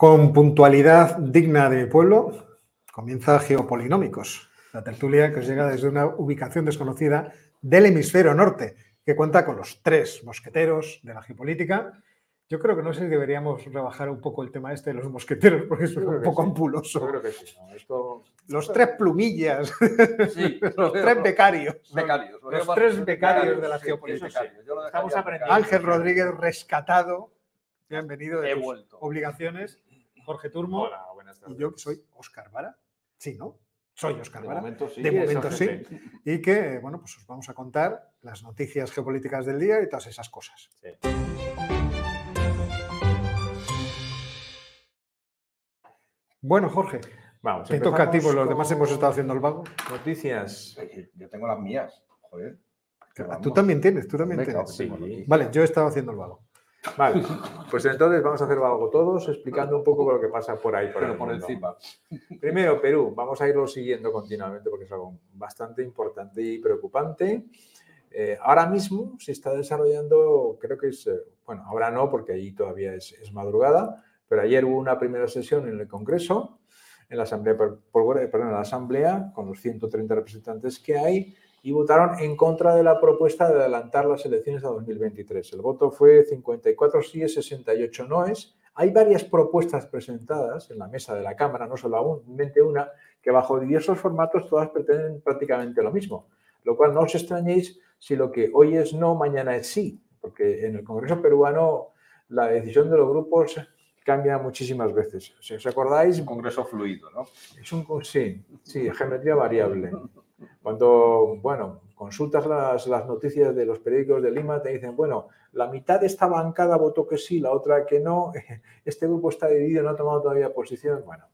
Con puntualidad digna de pueblo, comienza Geopolinómicos, la tertulia que os llega desde una ubicación desconocida del hemisferio norte, que cuenta con los tres mosqueteros de la geopolítica. Yo creo que no sé si deberíamos rebajar un poco el tema este de los mosqueteros, porque es un poco ampuloso. Yo creo que sí. ¿no? Esto... Los tres plumillas, Sí, los tres becarios. becarios. Los tres becarios de la geopolítica. Estamos aprendiendo. Ángel Rodríguez rescatado, bienvenido de He tus vuelto. obligaciones. Jorge Turmo Hola, buenas y tardes. yo que soy Óscar Vara. Sí, ¿no? Soy Óscar De Vara. momento sí. De momento sí. Y que, bueno, pues os vamos a contar las noticias geopolíticas del día y todas esas cosas. Sí. Bueno, Jorge, Vamos, te toca a ti, porque los demás hemos estado haciendo el vago. Noticias. Yo tengo las mías, joder. Tú también tienes, tú también Venga, tienes. Sí. Vale, yo he estado haciendo el vago. Vale, pues entonces vamos a hacer algo todos explicando un poco lo que pasa por ahí. Por Pero el por encima. Primero, Perú. Vamos a irlo siguiendo continuamente porque es algo bastante importante y preocupante. Eh, ahora mismo se está desarrollando, creo que es, eh, bueno, ahora no porque allí todavía es, es madrugada, pero ayer hubo una primera sesión en el Congreso, en la Asamblea, perdón, en la Asamblea, con los 130 representantes que hay, y votaron en contra de la propuesta de adelantar las elecciones a 2023. El voto fue 54 sí, 68 noes. Hay varias propuestas presentadas en la mesa de la Cámara, no solamente una, que bajo diversos formatos todas pretenden prácticamente lo mismo. Lo cual no os extrañéis si lo que hoy es no, mañana es sí, porque en el Congreso peruano la decisión de los grupos cambia muchísimas veces. Si os acordáis, Un congreso fluido, ¿no? es un sí, sí, geometría variable. Cuando, bueno, consultas las, las noticias de los periódicos de Lima, te dicen, bueno, la mitad de esta bancada votó que sí, la otra que no, este grupo está dividido, no ha tomado todavía posición. Bueno,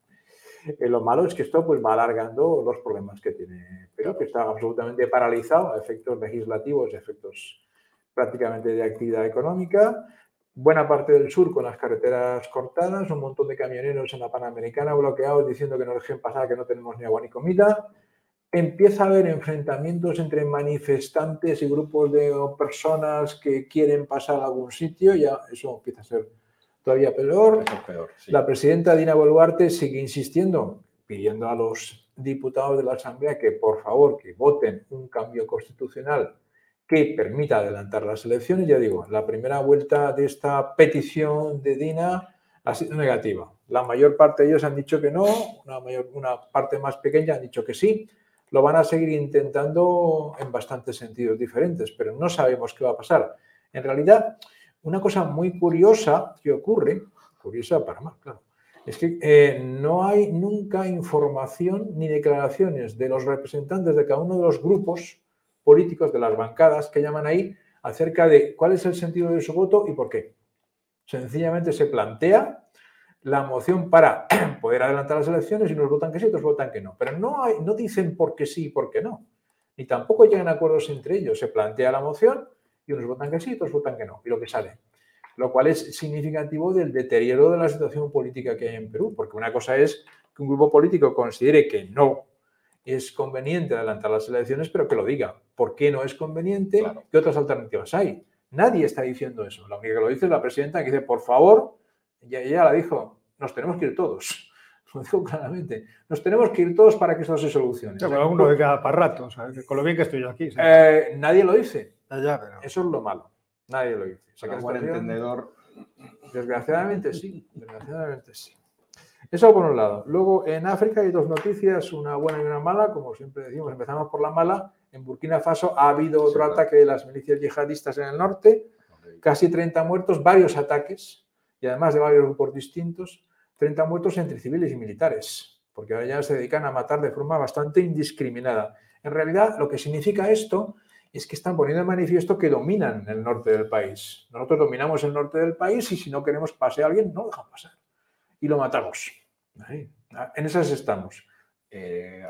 eh, lo malo es que esto pues, va alargando los problemas que tiene Perú, que está absolutamente paralizado a efectos legislativos, efectos prácticamente de actividad económica. Buena parte del sur con las carreteras cortadas, un montón de camioneros en la Panamericana bloqueados diciendo que no dejen pasar, que no tenemos ni agua ni comida. Empieza a haber enfrentamientos entre manifestantes y grupos de personas que quieren pasar a algún sitio, ya eso empieza a ser todavía peor. Peor. sí. La presidenta Dina Boluarte sigue insistiendo, pidiendo a los diputados de la Asamblea que por favor que voten un cambio constitucional que permita adelantar las elecciones. Ya digo, la primera vuelta de esta petición de Dina ha sido negativa. La mayor parte de ellos han dicho que no, una, mayor, una parte más pequeña han dicho que sí. Lo van a seguir intentando en bastantes sentidos diferentes, pero no sabemos qué va a pasar. En realidad, una cosa muy curiosa que ocurre, curiosa para más, claro, es que eh, no hay nunca información ni declaraciones de los representantes de cada uno de los grupos políticos, de las bancadas que llaman ahí, acerca de cuál es el sentido de su voto y por qué. Sencillamente se plantea la moción para poder adelantar las elecciones y unos votan que sí, otros votan que no. Pero no, hay, no dicen por qué sí y por qué no. Ni tampoco llegan a acuerdos entre ellos. Se plantea la moción y unos votan que sí, otros votan que no. Y lo que sale. Lo cual es significativo del deterioro de la situación política que hay en Perú. Porque una cosa es que un grupo político considere que no es conveniente adelantar las elecciones, pero que lo diga. ¿Por qué no es conveniente? Claro. ¿Qué otras alternativas hay? Nadie está diciendo eso. La única que lo dice es la presidenta que dice, por favor, ya ella la dijo, nos tenemos que ir todos. Lo digo claramente. Nos tenemos que ir todos para que esto se solucione. Uno de cada para rato, ¿sabes? con lo bien que estoy yo aquí. ¿sabes? Eh, nadie lo dice. Pero- Eso es lo malo. Nadie lo dice. Para Sacar buen entendedor, Desgraciadamente sí. Desgraciadamente sí. Eso por un lado. Luego, en África hay dos noticias, una buena y una mala. Como siempre decimos, empezamos por la mala. En Burkina Faso ha habido otro Sí, claro. ataque de las milicias yihadistas en el norte. casi 30 muertos, varios ataques, y además de varios grupos distintos, 30 muertos entre civiles y militares, porque ahora ya se dedican a matar de forma bastante indiscriminada. En realidad, lo que significa esto es que están poniendo de manifiesto que dominan el norte del país. Nosotros dominamos el norte del país y si no queremos que pase a alguien, no lo dejan pasar. Y lo matamos. En esas estamos. eh,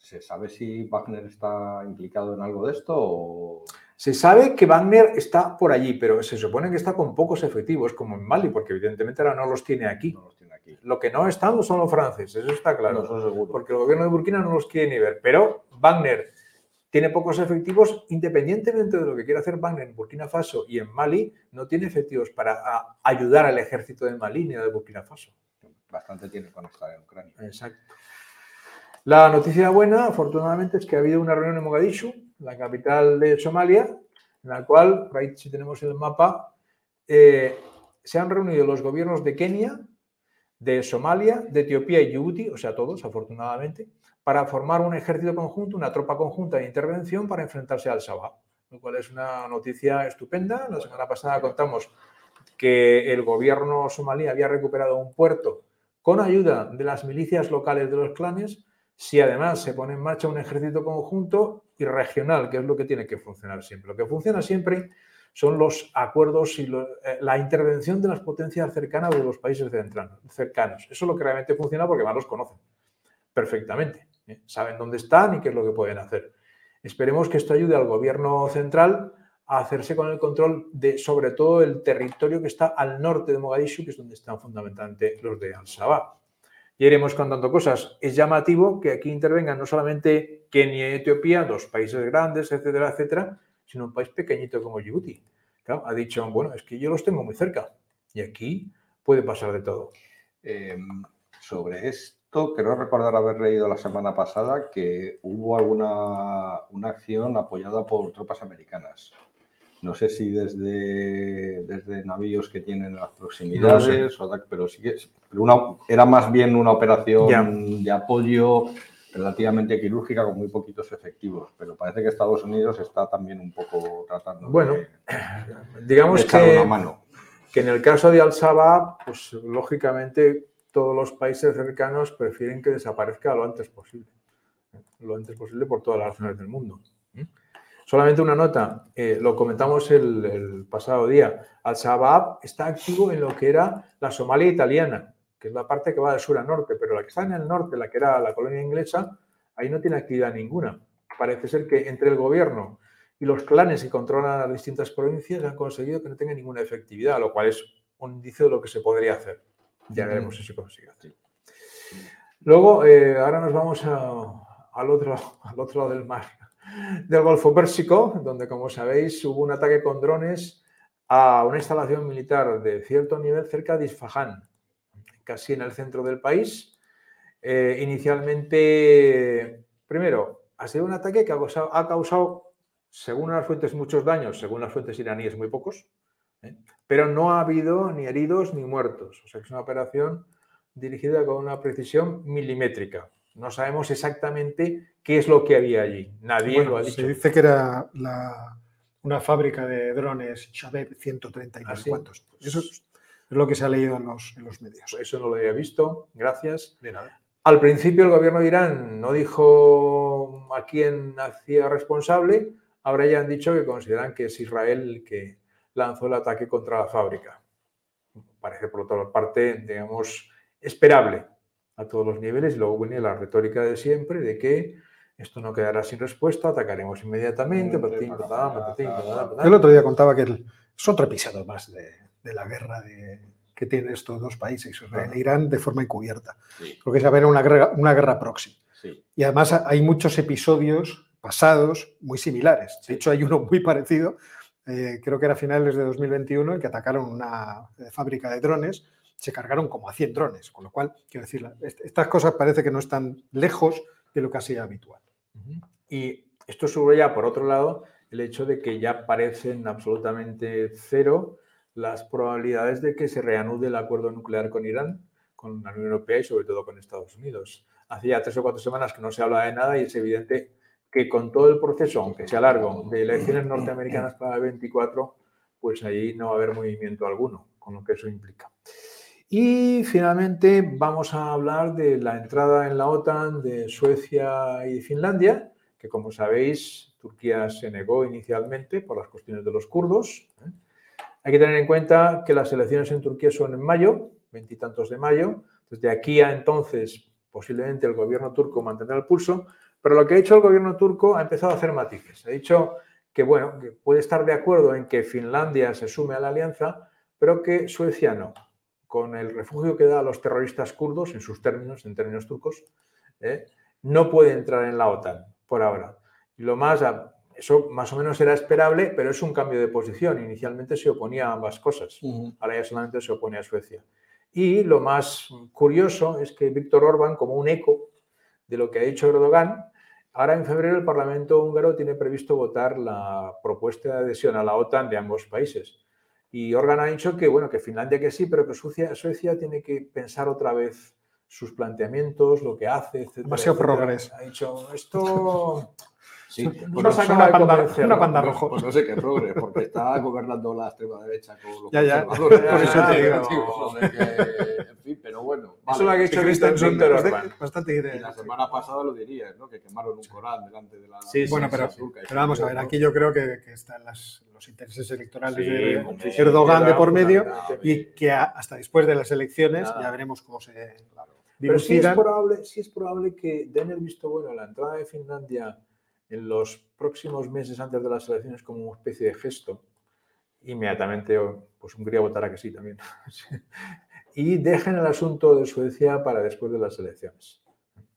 ¿se sabe si Wagner está implicado en algo de esto? O... Se sabe que Wagner está por allí, pero se supone que está con pocos efectivos, como en Mali, porque evidentemente ahora no los tiene aquí. No los tiene aquí. Lo que no están son los franceses, eso está claro. No, eso seguro. Porque el gobierno de Burkina no los quiere ni ver. Pero Wagner tiene pocos efectivos, independientemente de lo que quiera hacer Wagner en Burkina Faso y en Mali, no tiene efectivos para ayudar al ejército de Mali ni de Burkina Faso. bastante tiene con estar en Ucrania. Exacto. La noticia buena, afortunadamente, es que ha habido una reunión en Mogadishu, la capital de Somalia, en la cual, ahí si tenemos el mapa, eh, se han reunido los gobiernos de Kenia, de Somalia, de Etiopía y Djibouti, o sea, todos, afortunadamente, para formar un ejército conjunto, una tropa conjunta de intervención para enfrentarse al Shabab, lo cual es una noticia estupenda. La semana pasada contamos que el gobierno somalí había recuperado un puerto con ayuda de las milicias locales de los clanes, si además se pone en marcha un ejército conjunto y regional, que es lo que tiene que funcionar siempre. Lo que funciona siempre son los acuerdos y eh, la intervención de las potencias cercanas de los países cercanos. Eso es lo que realmente funciona porque más los conocen perfectamente. ¿eh? Saben dónde están y qué es lo que pueden hacer. Esperemos que esto ayude al gobierno central a hacerse con el control de, sobre todo, el territorio que está al norte de Mogadishu, que es donde están fundamentalmente los de Al-Shabaab. Y iremos contando cosas. Es llamativo que aquí intervengan no solamente Kenia y Etiopía, dos países grandes, etcétera, etcétera, sino un país pequeñito como Djibouti. ha dicho, bueno, es que yo los tengo muy cerca y aquí puede pasar de todo. Em, sobre esto, creo recordar haber leído la semana pasada que hubo alguna una acción apoyada por tropas americanas. No sé si desde, desde navíos que tienen las proximidades, pero sí que era más bien una operación de apoyo relativamente quirúrgica con muy poquitos efectivos, pero parece que Estados Unidos está también un poco tratando bueno, digamos que, una mano. que en el caso de Al-Shabaab, pues lógicamente todos los países cercanos prefieren que desaparezca lo antes posible, lo antes posible por todas las zonas del mundo. Solamente una nota, eh, lo comentamos el, el pasado día, Al-Shabaab está activo en lo que era la Somalia italiana, que es la parte que va de sur a norte, pero la que está en el norte, la que era la colonia inglesa, ahí no tiene actividad ninguna. Parece ser que entre el gobierno y los clanes que controlan las distintas provincias han conseguido que no tenga ninguna efectividad, lo cual es un indicio de lo que se podría hacer. Ya veremos si se consigue. Luego, eh, ahora nos vamos al, otro, al otro lado del mar, del Golfo Pérsico, donde, como sabéis, hubo un ataque con drones a una instalación militar de cierto nivel cerca de Isfahan, casi en el centro del país. Eh, inicialmente, primero, ha sido un ataque que ha causado, según las fuentes, muchos daños, según las fuentes iraníes, muy pocos, ¿eh? pero no ha habido ni heridos ni muertos. O sea, es una operación dirigida con una precisión milimétrica. No sabemos exactamente qué es lo que había allí. Nadie lo ha dicho. Se dice que era una fábrica de drones Shabeb 130 y sé cuántos. Eso es lo que se ha leído en los, medios. Eso no lo había visto, gracias. De nada. Al principio el gobierno de Irán no dicho a quién hacía responsable, ahora ya han dicho que consideran que es Israel el que lanzó el ataque contra la fábrica. Parece, por otra parte, digamos, esperable a todos los niveles. Y luego viene la retórica de siempre de que esto no quedará sin respuesta, atacaremos inmediatamente. El otro día contaba que es otro episodio más de, de la guerra de, que tienen estos dos países, Israel e Irán, de forma encubierta. Porque es haber una guerra, una guerra próxima. Y además hay muchos episodios pasados muy similares. De hecho, hay uno muy parecido, eh, creo que era a finales de 2021, en que atacaron una eh, fábrica de drones, se cargaron como a 100 drones, con lo cual, quiero decir, estas cosas parece que no están lejos de lo que ha sido habitual. Y esto ya por otro lado, el hecho de que ya parecen absolutamente cero las probabilidades de que se reanude el acuerdo nuclear con Irán, con la Unión Europea y sobre todo con Estados Unidos. Hacía tres o cuatro semanas que no se habla de nada y es evidente que con todo el proceso, aunque sea largo, de elecciones norteamericanas para el 24, pues ahí no va a haber movimiento alguno, con lo que eso implica. Y finalmente vamos a hablar de la entrada en la OTAN de Suecia y Finlandia, que como sabéis, Turquía se negó inicialmente por las cuestiones de los kurdos. ¿eh? Hay que tener en cuenta que las elecciones en Turquía son en mayo, veintitantos de mayo. Desde aquí a entonces, posiblemente el gobierno turco mantendrá el pulso, pero lo que ha hecho el gobierno turco ha empezado a hacer matices. Ha dicho que, bueno, que puede estar de acuerdo en que Finlandia se sume a la alianza, pero que Suecia no. Con el refugio que da a los terroristas kurdos, en sus términos, en términos turcos, ¿eh? no puede entrar en la OTAN por ahora. Y lo más eso más o menos era esperable, pero es un cambio de posición. Inicialmente se oponía a ambas cosas. Ahora ya solamente se opone a Suecia. Y lo más curioso es que Víctor Orbán, como un eco de lo que ha dicho Erdogan, ahora en febrero el Parlamento húngaro tiene previsto votar la propuesta de adhesión a la OTAN de ambos países. Y Orbán ha dicho que, bueno, que Finlandia que sí, pero que Suecia, Suecia tiene que pensar otra vez sus planteamientos, lo que hace, etc. Demasiado progres. Ha dicho, esto... Sí, No pues no- una panda, una panda pues- rojo. pues no sé qué progre, porque está gobernando la extrema derecha con los Ya, ya. conservadores. Por eso te digo. Digo, de que, en fin, pero bueno. Eso lo ha hecho Christensen, bastante- idea. la semana pasada lo dirías, ¿no? Que quemaron un Corán delante de la. Sí, sí, Bueno, pero, vamos a ver, aquí yo creo que, que están las- los intereses electorales Sí, de hombre, Erdogan de por medio y que a- hasta después de las elecciones Nada. ya veremos cómo se Pero sí es, probable, sí es probable que den el visto bueno a la entrada de Finlandia en los próximos meses antes de las elecciones como una especie de gesto. Inmediatamente, pues Hungría votará que sí también. y dejen el asunto de Suecia para después de las elecciones.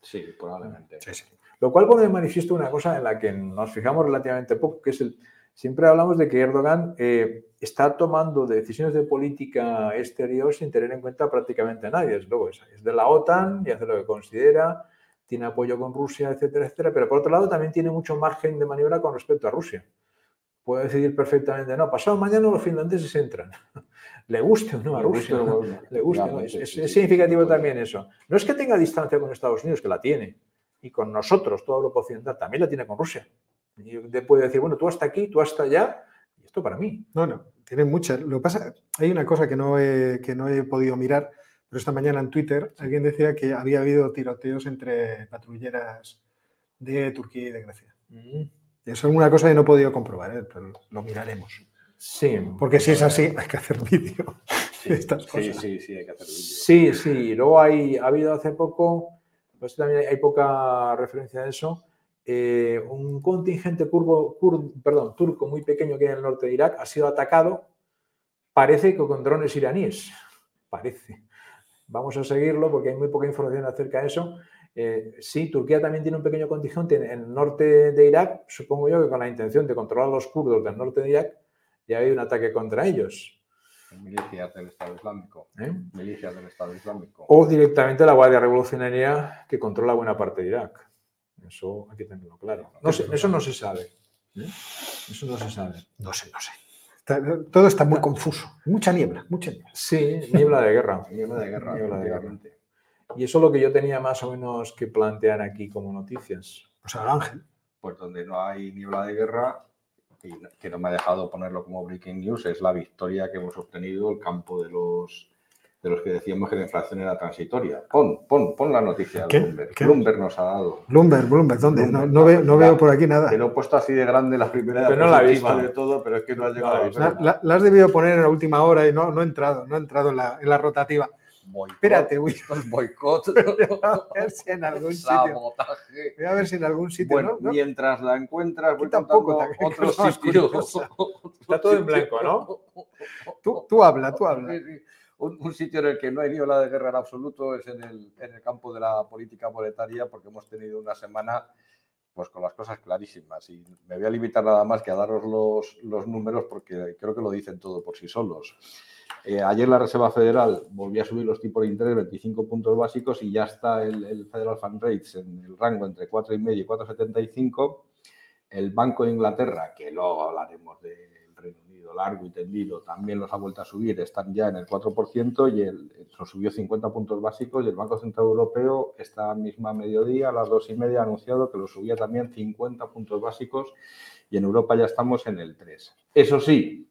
Sí, probablemente. Sí, sí. Lo cual pone de manifiesto una cosa en la que nos fijamos relativamente poco, que es el... Siempre hablamos de que Erdogan eh, está tomando decisiones de política exterior sin tener en cuenta prácticamente a nadie. Es, luego, es, es de la OTAN y hace lo que considera, tiene apoyo con Rusia, etcétera, etcétera. Pero por otro lado también tiene mucho margen de maniobra con respecto a Rusia. Puede decidir perfectamente, no, pasado mañana los finlandeses entran. Le guste o no a Le guste Rusia. Le gusta, ¿no? Es, significativo también eso. No es que tenga distancia con Estados Unidos, que la tiene, y con nosotros, todo Europa Occidental, también la tiene con Rusia. Y te puede decir, bueno, tú hasta aquí, tú hasta allá, y esto para mí. No, no, tienen muchas. Lo que pasa, hay una cosa que no, he, que no he podido mirar, pero esta mañana en Twitter alguien decía que había habido tiroteos entre patrulleras de Turquía y de Grecia. Y Eso es una cosa que no he podido comprobar, ¿eh? pero lo miraremos. Sí, Porque si es así, hay que hacer vídeo de estas Sí, cosas. sí, sí, hay que hacer vídeo. Sí, sí. Luego hay, ha habido hace poco, pues también hay poca referencia a eso, eh, un contingente curvo, cur- perdón, turco muy pequeño que hay en el norte de Irak ha sido atacado, parece que con drones iraníes. Parece. Vamos a seguirlo porque hay muy poca información acerca de eso. Eh, sí, Turquía también tiene un pequeño contingente en el norte de Irak, supongo yo que con la intención de controlar a los kurdos del norte de Irak, y ha habido un ataque contra ellos. Milicias del Estado Islámico. ¿eh? Milicias del Estado Islámico. o directamente la Guardia Revolucionaria que controla buena parte de Irak. Eso hay que tenerlo claro. No sé, eso no se sabe. ¿eh? Eso no se sabe. No sé, no sé. Está- todo está muy confuso. Mucha niebla, mucha niebla. Sí, niebla de guerra. Niebla de guerra, Niebla de guerra. Y eso es lo que yo tenía más o menos que plantear aquí como noticias. Pues ahora Ángel. Pues donde no hay niebla de guerra, y que no me ha dejado ponerlo como breaking news, es la victoria que hemos obtenido el campo de los de los que decíamos que la inflación era transitoria. Pon, pon, pon la noticia de Bloomberg. ¿Qué? Bloomberg nos ha dado. Bloomberg, Bloomberg, ¿dónde? No, Bloomberg, no veo, no veo por aquí nada. Te lo he puesto así de grande la primera Pero no la he visto. de todo, pero es que no has llegado a. La, la- la has debido poner en la última hora y no, no he entrado, no he entrado en la, en la rotativa. Espérate, voy boicot, a ver si en algún sitio. sabotaje. Voy a ver si en algún sitio. Bueno, ¿no? ¿no? mientras la encuentras, voy tampoco, sitios. curiosa. Está todo en blanco, ¿no? Tú, tú habla, tú habla. Sí, sí. Un, sitio en el que no hay niebla de guerra en absoluto es en el, campo de la política monetaria, porque hemos tenido una semana pues con las cosas clarísimas. Y me voy a limitar nada más que a daros los, números porque creo que lo dicen todo por sí solos. Eh, ayer la Reserva Federal volvió a subir los tipos de interés 25 puntos básicos y ya está el, el Federal Fund Rates en el rango entre 4,5 y 4,75. El Banco de Inglaterra, que luego hablaremos del Reino Unido largo y tendido, también los ha vuelto a subir, están ya en el 4% y el, lo subió 50 puntos básicos y el Banco Central Europeo esta misma mediodía, a las dos y media, ha anunciado que lo subía también 50 puntos básicos y en Europa ya estamos en el 3. Eso sí,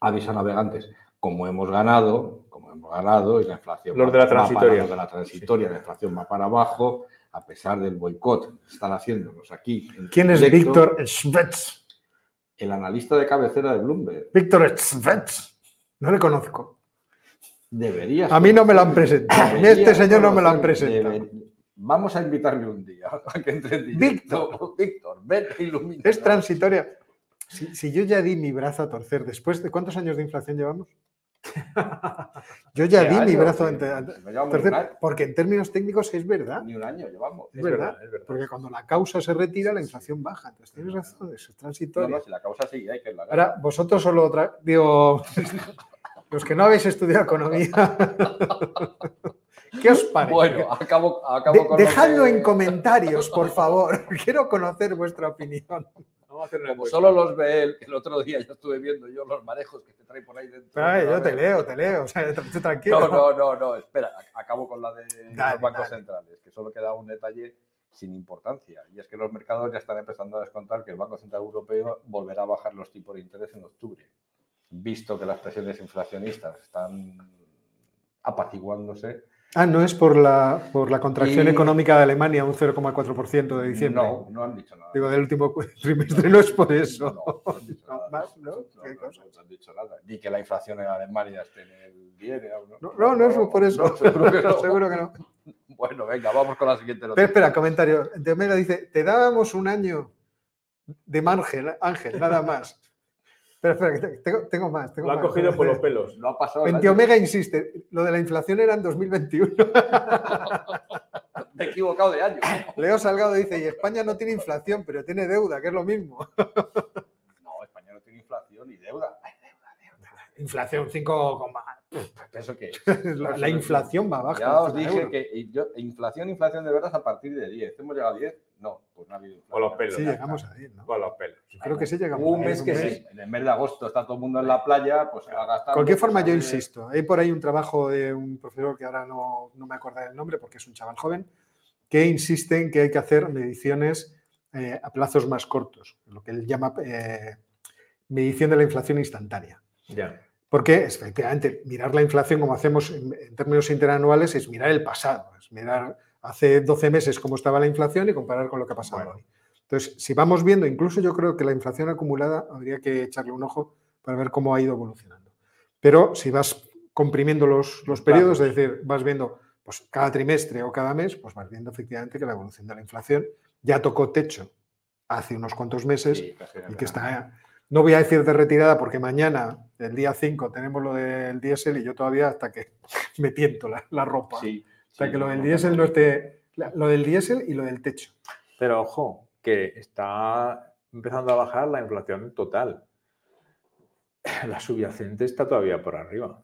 aviso a navegantes, como hemos ganado, como hemos ganado y la inflación Los va- de la va para- transitoria. los de la transitoria, la inflación va para abajo, a pesar del boicot que están haciéndonos aquí. ¿Quién es Víctor Schvetz? El analista de cabecera de Bloomberg. Víctor Schvetz. No le conozco. Deberías. A mí no me lo han presentado. Este señor no me lo han presentado. Vamos a invitarle un día que entre en directo. Víctor, ven ilumina. Es transitoria. Si, si yo ya di mi brazo a torcer, después de cuántos años de inflación llevamos? Yo ya ¿Qué di mi brazo ante- porque en términos técnicos es verdad. Ni un año llevamos. Es verdad, es verdad. Porque cuando la causa se retira, la inflación baja. Entonces tienes razón, eso es transitorio. no, si la causa sigue, hay que la Ahora, vosotros solo otra. Digo, los que no habéis estudiado economía, ¿qué os parece? Bueno, acabo, acabo De- con lo dejadlo que- en comentarios, por favor. Quiero conocer vuestra opinión. Vamos a hacer una Como encuesta. solo los ve él, el otro día ya estuve viendo yo los manejos que te trae por ahí dentro. Ay, yo te leo, te leo. O sea, tranquilo. No, no, no, no, espera, ac- acabo con la de Dale, los bancos dale. centrales, que solo queda un detalle sin importancia, y es que los mercados ya están empezando a descontar que el Banco Central Europeo volverá a bajar los tipos de interés en octubre, visto que las presiones inflacionistas están apaciguándose. Ah, no es por la, por la contracción Y- económica de Alemania, un 0,4% de diciembre. No, no han dicho nada. Digo, del último trimestre, no es por eso. No, no han dicho nada. más, ¿no? No, ¿Qué no, cosa? no han dicho nada. Ni que la inflación en Alemania esté en el 10. No, no, no es por eso. Seguro que no. Seguro que no. Bueno, venga, vamos con la siguiente Pero noticia. espera, comentario. De Omega dice, te dábamos un año de margen, Ángel, nada más. Espera, espera, que te- tengo, tengo más. Tengo Lo ha más. cogido por los pelos. No ha pasado el En año. Omega insiste, lo de la inflación era en 2021. Me he equivocado de año. Leo Salgado dice, y España no tiene inflación, pero tiene deuda, que es lo mismo. No, España no tiene inflación y deuda. Ay, Inflación 5, ¿Eso qué es? la, la inflación va abajo. Ya os dije euro. que yo- inflación, inflación de veras a partir de 10. ¿Hemos llegado a 10? No, pues no ha habido inflación. Por los pelos. Sí, llegamos a ir, ¿no? Por los pelos. Yo creo que sí llegamos Un a ir, mes que sí. En el mes de agosto está todo el mundo en la playa, pues a gastar. De cualquier forma, yo insisto, hay por ahí un trabajo de un profesor que ahora no, no me acuerdo del nombre porque es un chaval joven, que insiste en que hay que hacer mediciones eh, a plazos más cortos, lo que él llama eh, medición de la inflación instantánea. Ya. Porque efectivamente mirar la inflación como hacemos en, en términos interanuales es mirar el pasado, es mirar hace 12 meses cómo estaba la inflación y comparar con lo que ha pasado Bueno. hoy. Entonces, si vamos viendo, incluso yo creo que la inflación acumulada habría que echarle un ojo para ver cómo ha ido evolucionando. Pero si vas comprimiendo los, los periodos, es decir, vas viendo pues, cada trimestre o cada mes, pues vas viendo efectivamente que la evolución de la inflación ya tocó techo hace unos cuantos meses Sí, y que está, no voy a decir de retirada porque mañana, el día 5, tenemos lo del diésel y yo todavía hasta que me tiento la, la ropa. Sí, hasta sí, que lo del diésel no esté, lo del diésel y lo del techo. Pero ojo, que está empezando a bajar la inflación total. La subyacente está todavía por arriba.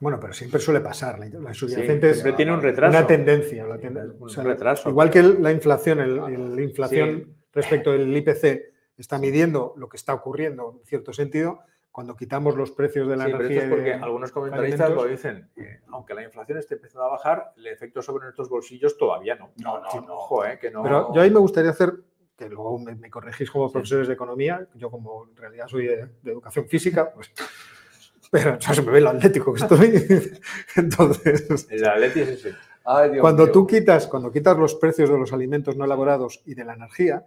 Bueno, pero siempre suele pasar. La, subyacente es siempre tiene un retraso. una tendencia. la o sea, retraso. Igual que la inflación, el- el- la inflación Sí. respecto del IPC está midiendo lo que está ocurriendo en cierto sentido, cuando quitamos los precios de la Sí, pero esto energía. es porque de- algunos comentaristas lo dicen. que aunque la inflación esté empezando a bajar, el efecto sobre nuestros bolsillos todavía no. No, no, Sí, no. Ojo, eh, que no. Pero yo ahí me gustaría hacer, que luego me, me corregís como profesores de economía, yo como en realidad soy de, de educación física, pues, pero o sea, se me ve lo atlético que estoy. Entonces, El Atleti es ese. Ay, Dios cuando mío. tú quitas, cuando quitas los precios de los alimentos no elaborados y de la energía,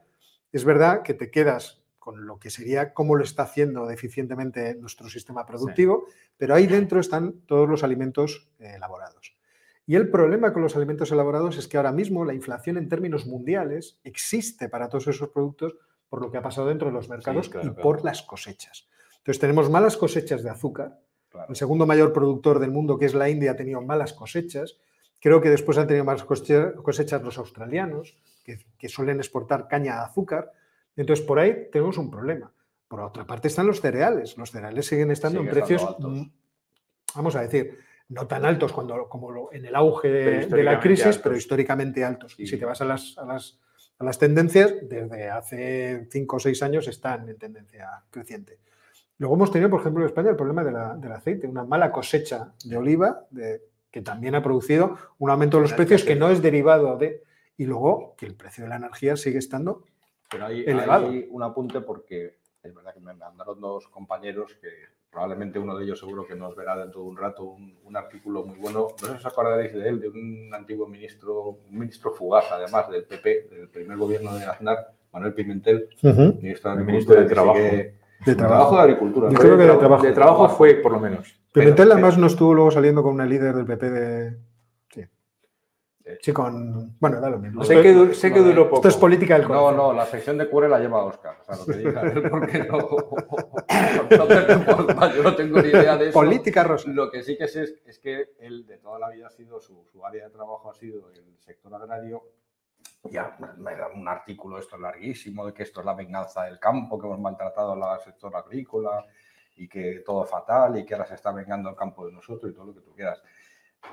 es verdad que te quedas con lo que sería cómo lo está haciendo deficientemente nuestro sistema productivo, pero ahí dentro están todos los alimentos eh, elaborados. Y el problema con los alimentos elaborados es que ahora mismo la inflación en términos mundiales existe para todos esos productos por lo que ha pasado dentro de los mercados claro, y claro. por las cosechas. Entonces tenemos malas cosechas de azúcar, Claro. el segundo mayor productor del mundo, que es la India, ha tenido malas cosechas. Creo que después han tenido malas cosecha- cosechas los australianos, que, que suelen exportar caña de azúcar. Entonces, por ahí tenemos un problema. Por otra parte están los cereales. Los cereales siguen estando en precios, altos. vamos a decir, no tan altos cuando, como lo- en el auge de, la crisis, altos. pero históricamente altos. Y Sí. si te vas a las, a las, a las tendencias, desde hace cinco o seis años están en tendencia creciente. Luego hemos tenido, por ejemplo, en España el problema de la- del aceite, una mala cosecha de oliva de- que también ha producido un aumento de los precios que no es derivado de... Y luego que el precio de la energía sigue estando... Pero hay, elevado. hay un apunte porque es verdad que me mandaron dos compañeros que probablemente uno de ellos seguro que nos verá dentro de un rato un, un artículo muy bueno. No sé si os acordaréis de él, de un antiguo ministro, un ministro fugaz además del PP, del primer gobierno de Aznar, Manuel Pimentel, ministro de El ministro de Trabajo. sigue- De trabajo trabajo. de Agricultura. Yo creo que de tra- trabajo. De trabajo fue, por lo menos. Pimentel Pero- además no estuvo luego saliendo con una líder del PP de... Sí, con... Bueno, da lo mismo. Sé Esto, que, du- sé que no, duró poco. esto es política del No, corazón. no, la sección de cuore la lleva Oscar. O sea, lo que diga él, porque no, no yo no tengo ni idea de eso. Política rosa. Lo que sí que sé es, es que él de toda la vida ha sido, su, su área de trabajo ha sido el sector agrario. Ya me da un artículo, esto es larguísimo, de que esto es la venganza del campo, que hemos maltratado al sector agrícola, y que todo fatal y que ahora se está vengando el campo de nosotros y todo lo que tú quieras.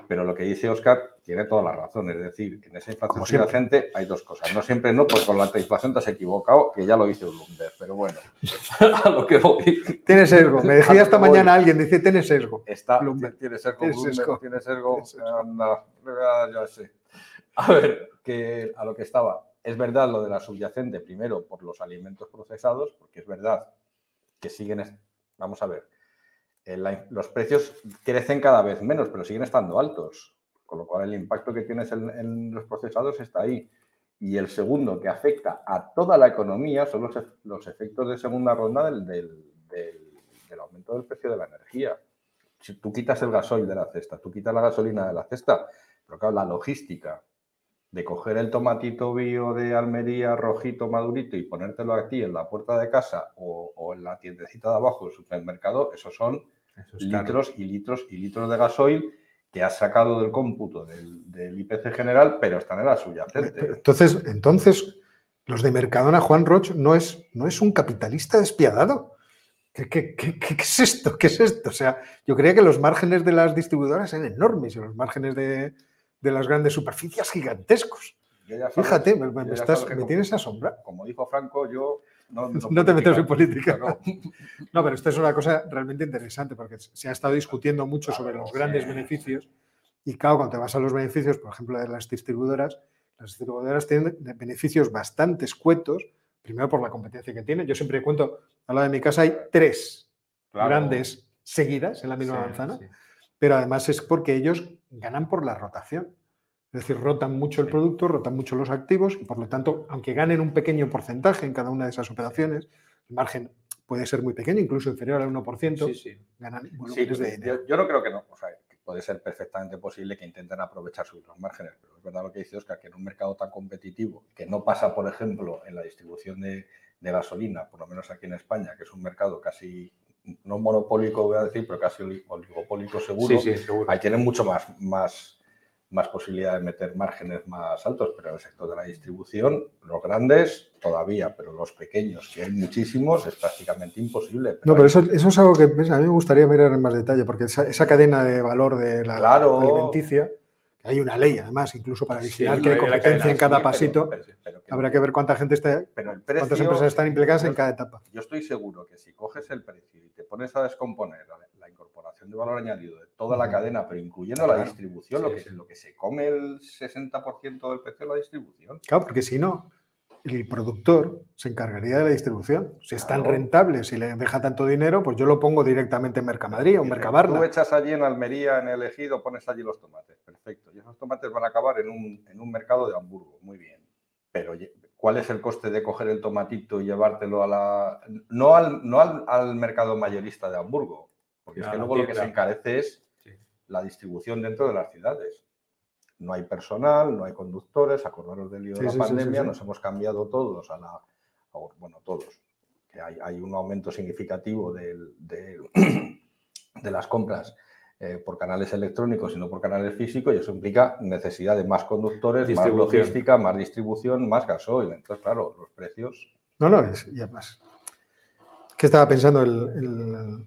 Pero lo que dice Oscar tiene toda la razón. Es decir, en esa inflación subyacente hay dos cosas. No siempre no, pues con la inflación te has equivocado, que ya lo dice Bloomberg. Pero bueno, a lo que voy. Tiene sesgo. Me decía esta mañana alguien, dice, tiene sesgo. Está, tiene sesgo. Tiene sesgo. Tiene sesgo. Anda, ya sé. A ver, que a lo que estaba. Es verdad lo de la subyacente, primero por los alimentos procesados, porque es verdad que siguen, vamos a ver, eh, los precios crecen cada vez menos, pero siguen estando altos, con lo cual el impacto que tienes en, los procesados está ahí. Y el segundo, que afecta a toda la economía, son los, efectos de segunda ronda del, del, aumento del precio de la energía. Si tú quitas el gasoil de la cesta, tú quitas la gasolina de la cesta, pero claro, la logística de coger el tomatito bio de Almería, rojito, madurito y ponértelo aquí en la puerta de casa o, en la tiendecita de abajo del supermercado, esos son litros y litros y litros de gasoil que has sacado del cómputo del, IPC general, pero están en la subyacente. Entonces, entonces, los de Mercadona, Juan Roch, no es, no es un capitalista despiadado. ¿Qué, qué, qué, es esto? ¿Qué es esto? O sea, yo creía que los márgenes de las distribuidoras eran enormes y los márgenes de, de las grandes superficies gigantescos. Fíjate, me, tienes asombrado. Como dijo Franco, yo no, te metes en política. No. pero esto es una cosa realmente interesante porque se ha estado discutiendo mucho sobre los grandes beneficios y claro, cuando te vas a los beneficios, por ejemplo, de las distribuidoras, las distribuidoras tienen beneficios bastante escuetos, primero por la competencia que tienen. Yo siempre cuento, a la de mi casa hay tres grandes seguidas en la misma manzana, pero además es porque ellos ganan por la rotación. Es decir, rotan mucho el producto, rotan mucho los activos y por lo tanto, aunque ganen un pequeño porcentaje en cada una de esas operaciones, el margen puede ser muy pequeño, incluso inferior al 1%, ganan volúmenes de dinero. Yo, no creo que no. O sea, puede ser perfectamente posible que intenten aprovechar sus márgenes, pero es verdad lo que dice Oscar, que en un mercado tan competitivo, que no pasa, por ejemplo, en la distribución de, gasolina, por lo menos aquí en España, que es un mercado casi no monopólico voy a decir, pero casi oligopólico seguro, sí, seguro. ahí tienen mucho más, más más posibilidad de meter márgenes más altos, pero en el sector de la distribución, los grandes todavía, pero los pequeños, que hay muchísimos, es prácticamente imposible. no, pero eso, eso, es algo que a mí me gustaría mirar en más detalle, porque esa, cadena de valor de la alimenticia, hay una ley además, incluso para vigilar que hay competencia en cada pasito, habrá que ver cuánta gente está, cuántas empresas están implicadas en cada etapa. Yo estoy seguro que si coges el precio y te pones a descomponer la incorporación de valor añadido de toda la cadena, pero incluyendo la distribución, lo, que, lo que se come el 60% del precio de la distribución. Claro, porque si no, el productor se encargaría de la distribución. Si es tan rentable, si le deja tanto dinero, pues yo lo pongo directamente en Mercamadrid o en Mercabarna. Tú echas allí en Almería, en el Ejido, pones allí los tomates. Perfecto. Y esos tomates van a acabar en un, en un mercado de Hamburgo. Muy bien. Pero ¿cuál es el coste de coger el tomatito y llevártelo a la... No al, no al, al mercado mayorista de Hamburgo, porque es que luego lo que se encarece es la distribución dentro de las ciudades. No hay personal, no hay conductores, acordaros del lío de la pandemia, nos hemos cambiado todos a la. bueno, todos. Que hay, un aumento significativo de, de, las compras eh, por canales electrónicos y no por canales físicos, y eso implica necesidad de más conductores, más logística, más distribución, más gasoil. Entonces, claro, los precios. No, no, es, y además. ¿Qué estaba pensando el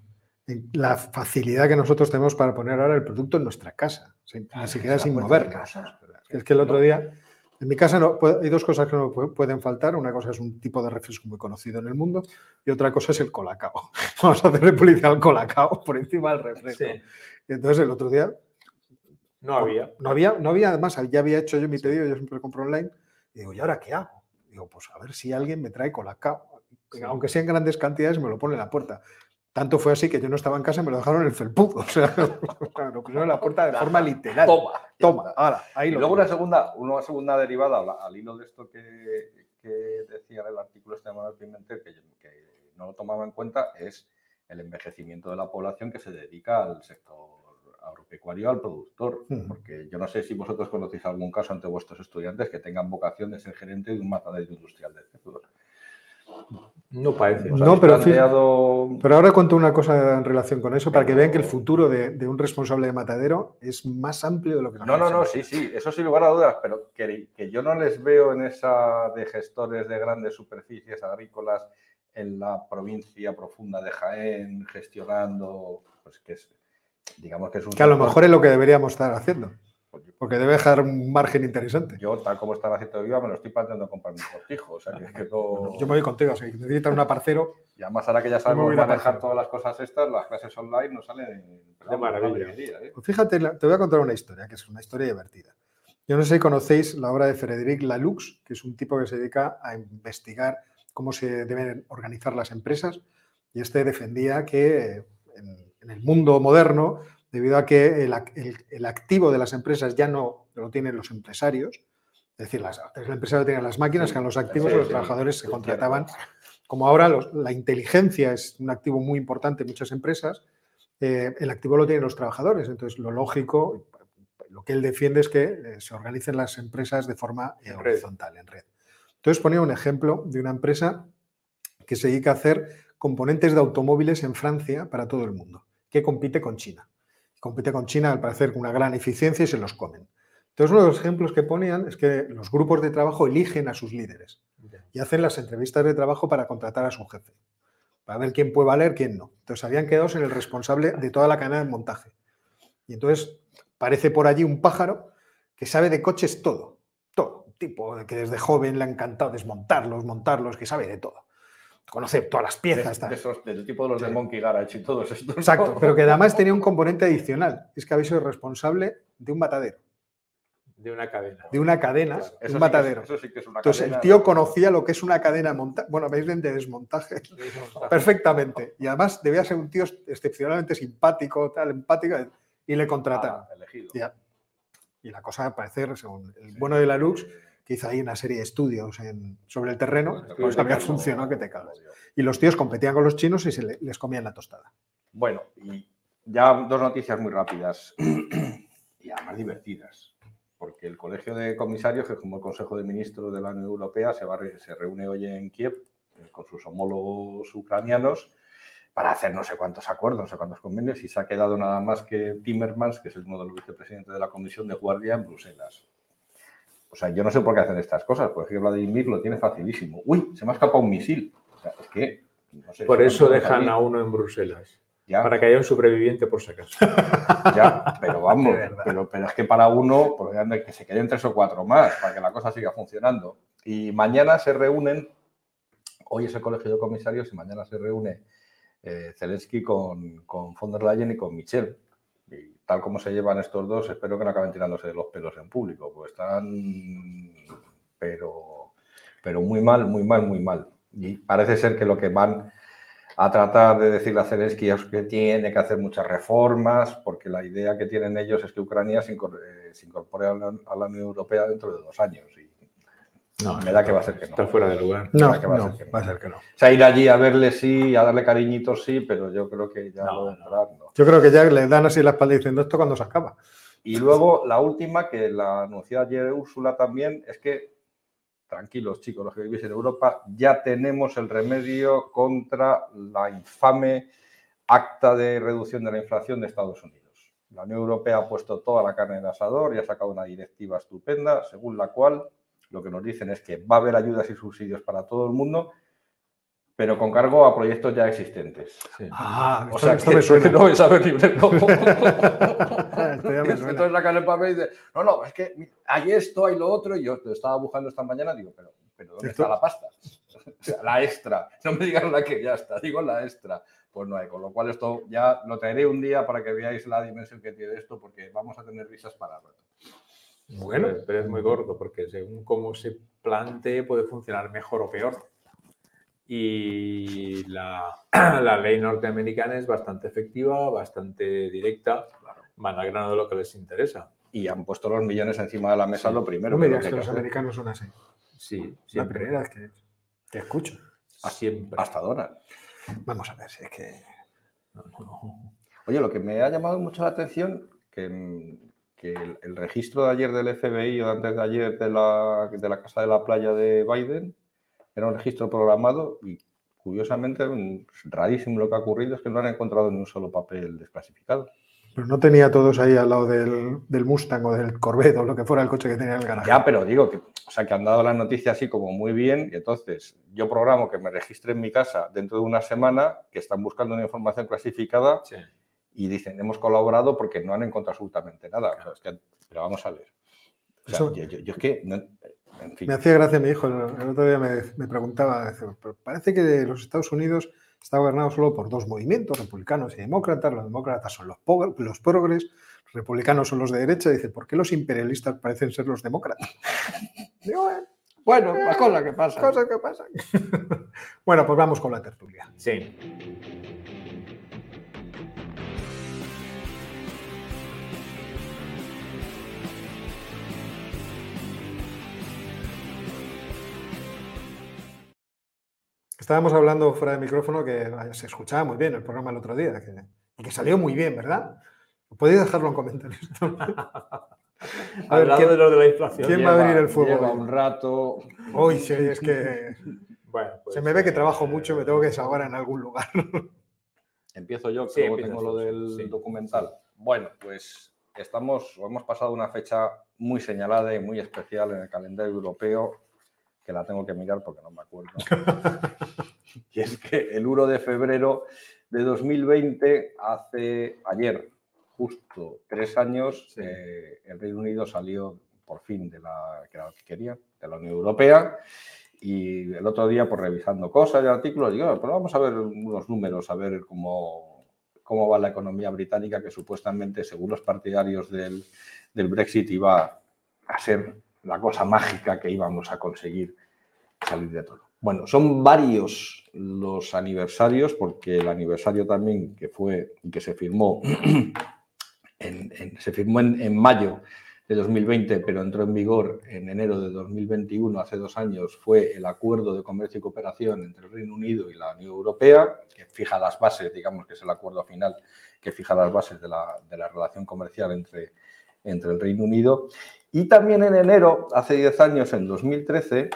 la facilidad que nosotros tenemos para poner ahora el producto en nuestra casa, sin, ni siquiera sin movernos. Es que el otro día, en mi casa no, hay dos cosas que no pueden faltar. Una cosa es un tipo de refresco muy conocido en el mundo y otra cosa es el colacao. Vamos a hacer publicidad al colacao por encima del refresco. Y entonces el otro día... No había. No había, no había, además, ya había hecho yo mi pedido, yo siempre compro online. Y digo, ¿y ahora qué hago? Digo, pues a ver si alguien me trae colacao. Aunque sea en grandes cantidades, me lo pone en la puerta. Tanto fue así que yo no estaba en casa y me lo dejaron en el felpudo. O sea, lo pusieron en la puerta de forma literal. Toma. Toma. Ahora, ahí y luego una segunda, una segunda derivada al hilo de esto que, que decía el artículo este de Manuel Pimentel, que, que, no lo tomaba en cuenta, es el envejecimiento de la población que se dedica al sector agropecuario, al productor. Porque yo no sé si vosotros conocéis algún caso ante vuestros estudiantes que tengan vocación de ser gerente de un matadero industrial de cerdos. No parece. No, pero, pero ahora cuento una cosa en relación con eso para que vean que el futuro de, un responsable de matadero es más amplio de lo que No, no, no, sí, sí, eso sin lugar a dudas, pero que, yo no les veo en esa de gestores de grandes superficies agrícolas en la provincia profunda de Jaén gestionando, pues que es, digamos que es un... Que a lo mejor es lo que deberíamos estar haciendo. Porque debe dejar un margen interesante. Yo, tal como está la de viva, me lo estoy planteando comprar mi cortijo. O sea, que, que no... Yo me voy contigo, si necesitas un aparcero. Y además, ahora que ya sabemos manejar todas las cosas estas, las clases online nos salen de maravilla. ¿eh? Pues fíjate, te voy a contar una historia, que es una historia divertida. Yo no sé si conocéis la obra de Frédéric Laloux, que es un tipo que se dedica a investigar cómo se deben organizar las empresas. Y este defendía que en, en el mundo moderno debido a que el, activo de las empresas ya no lo tienen los empresarios, es decir, las, el empresario tenía las máquinas, que eran los activos, los trabajadores se contrataban. Como ahora la inteligencia es un activo muy importante en muchas empresas, eh, el activo lo tienen los trabajadores. Entonces, lo lógico, lo que él defiende es que eh, se organicen las empresas de forma eh, horizontal, en red. Entonces, ponía un ejemplo de una empresa que se dedica a hacer componentes de automóviles en Francia para todo el mundo, que compite con China compite con China al parecer con una gran eficiencia y se los comen. Entonces, uno de los ejemplos que ponían es que los grupos de trabajo eligen a sus líderes y hacen las entrevistas de trabajo para contratar a su jefe, para ver quién puede valer, quién no. Entonces, habían quedado en el responsable de toda la cadena de montaje. Y entonces, parece por allí un pájaro que sabe de coches todo, todo. Un tipo que desde joven le ha encantado desmontarlos, montarlos, que sabe de todo conoce todas las piezas. del tipo de los de Monkey Garage y todos estos. Exacto, pero que además tenía un componente adicional, es que habéis sido responsable de un matadero. De una cadena. De una cadena, un matadero. eso sí que es una Entonces el tío conocía lo que es una cadena monta bueno, veis de desmontaje perfectamente. Y además debía ser un tío excepcionalmente simpático, tal, empático, y le contrata. Ah, y, la cosa parece, según el bueno de la Lux, que hizo ahí una serie de estudios sobre el terreno, pues había funcionado que te cagas. Y los tíos competían con los chinos y se les comían la tostada. Bueno, y ya dos noticias muy rápidas y además divertidas. Porque el Colegio de Comisarios, que como el Consejo de Ministros de la Unión Europea, se, va, se reúne hoy en Kiev eh, con sus homólogos ucranianos para hacer no sé cuántos acuerdos, no sé cuántos convenios, y se ha quedado nada más que Timmermans, que es uno de los vicepresidentes de la Comisión de Guardia en Bruselas. O sea, yo no sé por qué hacen estas cosas. Por ejemplo, Vladimir lo tiene facilísimo. Uy, se me ha escapado un misil. O sea, es que. No sé, por eso dejan a uno en Bruselas. Para que haya un sobreviviente por si acaso. Ya, pero vamos, pero, pero, es que para uno, que se queden tres o cuatro más, para que la cosa siga funcionando. Y mañana se reúnen, hoy es el colegio de comisarios y mañana se reúne eh, Zelensky con, con von der Leyen y con Michel tal como se llevan estos dos, espero que no acaben tirándose los pelos en público, pues están, pero, pero muy mal, muy mal, muy mal. Y parece ser que lo que van a tratar de decirle a Zelensky es que tiene que hacer muchas reformas, porque la idea que tienen ellos es que Ucrania se incorpore a la, Unión Europea dentro de dos años. Y no, me da que va a ser que no. Está fuera de lugar. No, va, a ser que no. va a ser que no. O sea, ir allí a verle sí, a darle cariñitos sí, pero yo creo que ya no, no. Yo creo que ya le dan así la espalda diciendo esto cuando se acaba. Y luego la última, que la anunció ayer Úrsula también, es que, tranquilos chicos, los que vivís en Europa, ya tenemos el remedio contra la infame acta de reducción de la inflación de Estados Unidos. La Unión Europea ha puesto toda la carne en el asador y ha sacado una directiva estupenda, según la cual lo que nos dicen es que va a haber ayudas y subsidios para todo el mundo, pero con cargo a proyectos ya existentes. Ah, o sea, que, me suena. no es a ver libre. No. Entonces sacan el papel y dice, no, no, es que hay esto, hay lo otro, y yo te estaba buscando esta mañana, digo, pero, pero ¿dónde está la pasta? la extra. No me digan la que ya está, digo la extra. Pues no hay, con lo cual esto ya lo traeré un día para que veáis la dimensión que tiene esto, porque vamos a tener risas para rato. Bueno, pero es muy gordo, porque según cómo se plantee puede funcionar mejor o peor. Y la, la ley norteamericana es bastante efectiva, bastante directa, van al grano de lo que les interesa. Y han puesto los millones encima de la mesa lo primero. No me digas que, los americanos son así. Sí, siempre. La que te escucho. Siempre. Hasta Donald. Vamos a ver si es que. Oye, lo que me ha llamado mucho la atención, que el, registro de ayer del FBI o antes de ayer de la, de la Casa de la Playa de Biden era un registro programado y curiosamente, rarísimo lo que ha ocurrido es que no han encontrado ni un solo papel desclasificado. Pero no tenía todos ahí al lado del, del, Mustang o del Corvette o lo que fuera el coche que tenía en el garaje. Ya, pero digo que, o sea, que han dado la noticia así como muy bien y entonces yo programo que me registre en mi casa dentro de una semana, que están buscando una información clasificada sí. Y dicen, hemos colaborado porque no han encontrado absolutamente nada. Claro. O sea, es que, pero vamos a ver. O sea, Eso, yo, yo, yo, es que... No, en fin. Me hacía gracia mi hijo, el otro día me, me preguntaba, parece que los Estados Unidos está gobernado solo por dos movimientos, republicanos y demócratas. Los demócratas son los, los progres, los republicanos son los de derecha. Dice, ¿por qué los imperialistas parecen ser los demócratas? Digo, eh, bueno, eh, cosas que pasan. Cosas que pasan. bueno, pues vamos con la tertulia. Sí. Estábamos hablando fuera de micrófono que se escuchaba muy bien el programa el otro día que, y que salió muy bien, ¿verdad? Podéis dejarlo en comentarios. A ver, ¿quién, de lo de la inflación. ¿quién va a abrir el fuego? Lleva un rato. Hoy sí, es que bueno, pues, se me ve que trabajo mucho, me tengo que desahogar en algún lugar. Empiezo yo, que Sí, luego empiezas tengo lo del sí. documental. Bueno, pues estamos, o hemos pasado una fecha muy señalada y muy especial en el calendario europeo, que la tengo que mirar porque no me acuerdo. y es que el 1 de febrero de 2020, hace ayer, justo tres años, Sí. eh, el Reino Unido salió por fin de la que era lo que quería, de la Unión Europea. Y el otro día, pues revisando cosas y artículos, digo, "Bueno, pues vamos a ver unos números, a ver cómo, cómo va la economía británica, que supuestamente, según los partidarios del, del Brexit, iba a ser la cosa mágica que íbamos a conseguir salir de todo. Bueno, son varios los aniversarios, porque el aniversario también que fue que se firmó, en, se firmó en mayo de 2020, pero entró en vigor en enero de 2021, hace dos años, fue el Acuerdo de Comercio y Cooperación entre el Reino Unido y la Unión Europea, que fija las bases, digamos que es el acuerdo final que fija las bases de la, de la relación comercial entre, entre el Reino Unido. Y también en enero, hace 10 años, en 2013,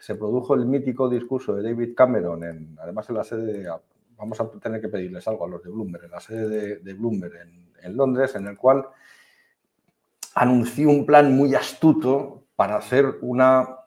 se produjo el mítico discurso de David Cameron, en, además en la sede de, vamos a tener que pedirles algo a los de Bloomberg, en la sede de, Bloomberg en, Londres, en el cual anunció un plan muy astuto para hacer una,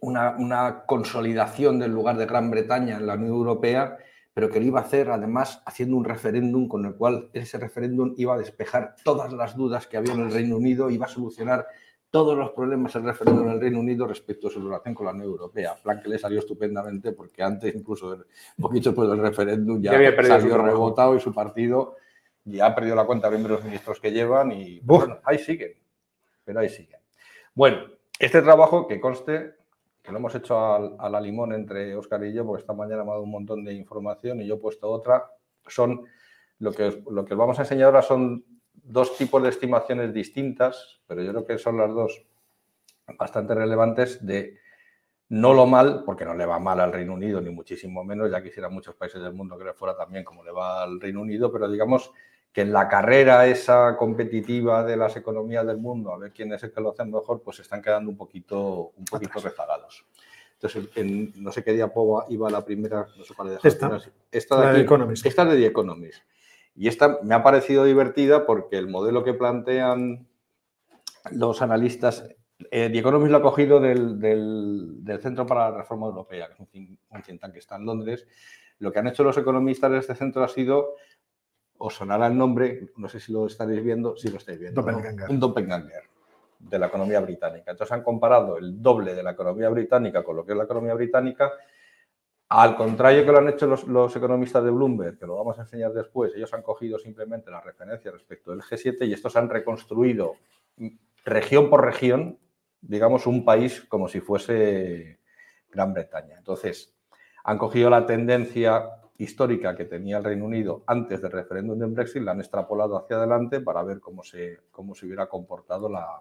una consolidación del lugar de Gran Bretaña en la Unión Europea, pero que lo iba a hacer además haciendo un referéndum con el cual ese referéndum iba a despejar todas las dudas que había en el Reino Unido, iba a solucionar todos los problemas el referéndum en el Reino Unido respecto a su relación con la Unión Europea. Plan que le salió estupendamente porque antes, incluso un poquito después del referéndum, ya, había salió rebotado y su partido ya ha perdido la cuenta de los ministros que llevan y bueno, ahí siguen. Pero ahí siguen. Bueno, este trabajo que conste que lo hemos hecho a, la limón entre Óscar y yo, porque esta mañana me ha dado un montón de información y yo he puesto otra, son lo que, os- lo que os vamos a enseñar ahora son dos tipos de estimaciones distintas, pero yo creo que son las dos bastante relevantes de no lo mal, porque no le va mal al Reino Unido, ni muchísimo menos, ya quisieran muchos países del mundo que le fuera también como le va al Reino Unido, pero digamos que en la carrera esa competitiva de las economías del mundo, a ver quién es el que lo hace mejor, pues se están quedando un poquito, un poquito rezagados. Entonces, en no sé qué diapo iba la primera, no sé cuál dejado. Esta. Esta de La de. Economist. Esta es de The Economist. Y esta me ha parecido divertida porque el modelo que plantean los analistas, eh, The Economist lo ha cogido del, del- del Centro para la Reforma Europea, que es un think, un think tank que está en Londres. Lo que han hecho los economistas de este centro ha sido, os sonará el nombre, no sé si lo estaréis viendo, si lo estáis viendo. ¿no? Doppelganger. Un doppelganger de la economía británica. Entonces han comparado el doble de la economía británica con lo que es la economía británica al contrario que lo han hecho los, los economistas de Bloomberg, que lo vamos a enseñar después, ellos han cogido simplemente la referencia respecto del G7 y estos han reconstruido región por región, digamos, un país como si fuese Gran Bretaña. Entonces, han cogido la tendencia histórica que tenía el Reino Unido antes del referéndum del Brexit, la han extrapolado hacia adelante para ver cómo se, cómo se hubiera comportado la,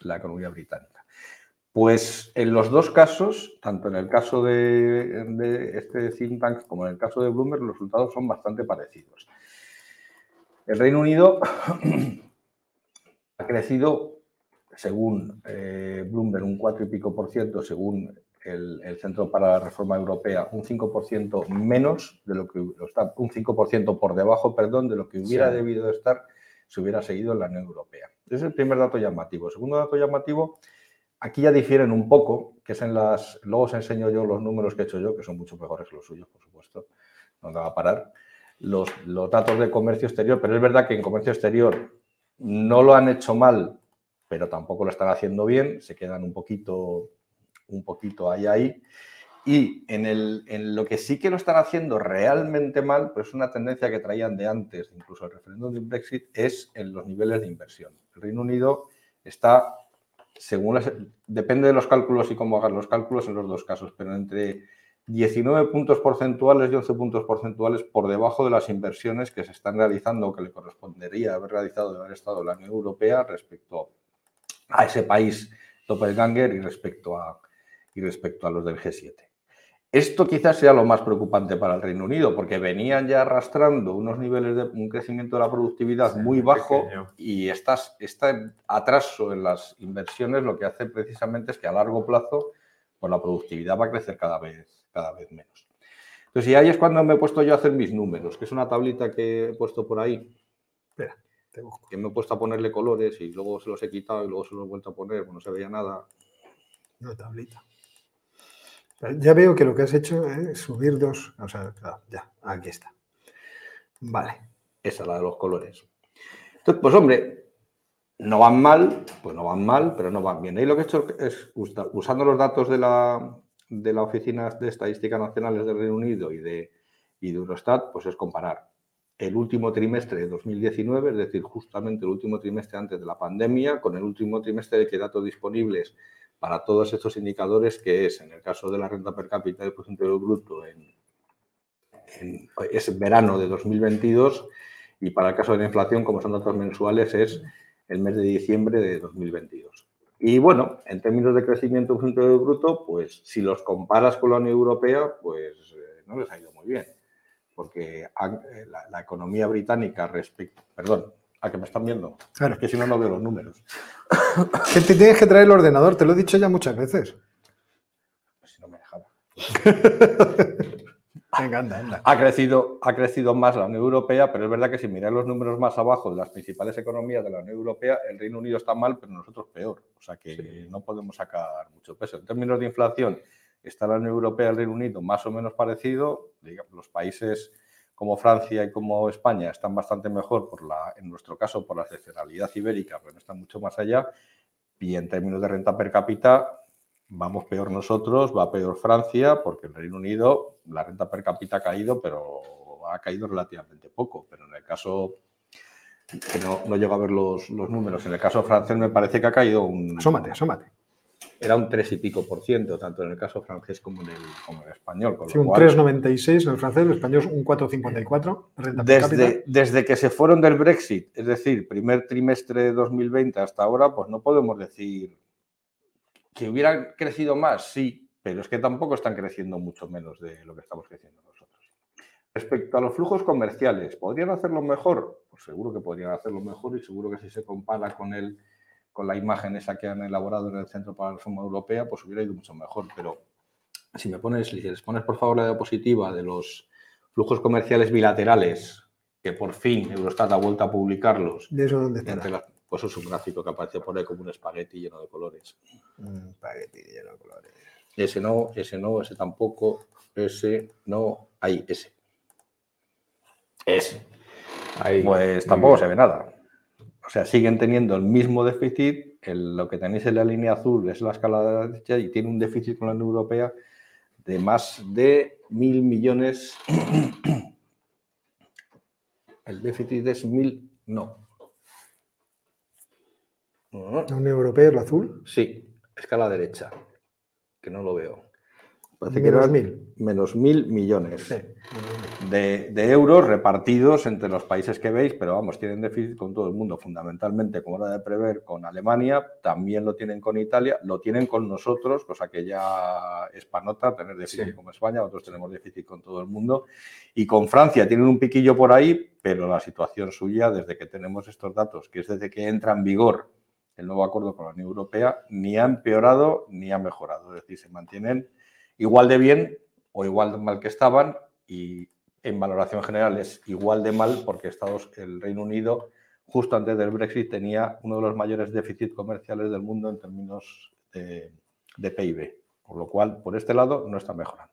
la economía británica. Pues en los dos casos, tanto en el caso de, este think tank como en el caso de Bloomberg, los resultados son bastante parecidos. El Reino Unido ha crecido, según eh, Bloomberg, un 4 y pico por ciento, según el, Centro para la Reforma Europea un 5% menos de lo que está, un 5% por debajo, perdón, de lo que hubiera debido estar si hubiera seguido en la Unión Europea. Ese es el primer dato llamativo. El segundo dato llamativo, aquí ya difieren un poco, que es en las. Luego os enseño yo los números que he hecho yo, que son mucho mejores que los suyos, por supuesto. No me va a parar. Los, los datos de comercio exterior, pero es verdad que en comercio exterior no lo han hecho mal, pero tampoco lo están haciendo bien, se quedan un poquito, un poquito ahí ahí. Y en, el, en, lo que sí que lo están haciendo realmente mal, pero es una tendencia que traían de antes, incluso el referéndum de Brexit, es en los niveles de inversión. El Reino Unido está, según depende de los cálculos y cómo hagan los cálculos en los dos casos, pero entre 19 puntos porcentuales y 11 puntos porcentuales por debajo de las inversiones que se están realizando o que le correspondería haber realizado de haber estado la Unión Europea respecto a ese país doppelganger y respecto a, y respecto a los del G7. Esto quizás sea lo más preocupante para el Reino Unido, porque venían ya arrastrando unos niveles de un crecimiento de la productividad muy bajo y estas, este atraso en las inversiones lo que hace precisamente es que a largo plazo pues la productividad va a crecer cada vez, cada vez menos. Entonces, y ahí es cuando me he puesto yo a hacer mis números, que es una tablita que he puesto por ahí. Espera, Que me he puesto a ponerle colores y luego se los he quitado y luego se los he vuelto a poner, pues no se veía nada. Una tablita. Ya veo que lo que has hecho es subir dos. O sea, ya, aquí está. Vale. Esa es la de los colores. Entonces, pues hombre, no van mal, pues no van mal, pero no van bien. Ahí lo que he hecho es, usando los datos de la, de la Oficina de Estadísticas Nacionales del Reino Unido y de, y de Eurostat, pues es comparar el último trimestre de 2019, es decir, justamente el último trimestre antes de la pandemia, con el último trimestre de que datos disponibles para todos estos indicadores, que es en el caso de la renta per cápita del Producto Interior Bruto en, es verano de 2022 y para el caso de la inflación, como son datos mensuales, es el mes de diciembre de 2022. Y bueno, en términos de crecimiento del Bruto, pues si los comparas con la Unión Europea, pues eh, no les ha ido muy bien, porque eh, la, la economía británica respecto, perdón, a que me están viendo. Claro. Es que si no, no veo los números. Que te tienes que traer el ordenador, te lo he dicho ya muchas veces. Pues si no me dejaba. Venga, anda, anda. Ha crecido, ha crecido más la Unión Europea, pero es verdad que si miráis los números más abajo de las principales economías de la Unión Europea, el Reino Unido está mal, pero nosotros peor. O sea que no podemos sacar mucho peso. En términos de inflación, está la Unión Europea y el Reino Unido más o menos parecido. Digamos, los países como Francia y como España están bastante mejor, por la, en nuestro caso, por la excepcionalidad ibérica, pero no están mucho más allá. Y en términos de renta per cápita, vamos peor nosotros, va peor Francia, porque en Reino Unido la renta per cápita ha caído, pero ha caído relativamente poco. Pero en el caso, que no, no llego a ver los, los números, en el caso francés me parece que ha caído un... Asómate, asómate era un 3 y pico por ciento, tanto en el caso francés como en el, como en el español. sí, un 3,96 en el francés, en el español un 4,54. Desde, desde que se fueron del Brexit, es decir, primer trimestre de 2020 hasta ahora, pues no podemos decir que hubieran crecido más, sí, pero es que tampoco están creciendo mucho menos de lo que estamos creciendo nosotros. Respecto a los flujos comerciales, ¿podrían hacerlo mejor? Pues seguro que podrían hacerlo mejor y seguro que si se compara con el con la imagen esa que han elaborado en el Centro para la Reforma Europea, pues hubiera ido mucho mejor. Pero si me pones, si les pones por favor la diapositiva de los flujos comerciales bilaterales, que por fin Eurostat ha vuelto a publicarlos. ¿De eso dónde está? Pues es un gráfico que aparece por ahí como un espagueti lleno de colores. Un espagueti lleno de colores. Ese no, ese no, ese tampoco, ese no, ahí, ese. Ese. Ahí. Pues tampoco se ve nada. O sea, siguen teniendo el mismo déficit. lo que tenéis en la línea azul es la escala de la derecha y tiene un déficit con la Unión Europea de más de mil millones. El déficit es mil, no. ¿La Unión Europea es la azul? Sí, escala derecha, que no lo veo. Parece menos mil. Menos mil millones de, euros repartidos entre los países que veis, pero vamos, tienen déficit con todo el mundo, fundamentalmente, como era de prever, con Alemania, también lo tienen con Italia, lo tienen con nosotros, cosa que ya es panota tener déficit como España, nosotros tenemos déficit con todo el mundo, y con Francia tienen un piquillo por ahí, pero la situación suya, desde que tenemos estos datos, que es desde que entra en vigor el nuevo acuerdo con la Unión Europea ni ha empeorado ni ha mejorado. Es decir, se mantienen igual de bien o igual de mal que estaban y en valoración general es igual de mal porque Estados, el Reino Unido justo antes del Brexit tenía uno de los mayores déficits comerciales del mundo en términos de, de PIB. Con lo cual, por este lado, no está mejorando.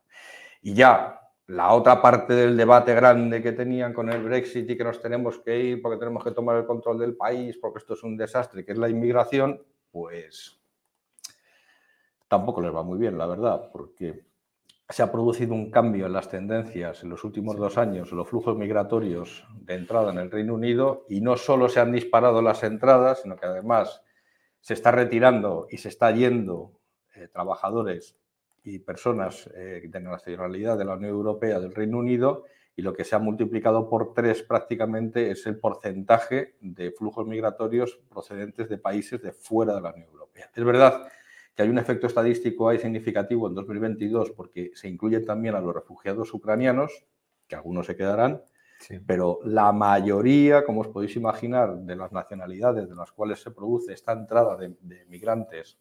Y ya la otra parte del debate grande que tenían con el Brexit y que nos tenemos que ir porque tenemos que tomar el control del país, porque esto es un desastre, que es la inmigración, pues tampoco les va muy bien, la verdad, porque se ha producido un cambio en las tendencias en los últimos dos años, en los flujos migratorios de entrada en el Reino Unido, y no solo se han disparado las entradas, sino que además se está retirando y se está yendo eh, trabajadores y personas eh, de nacionalidad de la Unión Europea del Reino Unido y lo que se ha multiplicado por tres prácticamente es el porcentaje de flujos migratorios procedentes de países de fuera de la Unión Europea. Es verdad que hay un efecto estadístico ahí significativo en 2022 porque se incluyen también a los refugiados ucranianos, que algunos se quedarán, pero la mayoría, como os podéis imaginar, de las nacionalidades de las cuales se produce esta entrada de, de migrantes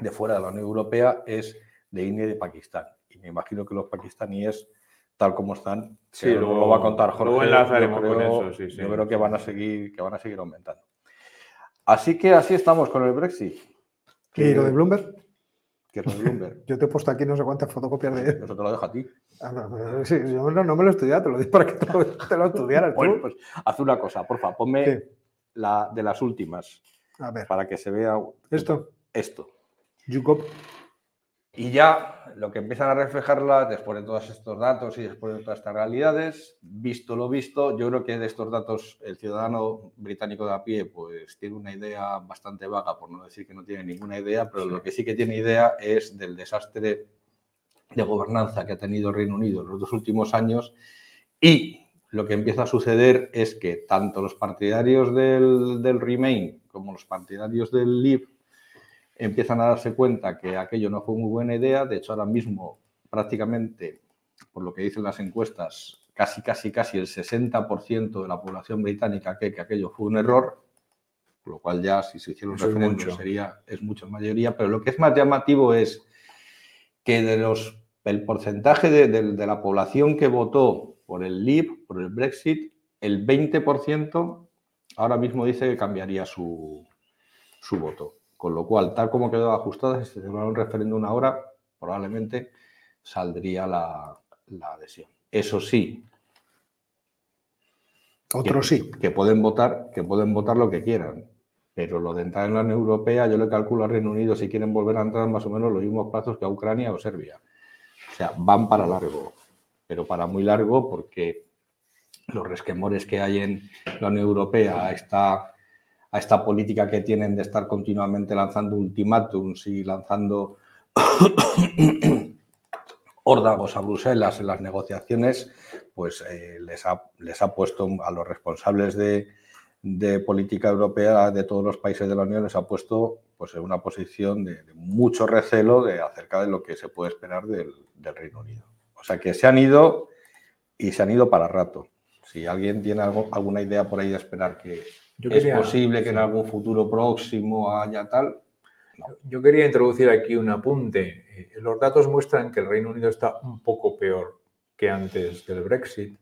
de fuera de la Unión Europea es de India y de Pakistán. Y me imagino que los pakistaníes, tal como están, sí, luego lo va a contar Jorge, luego enlazaremos yo creo, con eso, sí, sí. yo creo que van a seguir, que van a seguir aumentando. Así que así estamos con el Brexit. ¿Y lo de Bloomberg? Que es lo de Bloomberg. Yo te he puesto aquí no sé cuántas fotocopias de Eso te lo dejo a ti. Ah, no, no, sí, yo no, no me lo he estudiado, te lo digo para que te lo, te lo estudiaras tú. Pues haz una cosa, porfa, ponme ¿Qué? la de las últimas A ver, para que se vea esto, esto. Yucop. Y ya lo que empiezan a reflejarla después de todos estos datos y después de todas estas realidades, visto lo visto, yo creo que de estos datos el ciudadano británico de a pie pues tiene una idea bastante vaga, por no decir que no tiene ninguna idea, pero lo que sí que tiene idea es del desastre de gobernanza que ha tenido Reino Unido en los dos últimos años. Y lo que empieza a suceder es que tanto los partidarios del, del Remain como los partidarios del Leave empiezan a darse cuenta que aquello no fue muy buena idea. De hecho, ahora mismo prácticamente, por lo que dicen las encuestas, casi, casi, casi el 60% de la población británica cree que aquello fue un error, lo cual ya si se hiciera un Eso es referéndum mucho. sería, es mucho mayoría. Pero lo que es más llamativo es que de los, el porcentaje de, de- de la población que votó por el Leave, por el Brexit, el 20% ahora mismo dice que cambiaría su, su voto. Con lo cual, tal como quedó ajustada, si se celebrara un referéndum ahora, probablemente saldría la, la adhesión. Eso sí, Otro que, sí. que pueden votar, que pueden votar lo que quieran. Pero lo de entrar en la Unión Europea, yo le calculo al Reino Unido si quieren volver a entrar más o menos los mismos plazos que a Ucrania o Serbia. O sea, van para largo, pero para muy largo porque los resquemores que hay en la Unión Europea a esta, a esta política que tienen de estar continuamente lanzando ultimátums y lanzando órdagos a Bruselas en las negociaciones, pues eh, les, ha, les ha puesto a los responsables de, de política europea de todos los países de la Unión, les ha puesto pues, en una posición de, mucho recelo de, acerca de lo que se puede esperar del, del Reino Unido. O sea que se han ido y se han ido para rato. Si alguien tiene algo- alguna idea por ahí de esperar que Yo es quería- posible que en algún futuro próximo haya tal, Yo quería introducir aquí un apunte. Eh, Los datos muestran que el Reino Unido está un poco peor que antes del Brexit,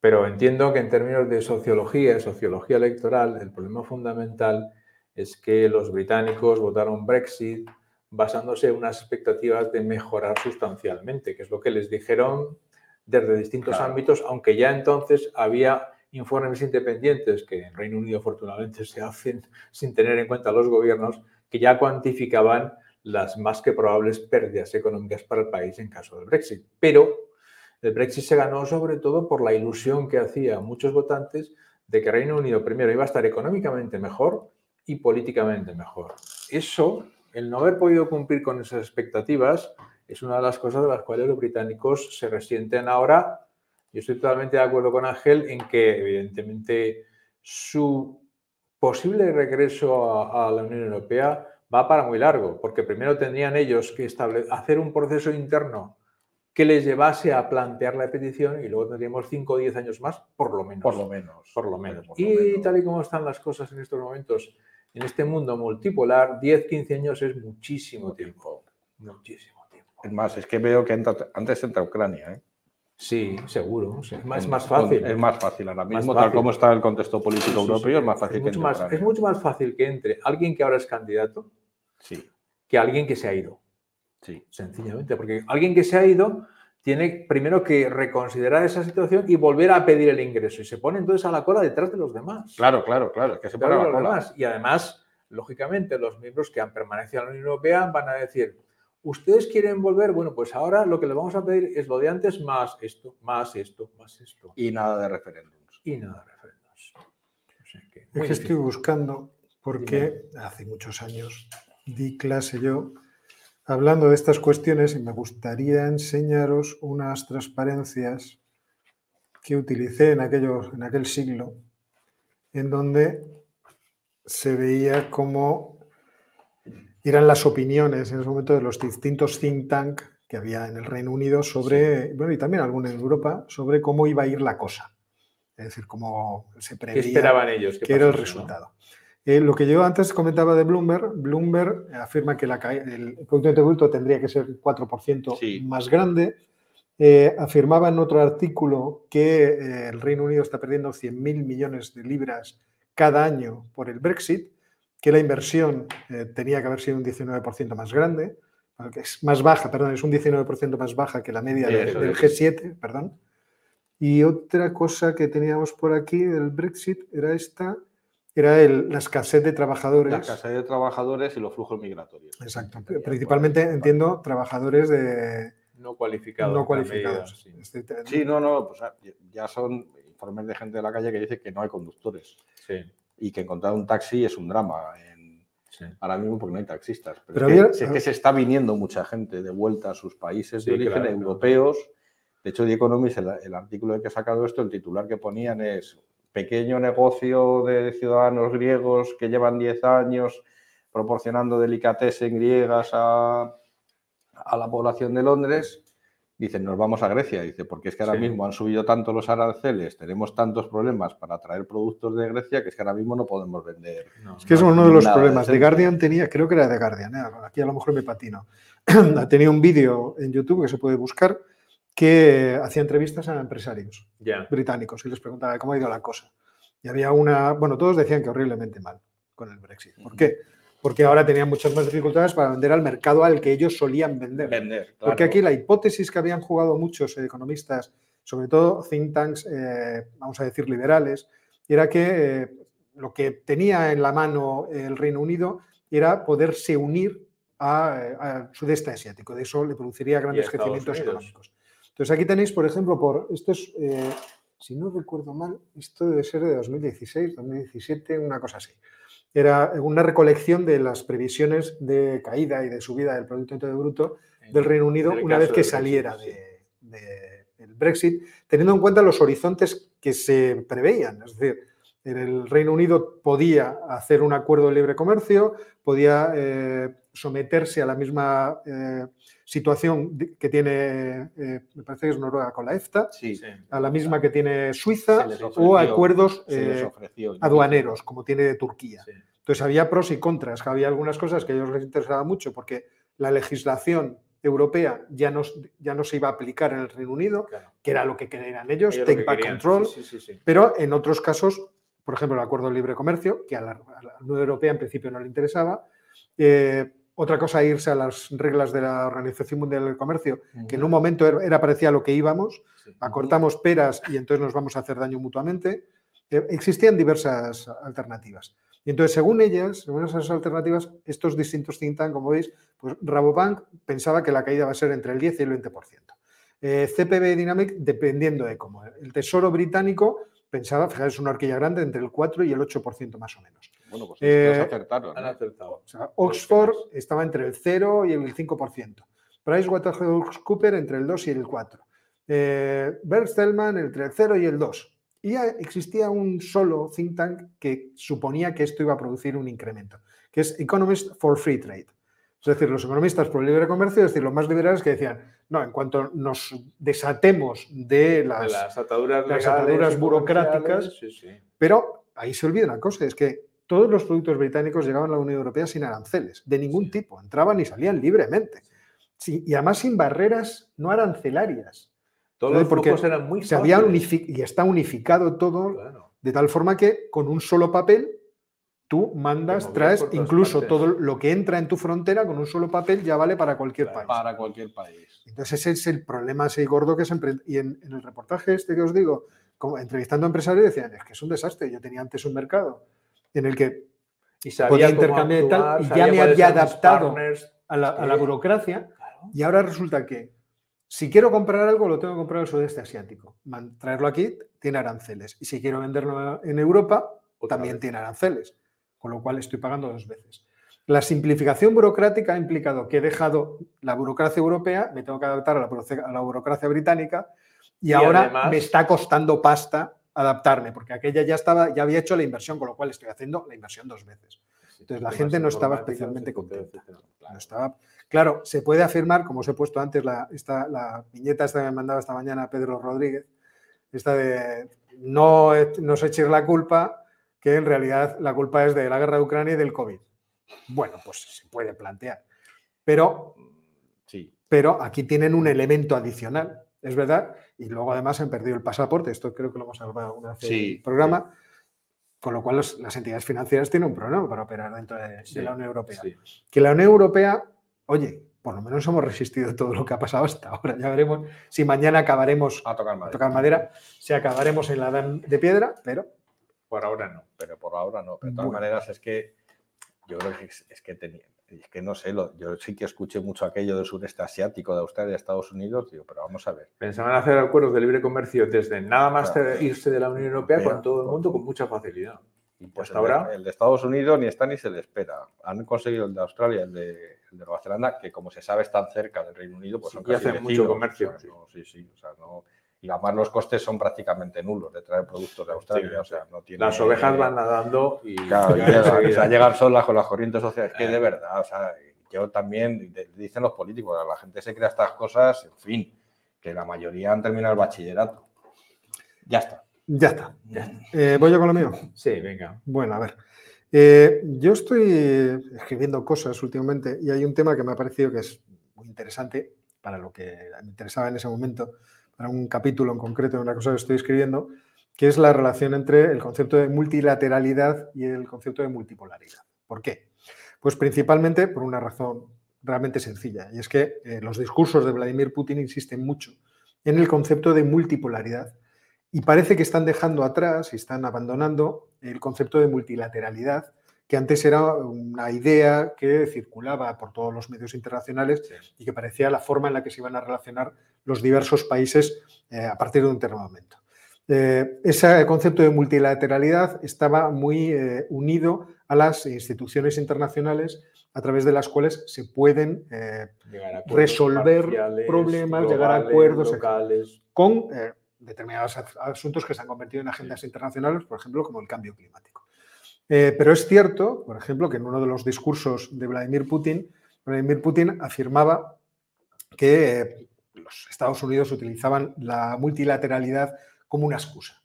pero entiendo que en términos de sociología, sociología electoral, el problema fundamental es que los británicos votaron Brexit basándose en unas expectativas de mejorar sustancialmente, que es lo que les dijeron desde distintos Claro. ámbitos, aunque ya entonces había informes independientes que en Reino Unido afortunadamente se hacen sin tener en cuenta los gobiernos, que ya cuantificaban las más que probables pérdidas económicas para el país en caso del Brexit. Pero el Brexit se ganó sobre todo por la ilusión que hacía muchos votantes de que Reino Unido primero iba a estar económicamente mejor y políticamente mejor. Eso, el no haber podido cumplir con esas expectativas, es una de las cosas de las cuales los británicos se resienten ahora. Yo estoy totalmente de acuerdo con Ángel en que, evidentemente, su posible regreso a, a la Unión Europea va para muy largo, porque primero tendrían ellos que hacer un proceso interno que les llevase a plantear la petición y luego tendríamos 5 o 10 años más, por lo menos. por lo menos. Por lo menos. Por lo y menos. tal y como están las cosas en estos momentos, en este mundo multipolar, 10, 15 años es muchísimo tiempo. Muchísimo tiempo. Es más, es que veo que entra- antes entra Ucrania. ¿eh? Sí, seguro. sí. Es más, fácil. Es más fácil ahora mismo, tal como está el contexto político Sí, europeo, sí. es más fácil Es que mucho entre más, es mucho más fácil que entre alguien que ahora es candidato Sí, que alguien que se ha ido. sí. Sencillamente, porque alguien que se ha ido tiene primero que reconsiderar esa situación y volver a pedir el ingreso. Y se pone entonces a la cola detrás de los demás. Claro, claro, claro. Es que se Detrás pone de la los cola. demás. Y además, lógicamente, los miembros que han permanecido en la Unión Europea van a decir, ustedes quieren volver, bueno, pues ahora lo que les vamos a pedir es lo de antes más esto, más esto, más esto. Y nada de referéndums. Y nada de. O sea que, Es que estoy buscando, porque hace muchos años di clase yo hablando de estas cuestiones y me gustaría enseñaros unas transparencias que utilicé en, aquellos, en aquel siglo, en donde se veía cómo eran las opiniones en ese momento de los distintos think tank que había en el Reino Unido sobre, bueno, y también alguna en Europa, sobre cómo iba a ir la cosa. Es decir, cómo se ¿Qué preveía esperaban ellos? que era el pasase, no? resultado. Eh, lo que yo antes comentaba de Bloomberg, Bloomberg afirma que la el Producto Interior Bruto tendría que ser 4% Sí. más grande. Eh, afirmaba en otro artículo que eh, el Reino Unido está perdiendo 100.000 millones de libras cada año por el Brexit, que la inversión eh, tenía que haber sido un 19% más grande, es más baja, perdón, es un 19% más baja que la media de- del es. G7, perdón. Y otra cosa que teníamos por aquí del Brexit era esta, era el- la escasez de trabajadores. La casa de trabajadores y los flujos migratorios. Exacto. Principalmente, entiendo, trabajadores de No cualificados. no cualificados. sí. Este- Sí, no, no, pues ah, ya son informes de gente de la calle que dice que no hay conductores Sí, y que encontrar un taxi es un drama en- sí. ahora mismo porque no hay taxistas. Pero, Pero es, que, había- si es que se está viniendo mucha gente de vuelta a sus países de Sí, origen, claro, claro. europeos. De hecho, The Economist, el, el artículo que ha sacado esto, el titular que ponían es pequeño negocio de ciudadanos griegos que llevan 10 años proporcionando delicatessen griegas a, a la población de Londres. Dicen, nos vamos a Grecia. Dice, porque es que ahora Sí. mismo han subido tanto los aranceles, tenemos tantos problemas para traer productos de Grecia que es que ahora mismo no podemos vender. No, Es que es No, uno de los problemas. The decente. Guardian tenía, creo que era The Guardian, ¿eh? aquí a lo mejor me patino. tenía un vídeo en YouTube que se puede buscar que hacía entrevistas a empresarios británicos y les preguntaba cómo ha ido la cosa. Y había una, bueno, todos decían que horriblemente mal con el Brexit. ¿Por qué? Porque ahora tenían muchas más dificultades para vender al mercado al que ellos solían vender. Vender. Porque claro. aquí la hipótesis que habían jugado muchos economistas, sobre todo think tanks, eh, vamos a decir liberales, era que eh, lo que tenía en la mano el Reino Unido era poderse unir a- eh, al sudeste asiático. De eso le produciría grandes crecimientos Unidos. económicos. Entonces aquí tenéis, por ejemplo, por esto es, eh, si no recuerdo mal, esto debe ser de 2016, 2017, una cosa así. Era una recolección de las previsiones de caída y de subida del Producto Interior Bruto del Reino Unido una vez que del saliera sí. de- de- del Brexit, teniendo en cuenta los horizontes que se preveían. Es decir, el Reino Unido podía hacer un acuerdo de libre comercio, podía eh, someterse a la misma eh, situación que tiene, eh, me parece que es Noruega con la EFTA, Sí, Sí. a la misma que tiene Suiza o acuerdos eh, ofreció. aduaneros, como tiene Turquía. Sí. Entonces había pros y contras, había algunas cosas que a ellos les interesaba mucho porque la legislación europea ya no, ya no se iba a aplicar en el Reino Unido, Claro. que era lo que querían ellos, Ellos lo take que back control, Sí, sí, sí, sí. pero en otros casos, por ejemplo, el acuerdo de libre comercio, que a la, a la Unión Europea en principio no le interesaba, eh, otra cosa irse a las reglas de la Organización Mundial del Comercio, que en un momento era, era parecía lo que íbamos, Sí. acortamos peras y entonces nos vamos a hacer daño mutuamente. Eh, existían diversas alternativas. Y entonces, según ellas, según esas alternativas, estos distintos think tank, como veis, pues Rabobank pensaba que la caída va a ser entre el 10 y el 20%. Eh, CPB Dynamic, dependiendo de cómo. El Tesoro británico pensaba, fijaros, una horquilla grande, entre el 4 y el 8% más o menos. Bueno, pues Eh, acertaron. Han acertado. O sea, Oxford estaba entre el 0 y el 5%. PricewaterhouseCoopers entre el 2 y el 4. Eh, Bertelsmann entre el 0 y el 2. Y ya existía un solo think tank que suponía que esto iba a producir un incremento, que es Economist for Free Trade. Es decir, los economistas por el libre comercio, es decir, los más liberales que decían, no, en cuanto nos desatemos de las... De las ataduras, las ataduras burocráticas, comerciales, Sí, sí. Pero ahí se olvida una cosa, es que todos los productos británicos llegaban a la Unión Europea sin aranceles, de ningún tipo, entraban y salían libremente. Y además sin barreras no arancelarias. Todos los porque eran muy se había y está unificado todo Claro. de tal forma que con un solo papel tú mandas, traes, incluso partes. todo lo que entra en tu frontera con un solo papel ya vale para cualquier país. Para cualquier país. Entonces ese es el problema así gordo que se Y en, en el reportaje este que os digo, como entrevistando a empresarios decían, es que es un desastre, yo tenía antes un mercado en el que Y podía intercambiar y tal, y ya me había adaptado a la, a la Sí. burocracia Claro. y ahora resulta que si quiero comprar algo lo tengo que comprar al sudeste asiático. Traerlo aquí tiene aranceles y si quiero venderlo en Europa Otra también vez. tiene aranceles, con lo cual estoy pagando dos veces. La simplificación burocrática ha implicado que he dejado la burocracia europea, me tengo que adaptar a la, buroce- a la burocracia británica y, Y ahora además- me está costando pasta adaptarme, porque aquella ya estaba, ya había hecho la inversión, con lo cual estoy haciendo la inversión dos veces. Entonces, la gente no estaba especialmente contenta. No Claro. estaba- claro, se puede afirmar, como os he puesto antes, la, esta, la viñeta esta que me mandaba esta mañana Pedro Rodríguez, esta de no e- nos eches la culpa, que en realidad la culpa es de la guerra de Ucrania y del COVID. Bueno, pues se puede plantear. Pero, Sí. pero aquí tienen un elemento adicional, es verdad, y luego además han perdido el pasaporte, esto creo que lo hemos hablado en Sí, el programa, con lo cual los- las entidades financieras tienen un problema para operar dentro de, la Unión Europea que la Unión Europea, oye, por lo menos hemos resistido todo lo que ha pasado hasta ahora. Ya veremos si mañana acabaremos A tocar a madera. tocar madera, si acabaremos en la edad de piedra, pero Por ahora no. Pero por ahora no. De todas Bueno. maneras, es que yo creo que es, es que tenía. Es que no sé, lo- yo sí que escuché mucho aquello del sureste asiático, de Australia, Estados Unidos, digo, pero vamos a ver. Pensaban hacer acuerdos de libre comercio desde nada más Claro. irse de la Unión Europea Europea, con todo el mundo con mucha facilidad. Y pues Hasta el ahora- el de Estados Unidos ni está ni se le espera. Han conseguido el de Australia, el de, el de Nueva Zelanda, que como se sabe están cerca del Reino Unido, pues Sí, son casi hacen mucho comercio, o sea, sí. no, sí, sí, o sea, no- y además los costes son prácticamente nulos de traer productos de Australia. o sea, no tiene, Las ovejas van nadando y Claro, y o sea, llegan solas con las corrientes sociales. Es que de verdad, o sea, yo también, dicen los políticos, la gente se crea estas cosas, en fin, que la mayoría han terminado el bachillerato. Ya está. ya está. Eh, ¿Voy yo con lo mío? Sí, venga. Bueno, a ver. Eh, yo estoy escribiendo cosas últimamente y hay un tema que me ha parecido que es muy interesante para lo que me interesaba en ese momento, para un capítulo en concreto de una cosa que estoy escribiendo, que es la relación entre el concepto de multilateralidad y el concepto de multipolaridad. ¿Por qué? Pues principalmente por una razón realmente sencilla, y es que eh, los discursos de Vladimir Putin insisten mucho en el concepto de multipolaridad y parece que están dejando atrás y están abandonando el concepto de multilateralidad, que antes era una idea que circulaba por todos los medios internacionales y que parecía la forma en la que se iban a relacionar los diversos países eh, a partir de un determinado momento. Eh, ese concepto de multilateralidad estaba muy eh, unido a las instituciones internacionales a través de las cuales se pueden resolver problemas, llegar a acuerdos, locales. con determinados as- asuntos que se han convertido en agendas internacionales, por ejemplo, como el cambio climático. Pero es cierto, por ejemplo, que en uno de los discursos de Vladimir Putin, Vladimir Putin afirmaba que los Estados Unidos utilizaban la multilateralidad como una excusa.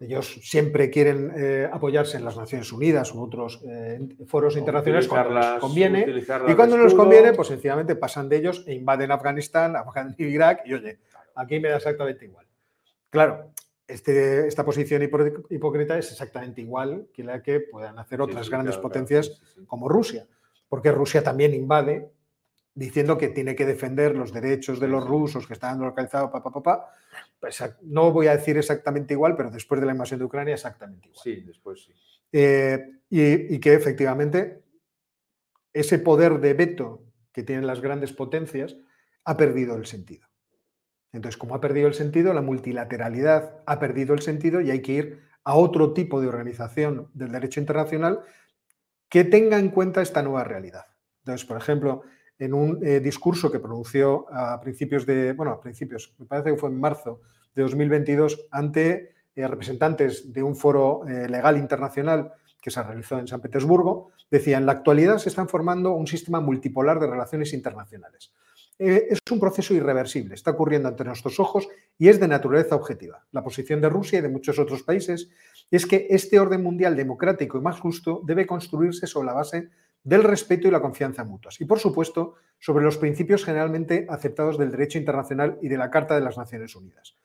Ellos siempre quieren eh, apoyarse en las Naciones Unidas u otros eh, foros internacionales cuando les conviene y cuando no les conviene, pues sencillamente pasan de ellos e invaden Afganistán, Afganistán y Irak y oye, aquí me da exactamente igual. Claro, este, esta posición hipócrita es exactamente igual que la que puedan hacer otras sí, grandes claro, potencias sí. como Rusia, porque Rusia también invade diciendo que tiene que defender los derechos de los rusos que están localizados, pa, pa, pa, pa. Pues, no voy a decir exactamente igual, pero después de la invasión de Ucrania exactamente igual. Sí, después sí. Eh, y, y que efectivamente ese poder de veto que tienen las grandes potencias ha perdido el sentido. Entonces, como ha perdido el sentido, la multilateralidad ha perdido el sentido y hay que ir a otro tipo de organización del derecho internacional que tenga en cuenta esta nueva realidad. Entonces, por ejemplo, en un eh, discurso que pronunció a principios de, bueno, a principios, me parece que fue en marzo de 2022, ante eh, representantes de un foro eh, legal internacional que se realizó en San Petersburgo, decía, en la actualidad se están formando un sistema multipolar de relaciones internacionales. Es un proceso irreversible, está ocurriendo ante nuestros ojos y es de naturaleza objetiva. La posición de Rusia y de muchos otros países es que este orden mundial democrático y más justo debe construirse sobre la base del respeto y la confianza mutuas. Y, por supuesto, sobre los principios generalmente aceptados del derecho internacional y de la Carta de las Naciones Unidas,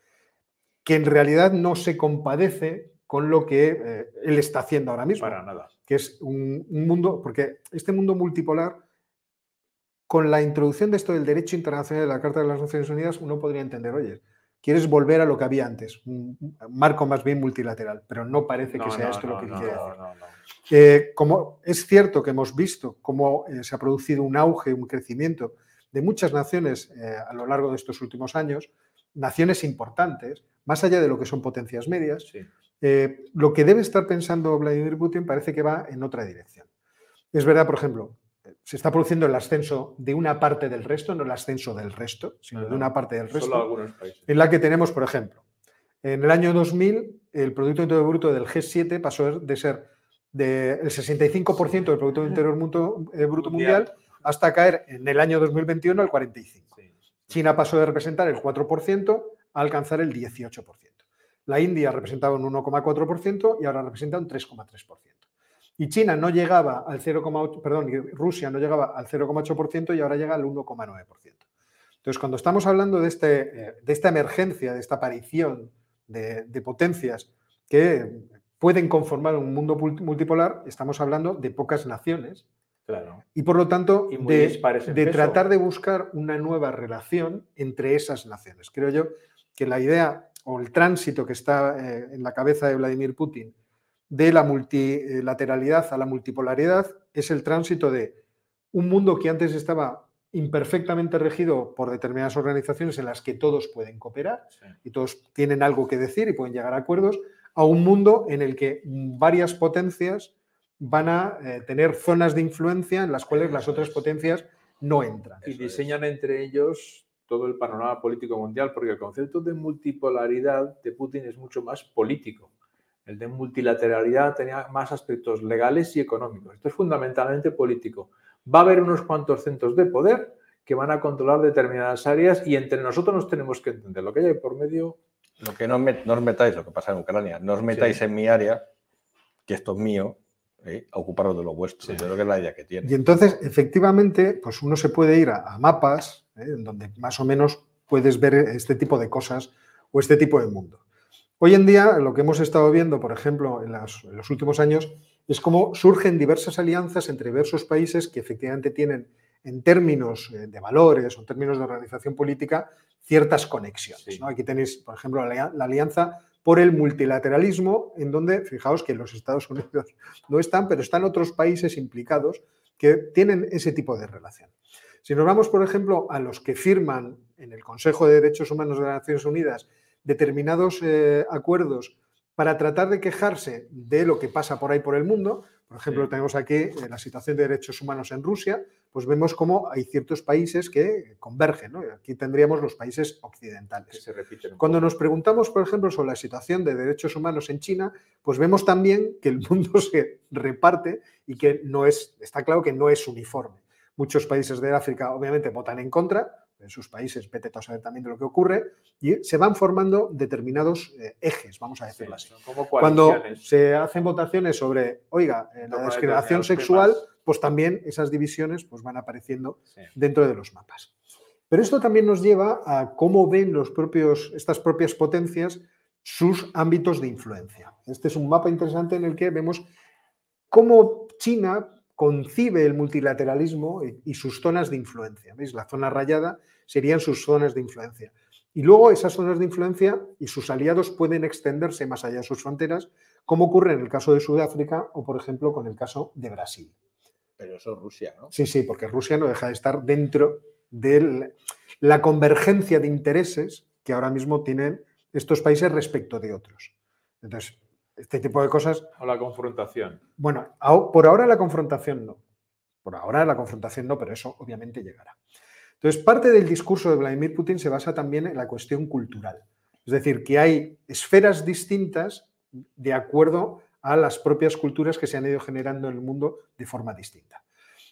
que en realidad no se compadece con lo que eh, él está haciendo ahora mismo. Para nada. Que es un, un mundo, porque este mundo multipolar, con la introducción de esto del derecho internacional y de la Carta de las Naciones Unidas, uno podría entender, oye, quieres volver a lo que había antes, un marco más bien multilateral, pero no parece que sea no, esto no, lo que quiere decir. Eh, como es cierto que hemos visto cómo eh, se ha producido un auge, un crecimiento de muchas naciones eh, a lo largo de estos últimos años, naciones importantes, más allá de lo que son potencias medias, Sí. lo que debe estar pensando Vladimir Putin parece que va en otra dirección. Es verdad, por ejemplo, se está produciendo el ascenso de una parte del resto, no el ascenso del resto, sino No, de una parte del resto Solo algunos países. en la que tenemos, por ejemplo, en el año 2000, el Producto Interior Bruto del G7 pasó de ser del 65% del Producto Interior Bruto, eh, Bruto Mundial. Mundial hasta caer en el año 2021 al 45%. Sí. China pasó de representar el 4% a alcanzar el 18%. La India representaba un 1,4% y ahora representa un 3,3%. Y China no llegaba al 0,8%, perdón, Rusia no llegaba al 0,8% y ahora llega al 1,9%. Entonces, cuando estamos hablando de, este, eh, de esta emergencia, de esta aparición de, de potencias que pueden conformar un mundo multipolar, estamos hablando de pocas naciones Claro. y por lo tanto Y de, de tratar de buscar una nueva relación entre esas naciones. Creo yo que la idea o el tránsito que está eh, en la cabeza de Vladimir Putin de la multilateralidad a la multipolaridad es el tránsito de un mundo que antes estaba imperfectamente regido por determinadas organizaciones en las que todos pueden cooperar sí. y todos tienen algo que decir y pueden llegar a acuerdos, a un mundo en el que varias potencias van a eh, tener zonas de influencia en las cuales las otras es. potencias no entran. y Eso es. diseñan entre ellos todo el panorama político mundial, porque el concepto de multipolaridad de Putin es mucho más político. El de multilateralidad tenía más aspectos legales y económicos. Esto es fundamentalmente político. Va a haber unos cuantos centros de poder que van a controlar determinadas áreas y entre nosotros nos tenemos que entender. Lo que hay por medio, Lo que no, me- no os metáis, lo que pasa en Ucrania, no os metáis en mi área, que esto es mío, ¿eh? a ocuparos de lo vuestro. Sí. Yo creo que es la idea que tiene. Y entonces, efectivamente, pues uno se puede ir a, a mapas, ¿eh? en donde más o menos puedes ver este tipo de cosas o este tipo de mundo. Hoy en día, lo que hemos estado viendo, por ejemplo, en, las- en los últimos años, es cómo surgen diversas alianzas entre diversos países que efectivamente tienen, en términos eh, de valores o en términos de organización política, ciertas conexiones. Sí. ¿no? Aquí tenéis, por ejemplo, la, la alianza por el multilateralismo, en donde, fijaos que los Estados Unidos no están, pero están otros países implicados que tienen ese tipo de relación. Si nos vamos, por ejemplo, a los que firman en el Consejo de Derechos Humanos de las Naciones Unidas determinados eh, acuerdos para tratar de quejarse de lo que pasa por ahí por el mundo, por ejemplo, Sí. tenemos aquí eh, la situación de derechos humanos en Rusia, pues vemos cómo hay ciertos países que convergen. ¿no? Aquí tendríamos los países occidentales. se Cuando nos preguntamos, por ejemplo, sobre la situación de derechos humanos en China, pues vemos también que el mundo se reparte y que no es, está claro que no es uniforme. Muchos países de África obviamente votan en contra, en sus países vete a saber también de lo que ocurre, y se van formando determinados eh, ejes, vamos a Sí, decirlo así. como Cuando se hacen votaciones sobre, oiga, eh, la discriminación sexual, temas. pues también esas divisiones pues van apareciendo Sí. dentro de los mapas. Pero esto también nos lleva a cómo ven los propios, estas propias potencias sus ámbitos de influencia. Este es un mapa interesante en el que vemos cómo China concibe el multilateralismo y- y sus zonas de influencia. ¿Veis? La zona rayada serían sus zonas de influencia. Y luego esas zonas de influencia y sus aliados pueden extenderse más allá de sus fronteras, como ocurre en el caso de Sudáfrica o, por ejemplo, con el caso de Brasil. Pero eso es Rusia, ¿no? Sí, sí, porque Rusia no deja de estar dentro de la convergencia de intereses que ahora mismo tienen estos países respecto de otros. Entonces, este tipo de cosas, O la confrontación. bueno, por ahora la confrontación no. Por ahora la confrontación no, pero eso obviamente llegará. Entonces, parte del discurso de Vladimir Putin se basa también en la cuestión cultural. Es decir, que hay esferas distintas de acuerdo a las propias culturas que se han ido generando en el mundo de forma distinta.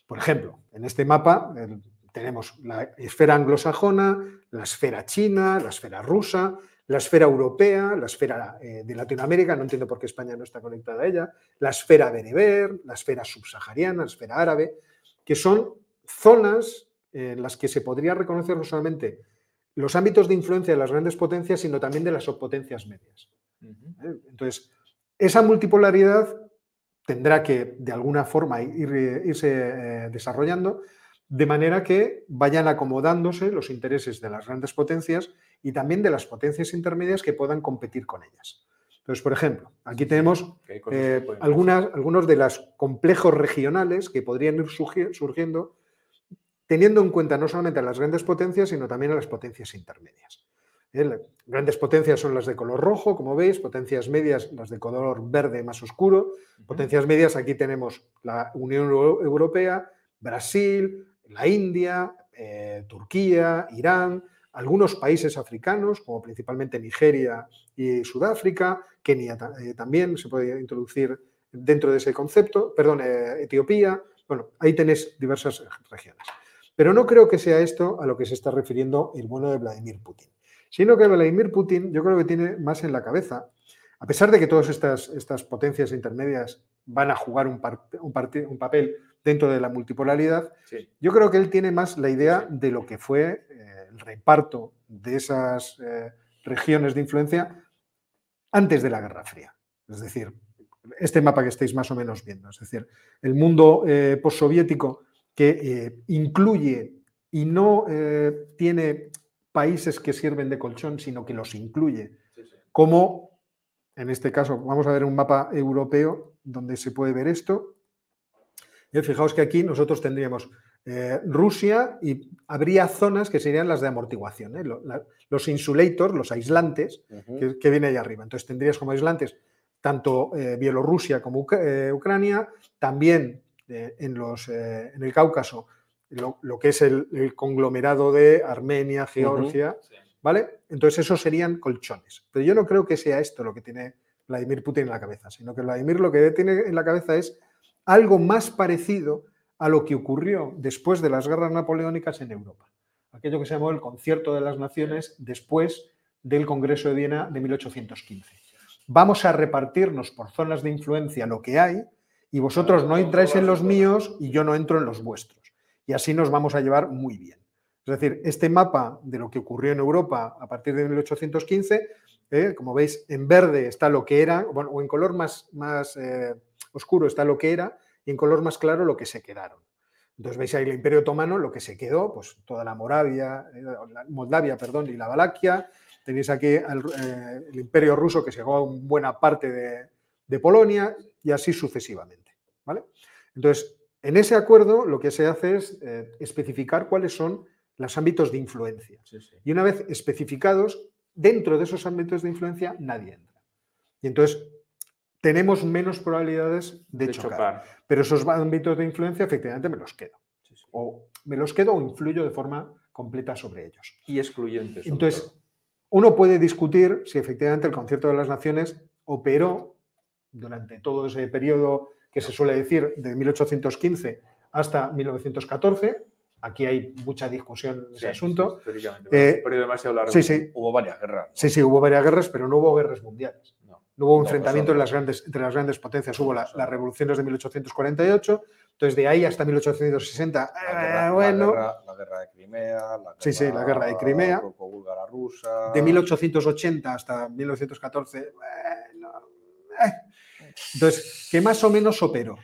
Por ejemplo, en este mapa tenemos la esfera anglosajona, la esfera china, la esfera rusa, la esfera europea, la esfera eh, de Latinoamérica, no entiendo por qué España no está conectada a ella, la esfera bereber, la esfera subsahariana, la esfera árabe, que son zonas en las que se podría reconocer no solamente los ámbitos de influencia de las grandes potencias, sino también de las subpotencias medias. ¿Eh? Entonces, esa multipolaridad tendrá que, de alguna forma, irse eh, desarrollando, de manera que vayan acomodándose los intereses de las grandes potencias y también de las potencias intermedias que puedan competir con ellas. Entonces, por ejemplo, aquí tenemos eh, algunas, algunos de los complejos regionales que podrían ir surgiendo teniendo en cuenta no solamente a las grandes potencias, sino también a las potencias intermedias. ¿eh? Grandes potencias son las de color rojo, como veis, potencias medias las de color verde más oscuro. Potencias medias, aquí tenemos la Unión Europea, Brasil, la India, eh, Turquía, Irán, algunos países africanos, como principalmente Nigeria y Sudáfrica, Kenia eh, también se puede introducir dentro de ese concepto, perdón, Etiopía, bueno, ahí tenéis diversas regiones. Pero no creo que sea esto a lo que se está refiriendo el bueno de Vladimir Putin sino que Vladimir Putin yo creo que tiene más en la cabeza, a pesar de que todas estas, estas potencias intermedias van a jugar un, un, papel dentro de la multipolaridad, yo creo que él tiene más la idea de lo que fue eh, el reparto de esas eh, regiones de influencia antes de la Guerra Fría. Es decir, este mapa que estáis más o menos viendo, es decir, el mundo eh, postsoviético que incluye y no tiene países que sirven de colchón, sino que los incluye. Como, en este caso, vamos a ver un mapa europeo donde se puede ver esto. Y fijaos que aquí nosotros tendríamos eh, Rusia y habría zonas que serían las de amortiguación, ¿eh? los insulators, los aislantes, que, viene ahí arriba. Entonces tendrías como aislantes tanto eh, Bielorrusia como Ucrania, también en, los, en el Cáucaso lo, que es el, conglomerado de Armenia, Georgia, ¿vale? Entonces esos serían colchones. Pero yo no creo que sea esto lo que tiene Vladimir Putin en la cabeza, sino que Vladimir lo que tiene en la cabeza es algo más parecido a lo que ocurrió después de las guerras napoleónicas en Europa. Aquello que se llamó el Concierto de las Naciones después del Congreso de Viena de 1815. Vamos a repartirnos por zonas de influencia lo que hay y vosotros no entráis en los míos y yo no entro en los vuestros y así nos vamos a llevar muy bien. Es decir, este mapa de lo que ocurrió en Europa a partir de 1815, eh, como veis, en verde está lo que era, o en color más, más eh, oscuro está lo que era, y en color más claro lo que se quedaron. Entonces veis ahí el Imperio Otomano, lo que se quedó, pues toda la Moravia, eh, Moldavia, perdón, y la Valaquia. Tenéis aquí el, Imperio Ruso que se llevó buena parte de, de Polonia y así sucesivamente. ¿vale? Entonces, en ese acuerdo lo que se hace es eh, especificar cuáles son los ámbitos de influencia. Y una vez especificados, dentro de esos ámbitos de influencia nadie entra. Y entonces tenemos menos probabilidades de, chocar. Pero esos ámbitos de influencia efectivamente me los quedo. O me los quedo o influyo de forma completa sobre ellos. Y excluyentes. Entonces, uno puede discutir si efectivamente el concierto de las naciones operó durante todo ese periodo que se suele decir de 1815 hasta 1914. Aquí hay mucha discusión en ese asunto. Eh, demasiado largo. Sí, sí. Hubo varias guerras. Sí, sí, hubo varias guerras, pero no hubo guerras mundiales. No, hubo enfrentamiento las grandes, entre las grandes potencias. Hubo las revoluciones de 1848, entonces de ahí hasta 1860. Eh, bueno. La guerra, de Crimea. La guerra, sí, sí, la guerra de Crimea. rusa. De 1880 hasta 1914. Bueno, eh, entonces, que más o menos operó.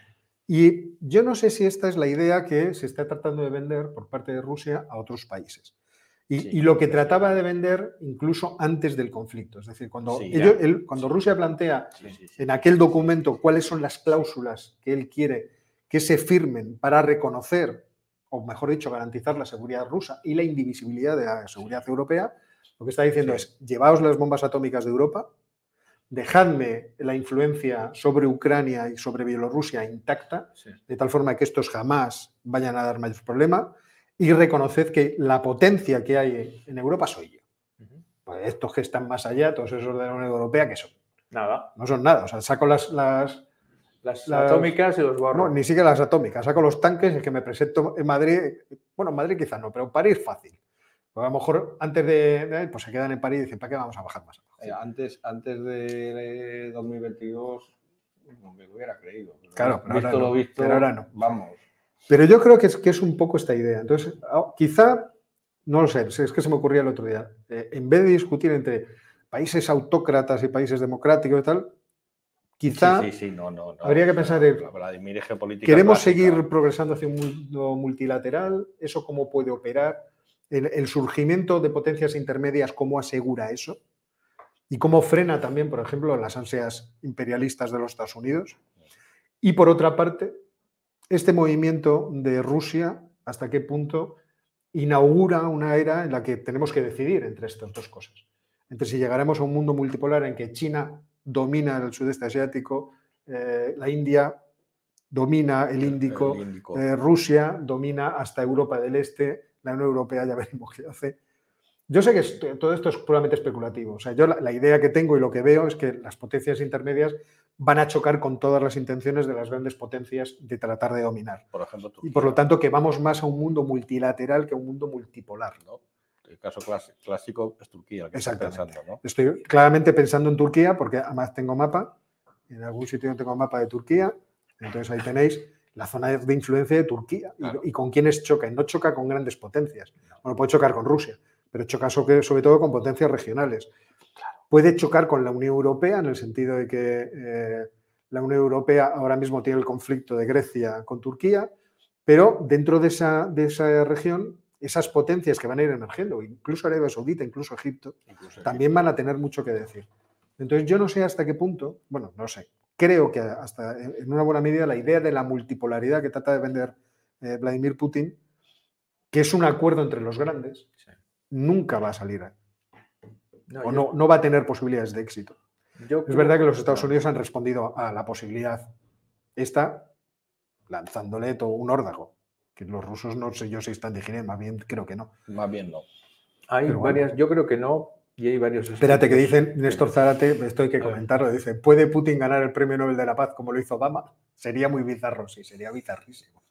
Y yo no sé si esta es la idea que se está tratando de vender por parte de Rusia a otros países. Y, lo que trataba de vender incluso antes del conflicto. Es decir, cuando, cuando Rusia plantea en aquel documento cuáles son las cláusulas que él quiere que se firmen para reconocer, o mejor dicho, garantizar la seguridad rusa y la indivisibilidad de la seguridad europea, lo que está diciendo es, llevaos las bombas atómicas de Europa, dejadme la influencia sobre Ucrania y sobre Bielorrusia intacta, de tal forma que estos jamás vayan a dar mayor problema, y reconoced que la potencia que hay en Europa soy yo. pues estos que están más allá, todos esos de la Unión Europea, ¿qué son? Nada. No son nada. O sea, saco las, las, las, atómicas y los borro. No, ni siquiera las atómicas. Saco los tanques y que me presento en Madrid. Bueno, en Madrid quizás no, pero para ir fácil. A lo mejor antes de, pues se quedan en París y dicen, ¿para qué vamos a bajar más? Eh, antes, antes de 2022 no me lo hubiera creído. claro, pero visto lo visto, pero ahora no. Vamos. Pero yo creo que es, que es un poco esta idea. Entonces, ah, quizá, no lo sé, es que se me ocurría el otro día, eh, en vez de discutir entre países autócratas y países democráticos y tal, quizá sí, sí, no, no, habría que pensar en... ¿Queremos seguir progresando hacia un mundo multilateral? ¿Eso cómo puede operar? el surgimiento de potencias intermedias, ¿cómo asegura eso? Y cómo frena también, por ejemplo, las ansias imperialistas de los Estados Unidos. Y por otra parte, este movimiento de Rusia, hasta qué punto inaugura una era en la que tenemos que decidir entre estas dos cosas. Entre si llegaremos a un mundo multipolar en que China domina el sudeste asiático, eh, la India domina el Índico, eh, Rusia domina hasta Europa del Este, la Unión Europea ya veremos qué hace. Yo sé que todo esto es puramente especulativo. O sea, yo la, idea que tengo y lo que veo es que las potencias intermedias van a chocar con todas las intenciones de las grandes potencias de tratar de dominar. Por ejemplo, Y por lo tanto que vamos más a un mundo multilateral que a un mundo multipolar. ¿no? El caso clásico es Turquía, que estoy pensando. ¿no? Estoy claramente pensando en Turquía porque además tengo mapa. En algún sitio tengo mapa de Turquía. Entonces ahí tenéis la zona de influencia de Turquía y, con quiénes choca. Y no choca con grandes potencias. Bueno, puede chocar con Rusia pero choca sobre todo con potencias regionales. Puede chocar con la Unión Europea en el sentido de que eh, la Unión Europea ahora mismo tiene el conflicto de Grecia con Turquía, pero dentro de esa, de esa región, esas potencias que van a ir emergiendo, incluso Arabia Saudita, incluso Egipto, también van a tener mucho que decir. Entonces yo no sé hasta qué punto, bueno, no sé, creo que hasta en una buena medida la idea de la multipolaridad que trata de vender eh, Vladimir Putin, que es un acuerdo entre los grandes, nunca va a salir. o no, no va a tener posibilidades de éxito. es verdad que los Estados Unidos han respondido a la posibilidad esta lanzándole todo un órdago. Que los rusos no sé yo si están digiriendo, más bien creo que no. Más bien no. Hay varias, yo creo que no, y hay varios. Espérate, que dicen, Néstor Zárate, esto hay que comentarlo, dice, ¿puede Putin ganar el premio Nobel de la Paz como lo hizo Obama? Sería muy bizarro, sí, sería bizarrísimo.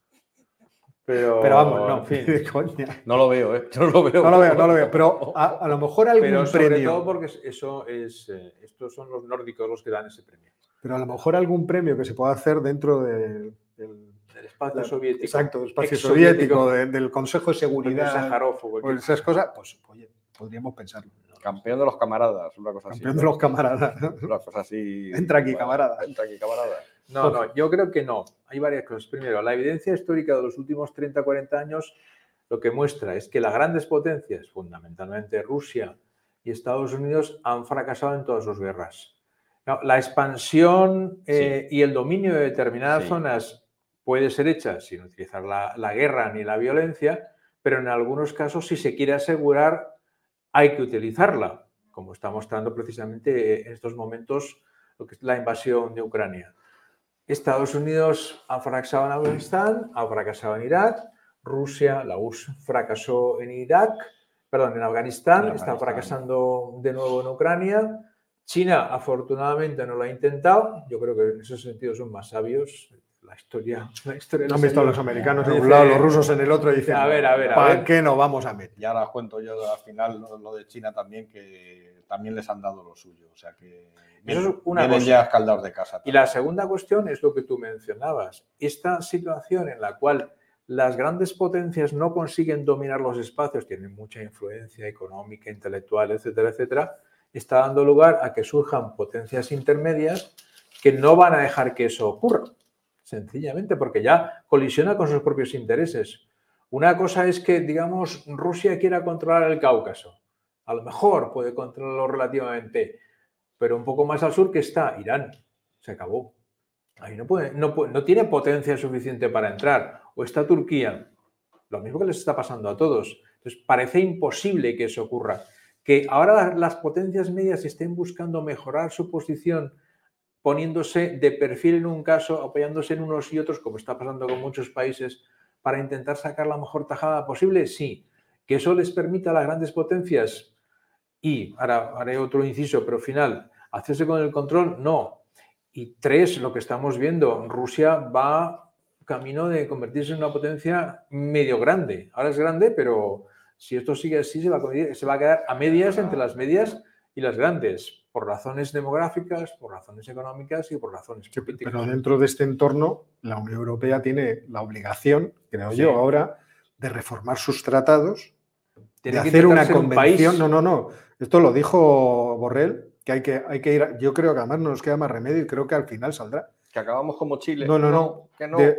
Pero, vamos, no, No lo veo, ¿eh? No lo veo. No lo veo, no lo veo. Pero a, lo mejor algún pero sobre premio. todo porque eso es. Eh, estos son los nórdicos los que dan ese premio. Pero a lo mejor algún premio que se pueda hacer dentro del. espacio soviético. Exacto, del espacio soviético, del Consejo de Seguridad. o esas cosas, pues oye, podríamos pensarlo. Campeón de los camaradas, una cosa así. Campeón de los camaradas. Una cosa así. Entra aquí, camarada. Entra aquí, camarada. No, no, yo creo que no. Hay varias cosas. Primero, la evidencia histórica de los últimos 30, 40 años lo que muestra es que las grandes potencias, fundamentalmente Rusia y Estados Unidos, han fracasado en todas sus guerras. la expansión eh, y el dominio de determinadas zonas puede ser hecha sin utilizar la, guerra ni la violencia, pero en algunos casos, si se quiere asegurar, hay que utilizarla, como está mostrando precisamente en estos momentos lo que es la invasión de Ucrania. Estados Unidos ha fracasado en Afganistán, ha fracasado en Irak, Rusia, la URSS fracasó en Irak, perdón, en Afganistán, está fracasando de nuevo en Ucrania. China, afortunadamente, no lo ha intentado. Yo creo que en ese sentido son más sabios. La historia, la historia no han visto a los americanos en un lado, los rusos en el otro y dicen, a ver, a ver, ¿para qué no vamos a meter? Y ahora cuento yo al final lo de China también, que también les han dado lo suyo. O sea que eso es una cosa. ya escaldados de casa. Y la segunda cuestión es lo que tú mencionabas. Esta situación en la cual las grandes potencias no consiguen dominar los espacios, tienen mucha influencia económica, intelectual, etcétera, etcétera, está dando lugar a que surjan potencias intermedias que no van a dejar que eso ocurra, sencillamente porque ya colisiona con sus propios intereses. Una cosa es que, digamos, Rusia quiera controlar el Cáucaso. A lo mejor puede controlarlo relativamente, pero un poco más al sur que está Irán. Se acabó. Ahí no, puede, no, no tiene potencia suficiente para entrar. O está Turquía. Lo mismo que les está pasando a todos. Entonces, parece imposible que eso ocurra. Que ahora las potencias medias estén buscando mejorar su posición poniéndose de perfil en un caso, apoyándose en unos y otros, como está pasando con muchos países, para intentar sacar la mejor tajada posible, sí. Que eso les permita a las grandes potencias y, ahora haré otro inciso, pero final, hacerse con el control, no. Y tres, lo que estamos viendo, Rusia va camino de convertirse en una potencia medio grande. Ahora es grande, pero Si esto sigue así, se va a, se va a quedar a medias entre las medias y las grandes, por razones demográficas, por razones económicas y por razones políticas. Pero dentro de este entorno, la Unión Europea tiene la obligación, creo yo, ahora, de reformar sus tratados, de hacer una convención. no, no, no. Esto lo dijo Borrell, que hay que, hay que ir. Yo creo que además no nos queda más remedio y creo que al final saldrá. Que acabamos como Chile. No, no, no.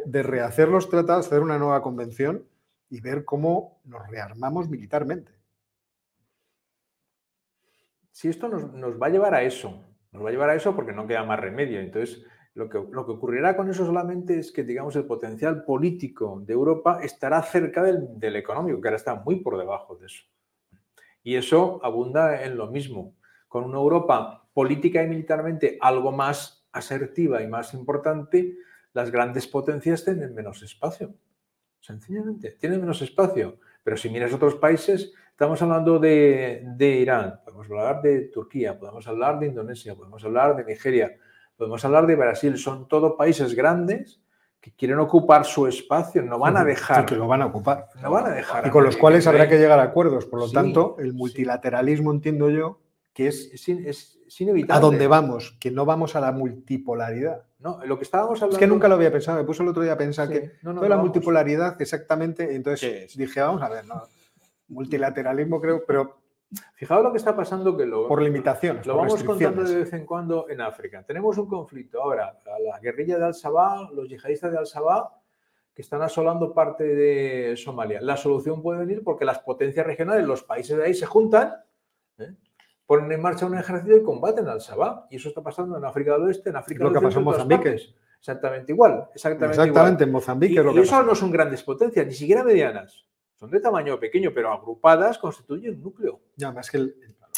De, rehacer los tratados, hacer una nueva convención y ver cómo nos rearmamos militarmente. Si esto nos, va a llevar a eso, nos va a llevar a eso porque no queda más remedio. Entonces, lo que, lo que ocurrirá con eso solamente es que, digamos, el potencial político de Europa estará cerca del, del económico, que ahora está muy por debajo de eso. Y eso abunda en lo mismo. Con una Europa política y militarmente algo más asertiva y más importante, las grandes potencias tienen menos espacio. Sencillamente, tienen menos espacio. Pero si miras otros países, estamos hablando de, de Irán, podemos hablar de Turquía, podemos hablar de Indonesia, podemos hablar de Nigeria, podemos hablar de Brasil. Son todos países grandes que quieren ocupar su espacio, no van a dejar. que lo van a ocupar. No van a dejar. Y con los cuales habrá que llegar a acuerdos. Por lo tanto, el multilateralismo, entiendo yo, que es, es, inevitable. A dónde vamos, que no vamos a la multipolaridad. No, lo que estábamos hablando. Es que nunca lo había pensado, me puse el otro día a pensar que no, no, la multipolaridad, exactamente. Entonces dije, vamos a ver, no, multilateralismo creo, pero Fijaos lo que está pasando que lo, por limitaciones. Lo vamos contando de vez en cuando en África. Tenemos un conflicto ahora, la guerrilla de Al-Shabaab, los yihadistas de Al-Shabaab, que están asolando parte de Somalia. La solución puede venir porque las potencias regionales, los países de ahí se juntan. Ponen en marcha un ejército y combaten al Shabaab. Y eso está pasando en África del Oeste, en África del Lo que pasó en Mozambique. Exactamente igual. Exactamente, exactamente en Mozambique. Y, lo que eso no son grandes potencias, ni siquiera medianas son de tamaño pequeño, pero agrupadas constituyen un núcleo. Ya, es que,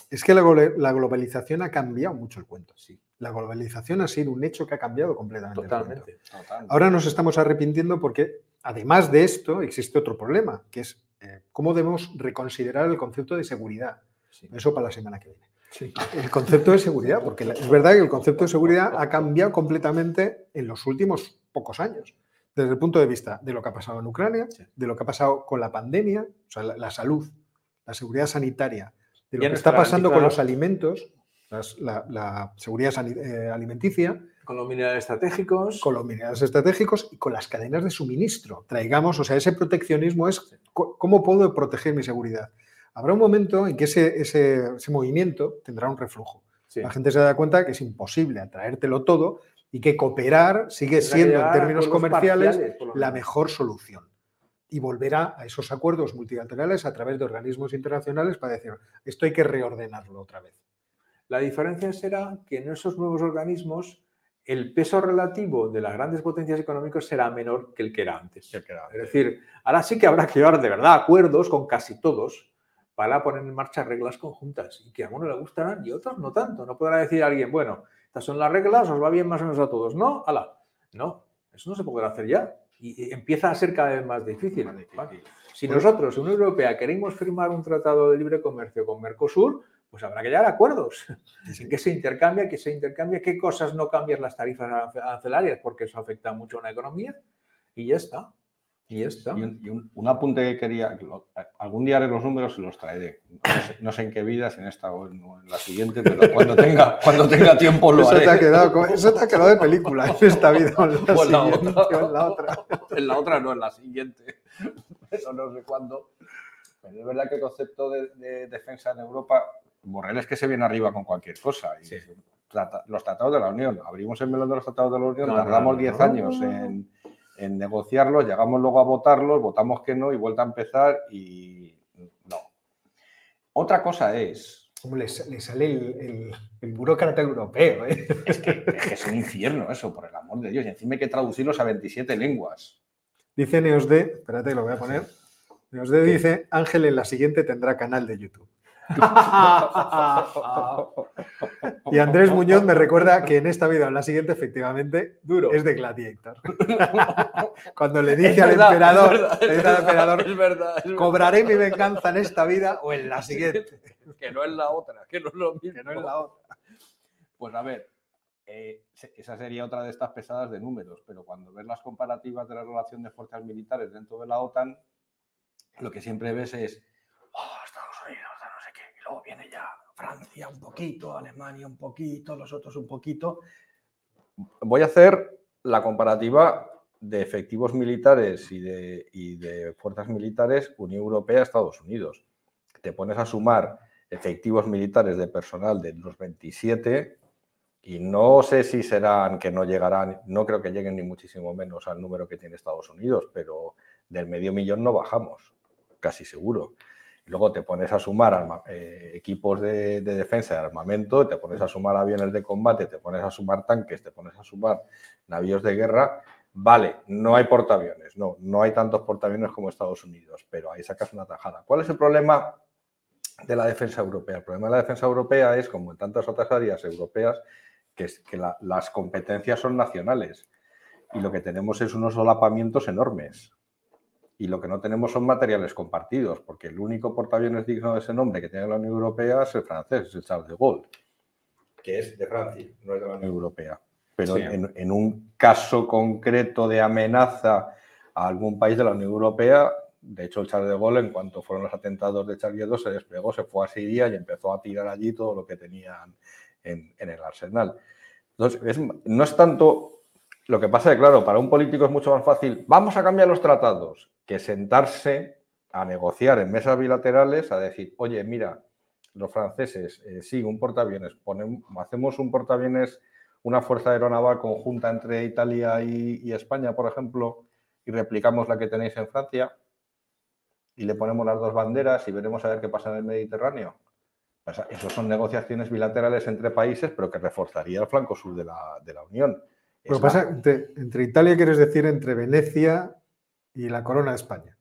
es que la, globalización ha cambiado mucho el cuento. Sí. La globalización ha sido un hecho que ha cambiado completamente. Totalmente. Ahora nos estamos arrepintiendo porque, además de esto, existe otro problema, que es eh, cómo debemos reconsiderar el concepto de seguridad. Eso para la semana que viene. El concepto de seguridad, porque es verdad que el concepto de seguridad ha cambiado completamente en los últimos pocos años desde el punto de vista de lo que ha pasado en Ucrania, de lo que ha pasado con la pandemia, o sea, la, salud, la seguridad sanitaria, de lo que está pasando con los alimentos, la, seguridad eh, alimenticia. Con los minerales estratégicos. Con los minerales estratégicos y con las cadenas de suministro. Traigamos, o sea, ese proteccionismo es cómo puedo proteger mi seguridad. Habrá un momento en que ese, ese, movimiento tendrá un reflujo. La gente se da cuenta que es imposible atraértelo todo y que cooperar sigue siendo en términos comerciales la mejor solución. Y volverá a esos acuerdos multilaterales a través de organismos internacionales para decir, esto hay que reordenarlo otra vez. La diferencia será que en esos nuevos organismos el peso relativo de las grandes potencias económicas será menor que el que era antes. Es decir, ahora sí que habrá que llevar de verdad acuerdos con casi todos para poner en marcha reglas conjuntas y que a algunos le gustarán y a otros no tanto. No podrá decir alguien, bueno, estas son las reglas, os va bien más o menos a todos. No, ala, no, eso no se podrá hacer ya. Y empieza a ser cada vez más difícil. Si pues nosotros, Unión Europea, queremos firmar un tratado de libre comercio con Mercosur, pues habrá que llegar a acuerdos. ¿En qué se intercambia? ¿Qué se intercambia? ¿Qué cosas no cambian las tarifas arancelarias? Porque eso afecta mucho a una economía. Y ya está. Y está. Y, un, apunte que quería, algún día haré los números y los traeré. No sé, en qué vida, en esta o en, la siguiente, pero cuando tenga, cuando tenga tiempo lo eso haré. Te ha quedado, eso te ha quedado de película, en esta vida o en la, otra. en la otra. En la otra no, en la siguiente. Eso no sé cuándo. Pero es verdad que el concepto de, defensa en Europa, Borrell es que se viene arriba con cualquier cosa. Y los tratados de la Unión, abrimos el melón de los tratados de la Unión, tardamos 10 años en en negociarlos, llegamos luego a votarlos, votamos que no y vuelta a empezar y no. Otra cosa es... ¿Cómo le, sale el, el, burócrata europeo? Eh? Es, que, es, un infierno eso, por el amor de Dios. Y encima hay que traducirlos a 27 lenguas. Dice Neosd, espérate, lo voy a poner. Neosd dice, Ángel en la siguiente tendrá canal de YouTube. y Andrés Muñoz me recuerda que en esta vida, en la siguiente, efectivamente, Duro. es de Gladiator. Cuando le dije al emperador, cobraré mi venganza en esta vida o en la siguiente. que no es la otra, que no es lo mismo. Que no es la otra. Pues a ver, eh, esa sería otra de estas pesadas de números, pero cuando ves las comparativas de la relación de fuerzas militares dentro de la OTAN, lo que siempre ves es luego viene ya Francia un poquito, Alemania un poquito, los otros un poquito. Voy a hacer la comparativa de efectivos militares y de, y de fuerzas militares Unión Europea, Estados Unidos. Te pones a sumar efectivos militares de personal de los 27 y no sé si serán que no llegarán, no creo que lleguen ni muchísimo menos al número que tiene Estados Unidos, pero del medio millón no bajamos, casi seguro. Luego te pones a sumar eh, equipos de, de, defensa de armamento, te pones a sumar aviones de combate, te pones a sumar tanques, te pones a sumar navíos de guerra. Vale, no hay portaaviones, no, no hay tantos portaaviones como Estados Unidos, pero ahí sacas una tajada. ¿Cuál es el problema de la defensa europea? El problema de la defensa europea es, como en tantas otras áreas europeas, que, las competencias son nacionales y lo que tenemos es unos solapamientos enormes. Y lo que no tenemos son materiales compartidos, porque el único portaaviones digno de ese nombre que tiene la Unión Europea es el francés, es el Charles de Gaulle, que es de Francia, no es de la Unión Europea. Pero sí. en, en, un caso concreto de amenaza a algún país de la Unión Europea, de hecho el Charles de Gaulle, en cuanto fueron los atentados de Charlie Hebdo, se despegó, se fue a Siria y empezó a tirar allí todo lo que tenían en, en el arsenal. Entonces, es, no es tanto... Lo que pasa es que, claro, para un político es mucho más fácil, vamos a cambiar los tratados, que sentarse a negociar en mesas bilaterales, a decir, oye, mira, los franceses, eh, sí, un portaaviones, ponemos, hacemos un portaaviones, una fuerza aeronaval conjunta entre Italia y, España, por ejemplo, y replicamos la que tenéis en Francia, y le ponemos las dos banderas y veremos a ver qué pasa en el Mediterráneo. O sea, eso son negociaciones bilaterales entre países, pero que reforzaría el flanco sur de la, de la Unión. Lo que pasa, entre, entre Italia quieres decir entre Venecia y la corona de España.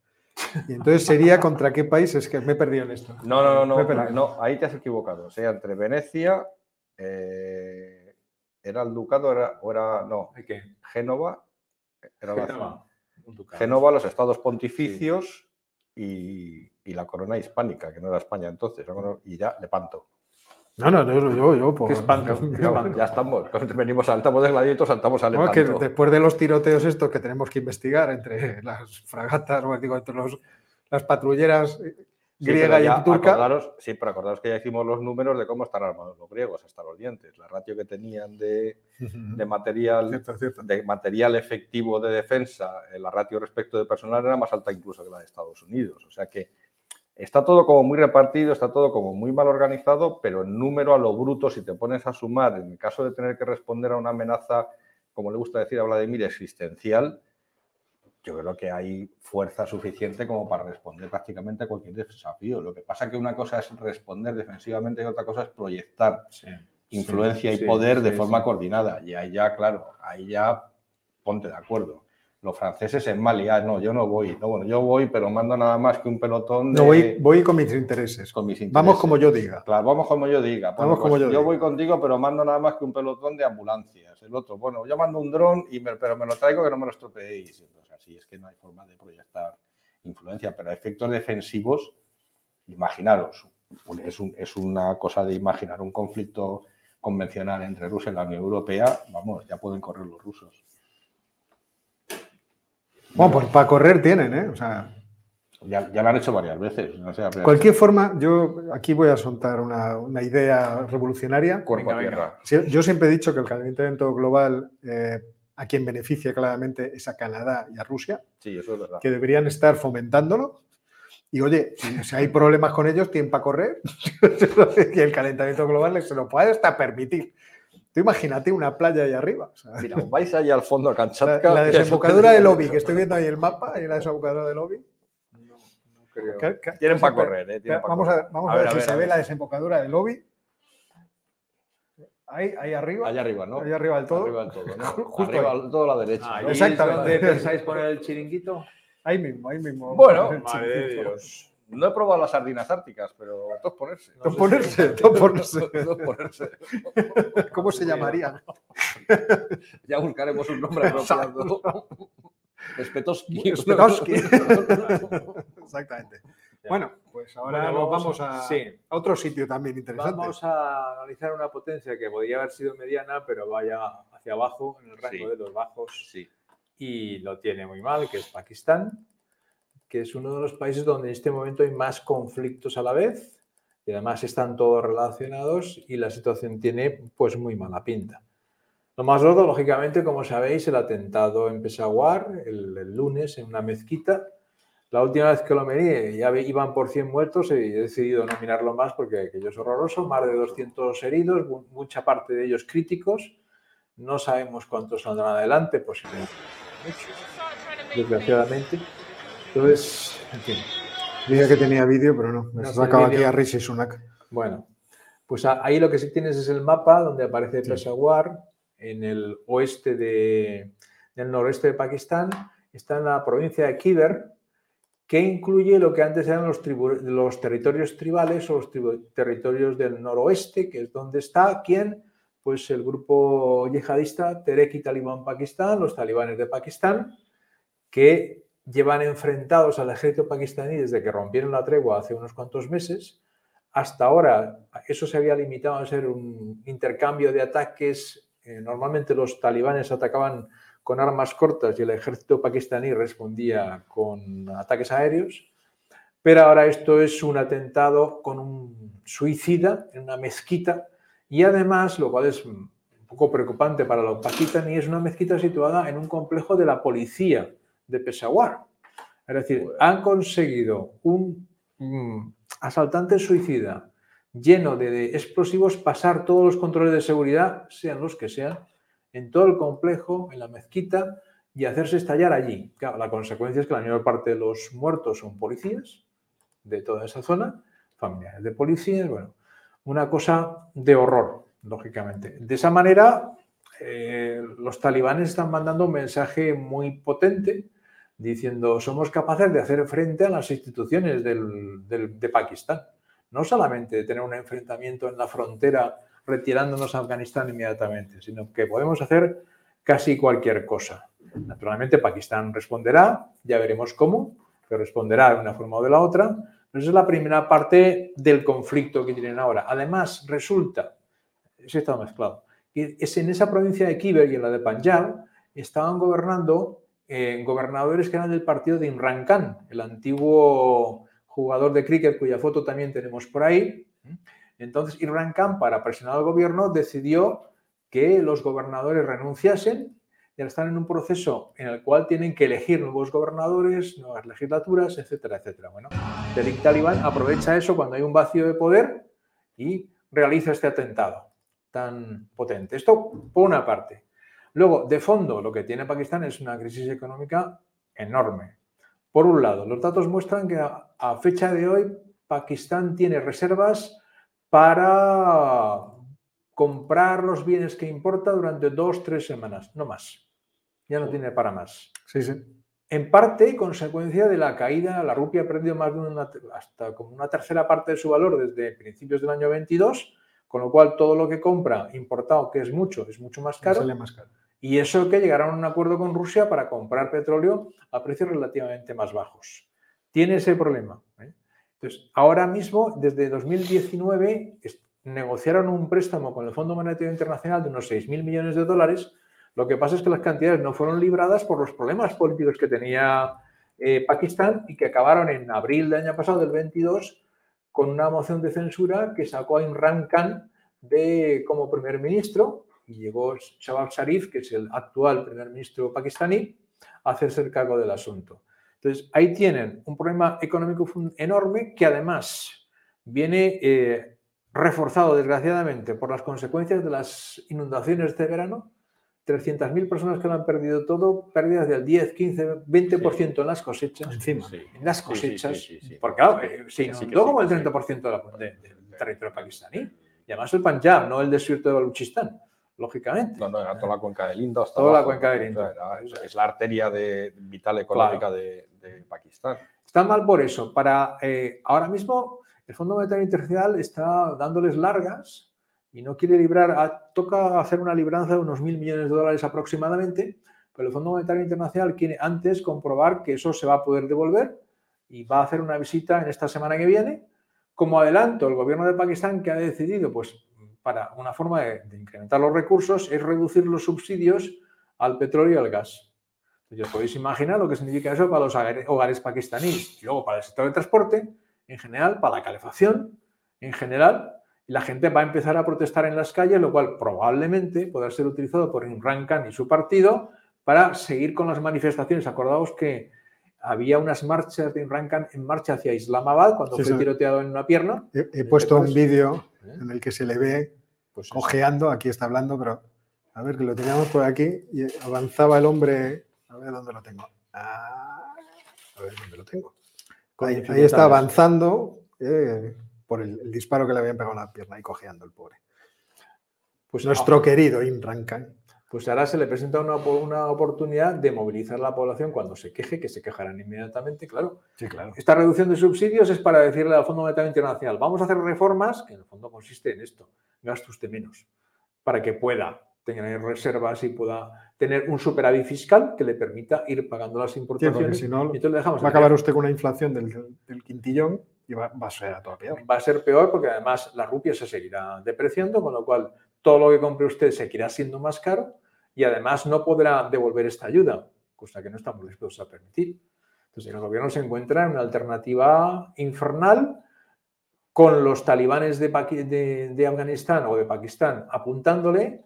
Y entonces sería contra qué país, es que me he perdido en esto. No, no, no, no, no ahí te has equivocado. O sea, entre Venecia, eh, ¿era el ducado era, o era, no, ¿Qué? Génova? Era Génova, la, Génova, los estados pontificios sí. y, y, la corona hispánica, que no era España entonces, y ya Lepanto. No, no, yo, yo, yo por... espanto, ya, ya, estamos. Venimos, saltamos de gladiator, saltamos al no, que después de los tiroteos estos que tenemos que investigar entre las fragatas, o digo, entre los, las patrulleras griega sí, y turca. Acordaros, sí, pero acordaros que ya hicimos los números de cómo están armados los griegos hasta los dientes. La ratio que tenían de, de material, cierto, cierto. de material efectivo de defensa, eh, la ratio respecto de personal era más alta incluso que la de Estados Unidos. O sea que Está todo como muy repartido, está todo como muy mal organizado, pero en número a lo bruto, si te pones a sumar, en el caso de tener que responder a una amenaza, como le gusta decir a Vladimir, existencial, yo creo que hay fuerza suficiente como para responder prácticamente a cualquier desafío. Lo que pasa es que una cosa es responder defensivamente y otra cosa es proyectar sí, influencia sí, y poder sí, de forma coordinada. Y ahí ya, claro, ahí ya ponte de acuerdo los franceses en Mali, ah, no, yo no voy, no, bueno, yo voy, pero mando nada más que un pelotón de... No, voy, voy con mis intereses. Con mis intereses. Vamos como yo diga. Claro, vamos como yo diga. Bueno, vamos como pues yo, yo diga. voy contigo, pero mando nada más que un pelotón de ambulancias. El otro, bueno, yo mando un dron, y me, pero me lo traigo que no me lo estropeéis. Entonces, así es que no hay forma de proyectar influencia, pero a efectos defensivos, imaginaros, es, un, es una cosa de imaginar un conflicto convencional entre Rusia y la Unión Europea, vamos, ya pueden correr los rusos. Bueno, pues para correr tienen, ¿eh? O sea, ya, ya, lo han hecho varias veces. No sé, de cualquier forma, yo aquí voy a soltar una, una idea revolucionaria. Cuerpo a tierra. Yo siempre he dicho que el calentamiento global eh, a quien beneficia claramente es a Canadá y a Rusia. Sí, eso es verdad. Que deberían estar fomentándolo. Y oye, si, si hay problemas con ellos, tienen para correr. y el calentamiento global se lo puede hasta permitir. Tú imagínate una playa ahí arriba. O sea, Mira, vais allá al fondo a Kamchatka. La, la desembocadura de Lobby, que estoy viendo ahí el mapa, ahí la desembocadura de Lobby. No, no creo. Tienen para correr, ¿eh? Tienen vamos, a ver, vamos a, ver, a ver si a se ver. ve la desembocadura de Lobby. Ahí, ahí arriba. Allá arriba, ¿no? Ahí arriba del todo. Arriba del todo, ¿no? Justo arriba del todo a la derecha. Ah, ¿no? Exactamente. ¿Pensáis poner el chiringuito? Ahí mismo, ahí mismo. Bueno, Madre de Dios. No he probado las sardinas árticas, pero todos ponerse. Todos ponerse, todos ponerse. Todos ponerse. ¿Cómo se llamaría? Ya buscaremos un nombre apropiado. Exactamente. Bueno, pues ahora Bueno, nos vamos vamos a, sí. a otro sitio también interesante. Vamos a analizar una potencia que podría haber sido mediana, pero vaya hacia abajo, en el rango Sí. de los bajos, Sí. y lo tiene muy mal, que es Pakistán, que es uno de los países donde en este momento hay más conflictos a la vez. y además están todos relacionados y la situación tiene pues muy mala pinta. Lo más gordo, lógicamente, como sabéis, el atentado en Peshawar el, el lunes en una mezquita. La última vez que lo medí ya iban por 100 muertos y he decidido no mirarlo más porque aquello es horroroso. Más de 200 heridos, mucha parte de ellos críticos. No sabemos cuántos saldrán adelante, posiblemente muchos, desgraciadamente. Entonces, en fin. Dice que tenía vídeo, pero no. Me No sacaba aquí a. Rishi Sunak. Bueno, pues ahí lo que sí tienes es el mapa donde aparece Peshawar en el oeste de, del noroeste de Pakistán. Está en la provincia de Khyber, que incluye lo que antes eran los, tribu- los territorios tribales o los tribu- territorios del noroeste, que es donde está quién, pues el grupo yihadista Tehrik Talibán Pakistán, los talibanes de Pakistán, que llevan enfrentados al ejército pakistaní desde que rompieron la tregua hace unos cuantos meses. Hasta ahora eso se había limitado a ser un intercambio de ataques. Eh, normalmente los talibanes atacaban con armas cortas y el ejército pakistaní respondía con ataques aéreos. Pero ahora esto es un atentado con un suicida en una mezquita y además, lo cual es un poco preocupante para los pakistaníes, es una mezquita situada en un complejo de la policía de Peshawar. Es decir, han conseguido un mm, asaltante suicida lleno de, de explosivos pasar todos los controles de seguridad, sean los que sean, en todo el complejo, en la mezquita, y hacerse estallar allí. Claro, la consecuencia es que la mayor parte de los muertos son policías de toda esa zona, familiares de policías, bueno, una cosa de horror, lógicamente. De esa manera, eh, los talibanes están mandando un mensaje muy potente diciendo somos capaces de hacer frente a las instituciones del- del- de Pakistán. No solamente de tener un enfrentamiento en la frontera retirándonos a Afganistán inmediatamente, sino que podemos hacer casi cualquier cosa. Naturalmente Pakistán responderá, ya veremos cómo, pero responderá de una forma o de la otra. Pero esa es la primera parte del conflicto que tienen ahora. Además, resulta, eso está mezclado, que es en esa provincia de Khyber y en la de Punjab estaban gobernando eh, gobernadores que eran del partido de Imran Khan, el antiguo jugador de cricket cuya foto también tenemos por ahí. Entonces, Imran Khan, para presionar al gobierno, decidió que los gobernadores renunciasen y ahora están en un proceso en el cual tienen que elegir nuevos gobernadores, nuevas legislaturas, etcétera, etcétera. Bueno, Tehrik Talibán aprovecha eso cuando hay un vacío de poder y realiza este atentado tan potente. Esto por una parte. Luego, de fondo, lo que tiene Pakistán es una crisis económica enorme. Por un lado, los datos muestran que a, fecha de hoy Pakistán tiene reservas para comprar los bienes que importa durante dos, tres semanas, no más. Ya no tiene para más. Sí, sí. En parte, consecuencia de la caída, la rupia ha perdido más de una, hasta como una tercera parte de su valor desde principios del año 22, con lo cual todo lo que compra importado, que es mucho, es mucho más caro. Sale más caro. Y eso que llegaron a un acuerdo con Rusia para comprar petróleo a precios relativamente más bajos. Tiene ese problema. ¿eh? Entonces, ahora mismo, desde 2019, es- negociaron un préstamo con el Fondo Monetario Internacional de unos 6.000 millones de dólares. Lo que pasa es que las cantidades no fueron libradas por los problemas políticos que tenía eh, Pakistán y que acabaron en abril del año pasado, del 22, con una moción de censura que sacó a Imran Khan de, como primer ministro y llegó Shahbaz Sharif, que es el actual primer ministro pakistaní, a hacerse cargo del asunto. Entonces, ahí tienen un problema económico enorme que además viene eh, reforzado, desgraciadamente, por las consecuencias de las inundaciones de verano. 300.000 personas que lo han perdido todo, pérdidas del 10, 15, 20% en las cosechas. Encima. Sí. En las Sí, sí, cosechas. sí, sí, sí. Porque claro, se Sí, inundó sí, como el sí. 30% de la- de- del territorio pakistaní. Y además el Punjab, no el desierto de Baluchistán, lógicamente. No, no, era toda la cuenca del Indo hasta Toda la abajo. cuenca del Indo. Era- es, es la arteria de, vital económica de, de Pakistán. Está mal por eso. Para, eh, ahora mismo el Fondo Monetario Internacional está dándoles largas y no quiere librar, a- toca hacer una libranza de unos mil millones de dólares aproximadamente, pero el Fondo Monetario Internacional quiere antes comprobar que eso se va a poder devolver y va a hacer una visita en esta semana que viene. Como adelanto, el gobierno de Pakistán que ha decidido, pues, para una forma de, de incrementar los recursos es reducir los subsidios al petróleo y al gas. Os podéis imaginar lo que significa eso para los hogares pakistaníes y luego para el sector de transporte, en general, para la calefacción en general, y la gente va a empezar a protestar en las calles, lo cual probablemente podrá ser utilizado por Imran Khan y su partido para seguir con las manifestaciones. Acordaos que había unas marchas de Imran Khan en marcha hacia Islamabad cuando fue tiroteado en una pierna. He, puesto un vídeo ¿Eh? en el que se le ve pues cojeando, aquí está hablando, pero a ver, que lo teníamos por aquí y avanzaba el hombre, a ver dónde lo tengo. Ah, a ver dónde lo tengo. Ahí, está avanzando eh, por el, disparo que le habían pegado en la pierna y cojeando el pobre. Pues nuestro querido Imran Khan pues ahora se le presenta una, una, oportunidad de movilizar la población cuando se queje, que se quejarán inmediatamente, claro. Sí, claro. Esta reducción de subsidios es para decirle al Fondo Monetario Internacional, vamos a hacer reformas, que en el fondo consiste en esto, gaste usted menos, para que pueda tener reservas y pueda tener un superávit fiscal que le permita ir pagando las importaciones. Sí, si no, va a acabar usted con una inflación del, del quintillón y va, va, a ser todo peor. Va a ser peor porque además la rupia se seguirá depreciando, con lo cual todo lo que compre usted seguirá siendo más caro y además no podrá devolver esta ayuda, cosa que no estamos dispuestos a permitir. Entonces el gobierno se encuentra en una alternativa infernal con los talibanes de, de, Afganistán o de Pakistán apuntándole.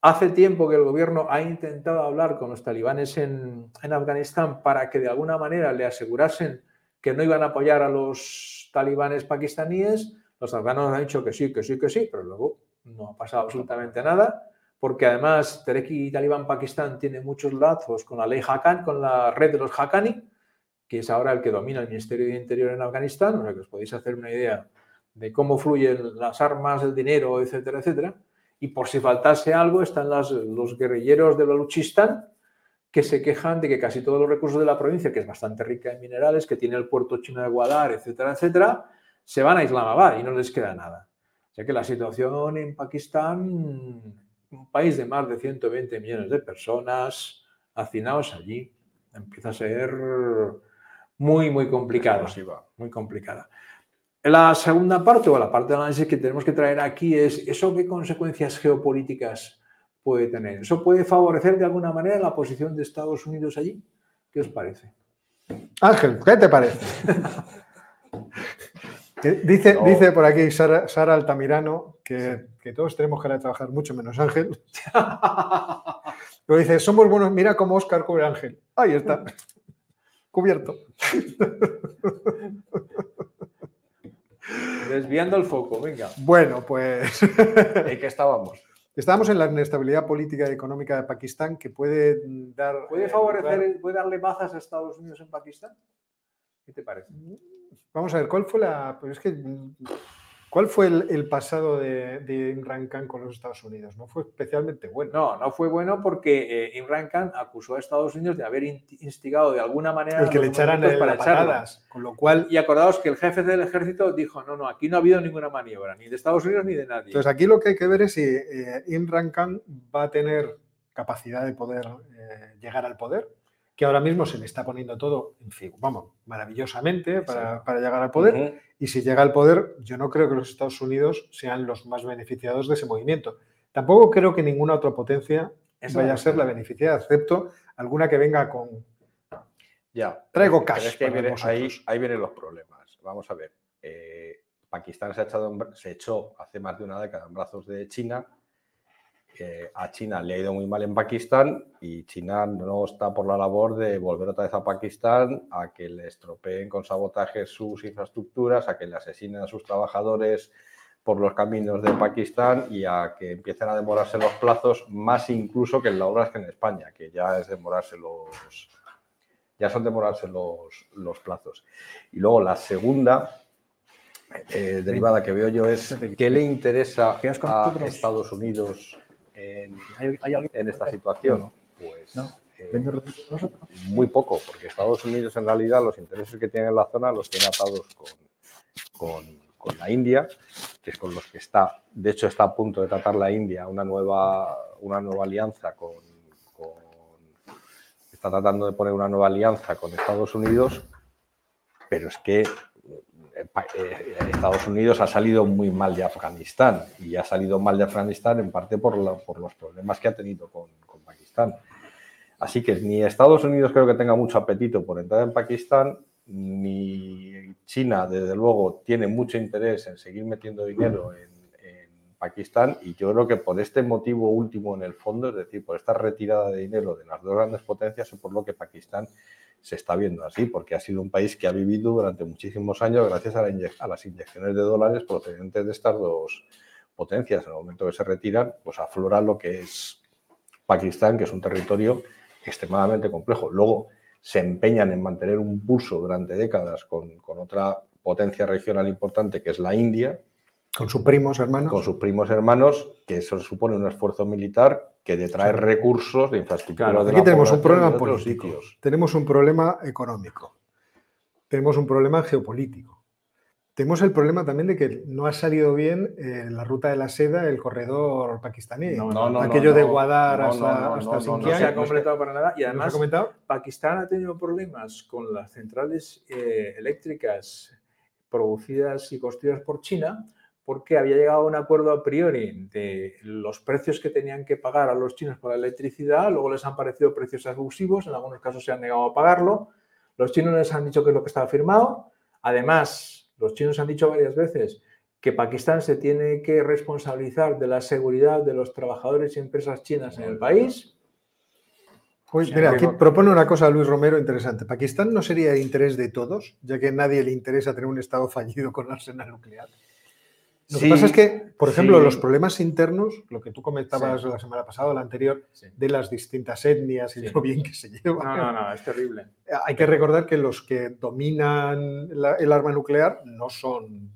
Hace tiempo que el gobierno ha intentado hablar con los talibanes en, en Afganistán para que de alguna manera le asegurasen que no iban a apoyar a los talibanes pakistaníes. Los afganos han dicho que sí, que sí, que sí, pero luego no ha pasado absolutamente nada, porque además Tereki Talibán Pakistán tiene muchos lazos con la ley Haqqani, con la red de los Haqqani, que es ahora el que domina el Ministerio de Interior en Afganistán, o sea que os podéis hacer una idea de cómo fluyen las armas, el dinero, etcétera, etcétera. Y por si faltase algo, están los guerrilleros de Baluchistán, que se quejan de que casi todos los recursos de la provincia, que es bastante rica en minerales, que tiene el puerto chino de Guadar, etcétera, etcétera, se van a Islamabad y no les queda nada. O sea que la situación en Pakistán, un país de más de 120 millones de personas, hacinados allí, empieza a ser muy, muy complicada. Muy complicada. La segunda parte o la parte del análisis que tenemos que traer aquí es eso qué consecuencias geopolíticas puede tener. ¿Eso puede favorecer de alguna manera la posición de Estados Unidos allí? ¿Qué os parece? Ángel, ¿qué te parece? Dice, dice por aquí Sara, Altamirano que, todos tenemos que trabajar mucho menos Ángel. Lo dice, somos buenos, mira cómo Oscar cubre Ángel. Ahí está. Cubierto. Desviando el foco, venga. Bueno, pues. ¿En qué estábamos? Estábamos en la inestabilidad política y económica de Pakistán que puede dar. ¿Puede favorecer, puede darle bazas a Estados Unidos en Pakistán? ¿Qué te parece? Vamos a ver, ¿cuál fue la. Pues es que. ¿Cuál fue el, pasado de, de, Imran Khan con los Estados Unidos? No fue especialmente bueno. No, no fue bueno porque eh, Imran Khan acusó a Estados Unidos de haber instigado de alguna manera. El que le echaran para echarlas. Con lo cual. Y acordaos que el jefe del ejército dijo: no, no, aquí no ha habido ninguna maniobra, ni de Estados Unidos ni de nadie. Entonces aquí lo que hay que ver es si eh, Imran Khan va a tener capacidad de poder eh, llegar al poder que ahora mismo se le está poniendo todo, en fin, vamos, maravillosamente para, llegar al poder. Y si llega al poder, yo no creo que los Estados Unidos sean los más beneficiados de ese movimiento. Tampoco creo que ninguna otra potencia vaya a ser la beneficiada, excepto alguna que venga con... Ya. Traigo cash. ahí, vienen los problemas. Vamos a ver. Eh, Pakistán se, ha echado se echó hace más de una década en brazos de China a China le ha ido muy mal en Pakistán y China no está por la labor de volver otra vez a Pakistán a que le estropeen con sabotaje sus infraestructuras, a que le asesinen a sus trabajadores por los caminos de Pakistán y a que empiecen a demorarse los plazos, más incluso que en la obra que en España, que ya es demorarse los ya son demorarse los, los plazos. Y luego la segunda eh, derivada que veo yo es qué le interesa a Estados Unidos en, esta situación? Pues eh, muy poco, porque Estados Unidos en realidad los intereses que tiene en la zona los tiene atados con, con, la India, que es con los que está, de hecho está a punto de tratar la India una nueva, una nueva alianza con, está tratando de poner una nueva alianza con Estados Unidos, pero es que Estados Unidos ha salido muy mal de Afganistán y ha salido mal de Afganistán en parte por, los problemas que ha tenido con, Pakistán. Así que ni Estados Unidos creo que tenga mucho apetito por entrar en Pakistán, ni China, desde luego, tiene mucho interés en seguir metiendo dinero en, Pakistán y yo creo que por este motivo último en el fondo, es decir, por esta retirada de dinero de las dos grandes potencias, es por lo que Pakistán se está viendo así, porque ha sido un país que ha vivido durante muchísimos años gracias a, a las inyecciones de dólares procedentes de estas dos potencias. En el momento que se retiran, pues aflora lo que es Pakistán, que es un territorio extremadamente complejo. Luego, se empeñan en mantener un pulso durante décadas con, otra potencia regional importante que es la India. Con sus primos hermanos. Con sus primos hermanos, que eso supone un esfuerzo militar que detrae recursos de infraestructura. aquí tenemos un problema político, tenemos un problema económico, tenemos un problema geopolítico tenemos el problema también de que no ha salido bien eh, la ruta de la seda, el corredor pakistaní. No, no, no, Aquello de Guadar hasta, hasta No, se ha completado para nada. Y además, Pakistán ha tenido problemas con las centrales eh, eléctricas producidas y construidas por China porque había llegado a un acuerdo a priori de los precios que tenían que pagar a los chinos por la electricidad, luego les han parecido precios abusivos, en algunos casos se han negado a pagarlo, los chinos les han dicho que es lo que estaba firmado, además los chinos han dicho varias veces que Pakistán se tiene que responsabilizar de la seguridad de los trabajadores y empresas chinas en el país. Pues mira, aquí propone una cosa Luis Romero interesante. ¿Pakistán no sería de interés de todos, ya que a nadie le interesa tener un Estado fallido con arsenal nuclear? Lo que pasa es que, por ejemplo, los problemas internos, lo que tú comentabas la semana pasada o la anterior, de las distintas etnias y lo bien que se llevan. No, no, no, es terrible. Hay que recordar que los que dominan el arma nuclear no son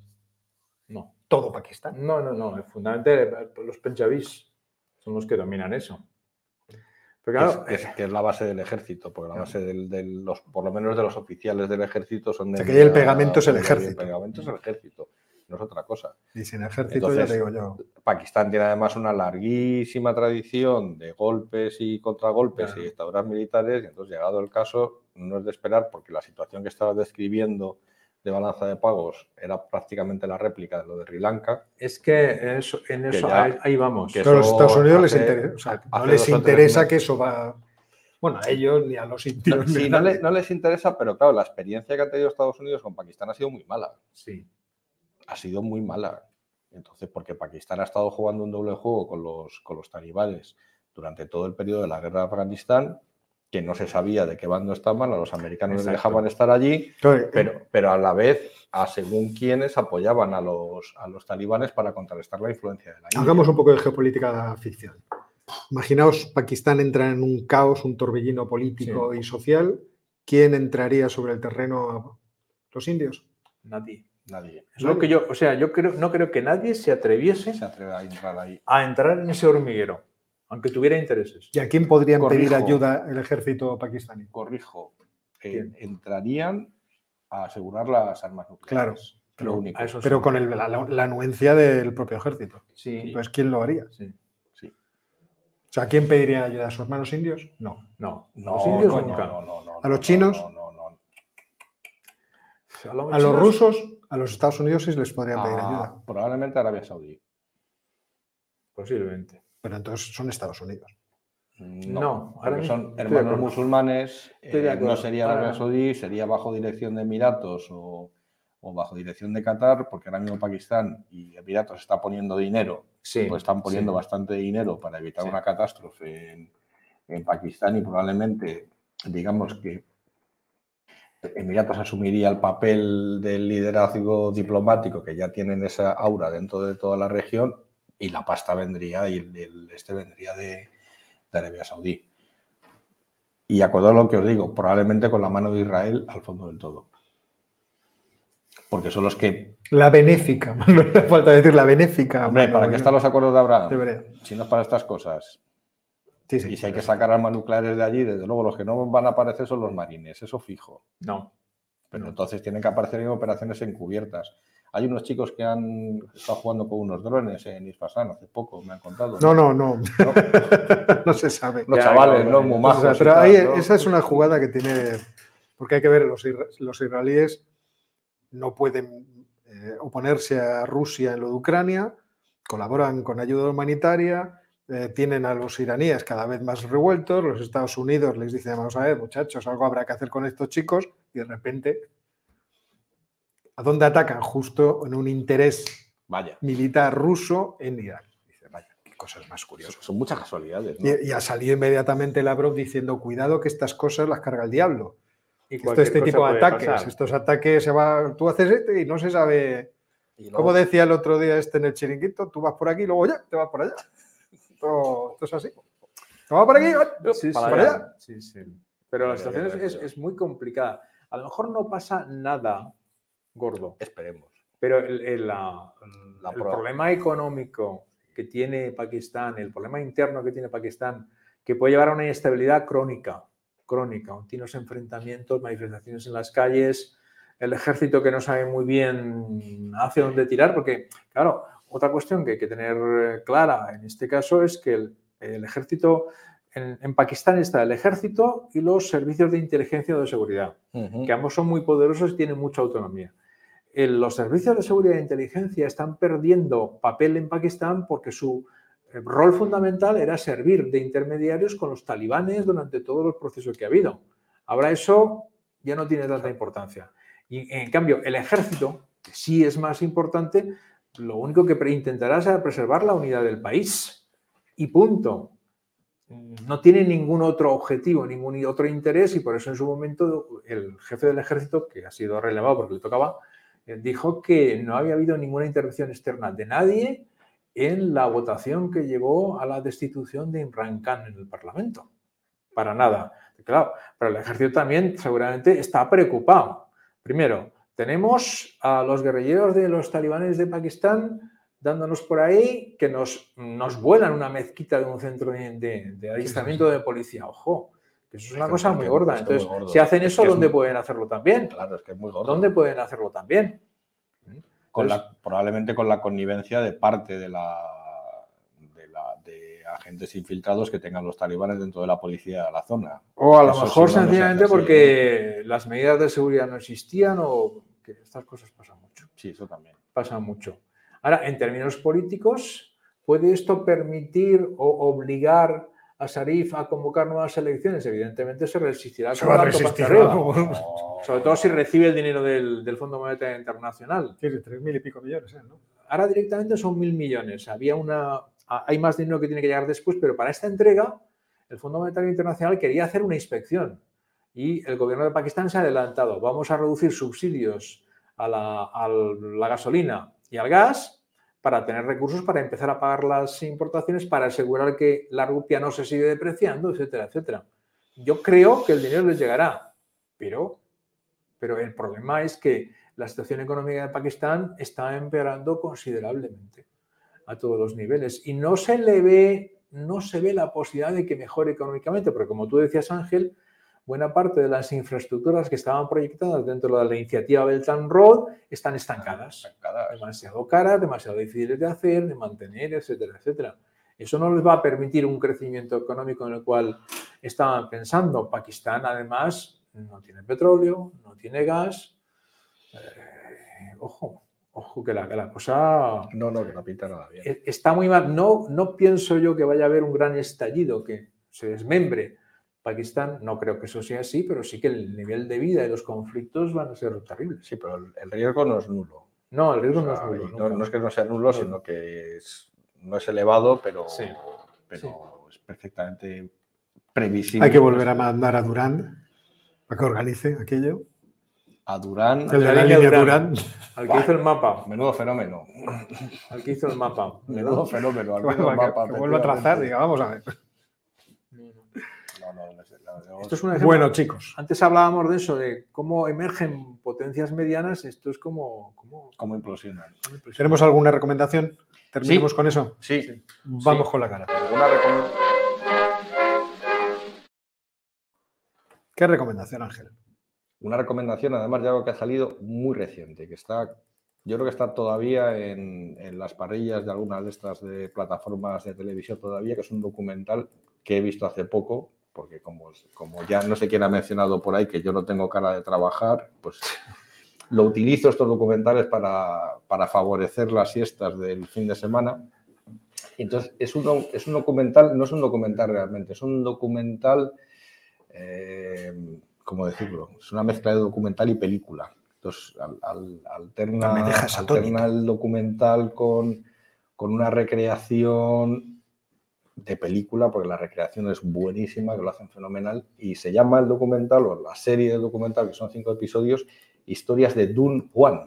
no. todo Pakistán. No, no, no. Fundamentalmente los penchabís son los que dominan eso. Pero que, es, la base del ejército, porque la base de los, por lo menos de los oficiales del ejército son de. O sea, que el pegamento es el ejército. El pegamento es el ejército no es otra cosa. Y sin ejército, ya digo yo. Pakistán tiene además una larguísima tradición de golpes y contragolpes y dictaduras militares, y entonces, llegado el caso, no es de esperar, porque la situación que estaba describiendo de balanza de pagos era prácticamente la réplica de lo de Sri Lanka. Es que eso, en eso ahí, vamos. Pero a los Estados Unidos les interesa, no les interesa que eso va. Bueno, a ellos ni a los indios. Sí, no, no, les interesa, pero claro, la experiencia que ha tenido Estados Unidos con Pakistán ha sido muy mala. Sí ha sido muy mala. Entonces, porque Pakistán ha estado jugando un doble juego con los, con los talibanes durante todo el periodo de la guerra de Afganistán, que no se sabía de qué bando estaban, a los americanos les dejaban estar allí, pero, pero a la vez a según quienes apoyaban a los, a los talibanes para contrarrestar la influencia de la India. Hagamos un poco de geopolítica ficción. Imaginaos, Pakistán entra en un caos, un torbellino político y social. ¿Quién entraría sobre el terreno? ¿Los indios? Nadie. Nadie. Es lo que yo, o sea, yo creo, no creo que nadie se atreviese se a entrar ahí. A entrar en ese hormiguero, aunque tuviera intereses. ¿Y a quién podrían pedir ayuda el ejército pakistaní? Corrijo. entrarían a asegurar las armas nucleares. Claro. Pero, con la, anuencia del propio ejército. Sí. Entonces, ¿quién lo haría? Sí. sí. O sea, ¿quién pediría ayuda? ¿A sus hermanos indios? No. No. no los indios nunca. ¿A los chinos? ¿A los rusos? A los Estados Unidos sí les podrían pedir ah, ayuda. Probablemente Arabia Saudí. Posiblemente. Pero entonces son Estados Unidos. No, ahora son hermanos musulmanes. Eh, no sería Arabia Saudí, sería bajo dirección de Emiratos o, bajo dirección de Qatar, porque ahora mismo Pakistán y Emiratos está poniendo dinero, sí, pues están poniendo bastante dinero para evitar una catástrofe en, en Pakistán y probablemente, digamos que Emiratos asumiría el papel del liderazgo diplomático que ya tienen esa aura dentro de toda la región y la pasta vendría y el, este vendría de, Arabia Saudí. Y acordado lo que os digo, probablemente con la mano de Israel al fondo del todo. Porque son los que. La benéfica, no le falta decir la benéfica. Hombre, ¿para qué están los acuerdos de Abraham? Si no es para estas cosas. Y si hay que sacar armas nucleares de allí, desde luego los que no van a aparecer son los marines, eso fijo. No. Pero entonces tienen que aparecer en operaciones encubiertas. Hay unos chicos que han estado jugando con unos drones en Ispasan hace poco, me han contado. No, no, no. No, se sabe. Los chavales, ¿no? Muy pero esa es una jugada que tiene. Porque hay que ver, los, los israelíes no pueden eh, oponerse a Rusia en lo de Ucrania, colaboran con ayuda humanitaria, eh, tienen a los iraníes cada vez más revueltos, los Estados Unidos les dicen, vamos a ver, muchachos, algo habrá que hacer con estos chicos, y de repente ¿A dónde atacan? Justo en un interés Vaya. militar ruso en Irak. Dice, vaya, qué cosas más curiosas. son muchas casualidades. ¿no? Y, y ha salido inmediatamente Lavrov diciendo, cuidado que estas cosas las carga el diablo. Y Esto, este tipo de ataques, pasar. estos ataques se va, tú haces este y no se sabe. Y Como decía el otro día este en el chiringuito, tú vas por aquí y luego ya te vas por allá. Esto, esto es así. Vas por aquí, Sí, para sí, allá. sí, sí. Pero la situación es, muy complicada. A lo mejor no pasa nada gordo, Esperemos. pero el, el- la- La el prueba. problema económico que tiene Pakistán, el problema interno que tiene Pakistán, que puede llevar a una inestabilidad crónica, crónica, continuos enfrentamientos, manifestaciones en las calles, el ejército que no sabe muy bien hacia dónde tirar, porque, claro, otra cuestión que hay que tener eh, clara en este caso es que el, el ejército, en, en Pakistán está el ejército y los servicios de inteligencia o de seguridad Ujú. que ambos son muy poderosos y tienen mucha autonomía. El- los servicios de seguridad e inteligencia están perdiendo papel en Pakistán porque su eh, rol fundamental era servir de intermediarios con los talibanes durante todos los procesos que ha habido. Ahora eso ya no tiene tanta importancia. Y en cambio, el ejército, que sí es más importante, lo único que intentará será preservar la unidad del país. Y punto. No tiene ningún otro objetivo, ningún otro interés y por eso en su momento el jefe del ejército, que ha sido relevado porque le tocaba, eh, dijo que no había habido ninguna intervención externa de nadie en la votación que llevó a la destitución de Imran Khan en el Parlamento. Para nada. Claro, pero el ejército también seguramente está preocupado. Primero, tenemos a los guerrilleros de los talibanes de Pakistán dándonos por ahí que nos, nos vuelan una mezquita de un centro de, de, de policía. Ojo, que eso es una cosa muy gorda. muy Entonces, si hacen Es eso, que es ¿dónde muy- pueden hacerlo también? Claro, es que es muy gordo. ¿Dónde pueden hacerlo también? Con la, probablemente con la connivencia de parte de la, agentes infiltrados que tengan los talibanes dentro de la policía de la zona. O a lo Eso mejor sencillamente porque las medidas de seguridad no existían o que estas cosas pasan mucho. Sí, eso también. Pasa mucho. Ahora, en términos políticos, ¿puede esto permitir o obligar a Sarif a convocar nuevas elecciones? Evidentemente se resistirá. Se va a resistir. Sobre todo si recibe el dinero del, del Fondo Monetario Internacional. Tiene tres mil y pico millones, ¿eh? ¿no? Ahora directamente son mil millones. Había una, hay más dinero que tiene que llegar después, pero para esta entrega el Fondo Monetario Internacional quería hacer una inspección y el gobierno de Pakistán se ha adelantado. Vamos a reducir subsidios a la, a la gasolina y al gas para tener recursos para empezar a pagar las importaciones, para asegurar que la rupia no se sigue depreciando, etcétera, etcétera. Yo creo que el dinero les llegará, pero, pero el problema es que la situación económica de Pakistán está empeorando considerablemente a todos los niveles y no se le ve, no se ve la posibilidad de que mejore económicamente, porque como tú decías, Ángel, buena parte de las infraestructuras que estaban proyectadas dentro de la iniciativa Belt and Road están estancadas Cada- demasiado caras, demasiado difíciles de hacer, de mantener, etcétera, etcétera. Eso no les va a permitir un crecimiento económico en el cual estaban pensando. Pakistán, además, no tiene petróleo, no tiene gas. Eh, ojo, ojo, que la, que la cosa No, no, que no pinta nada bien. e- está muy mal. No, no pienso yo que vaya a haber un gran estallido, que se desmembre Pakistán. No creo que eso sea así, pero sí que el nivel de vida y los conflictos van a ser terribles. Sí, pero el, el riesgo no es nulo. No, el riesgo O no es nulo. no, no es que no sea nulo, sino que es- no es elevado, pero, Sí. pero es perfectamente previsible. Hay que volver a mandar a Durán para que organice aquello. A Durán, El de la línea Durán. Durán. Al que hizo el mapa. menudo fenómeno. Al que hizo el mapa. Menudo fenómeno. al Que, mapa, que vuelva a trazar, diga, vamos a ver. No, no, no sé, la verdad, Esto es un ejemplo. Bueno, chicos, Antes hablábamos de eso, de cómo emergen potencias medianas. Esto es como. como- ¿Cómo implosionan? como impresionante. ¿tenemos alguna recomendación? ¿Terminamos Sí. con eso? Sí, Vamos Sí. con la cara. ¿Qué recomendación, Ángel? Una recomendación, además de algo que ha salido muy reciente, que está, yo creo que está todavía en, las parrillas de algunas de estas de plataformas de televisión todavía, que es un documental que he visto hace poco, porque como, como ya no sé quién ha mencionado por ahí que yo no tengo cara de trabajar, pues lo utilizo estos documentales para, para favorecer las siestas del fin de semana. Entonces, es un, es un documental, no es un documental realmente, es un documental, eh, ¿cómo decirlo? Es una mezcla de documental y película. Entonces, al- al- alterna, Me dejas alterna atónito. el documental con, con una recreación de película, porque la recreación es buenísima, que lo hacen fenomenal, y se llama el documental, o la serie de documental, que son cinco episodios, Historias de Dun Juan,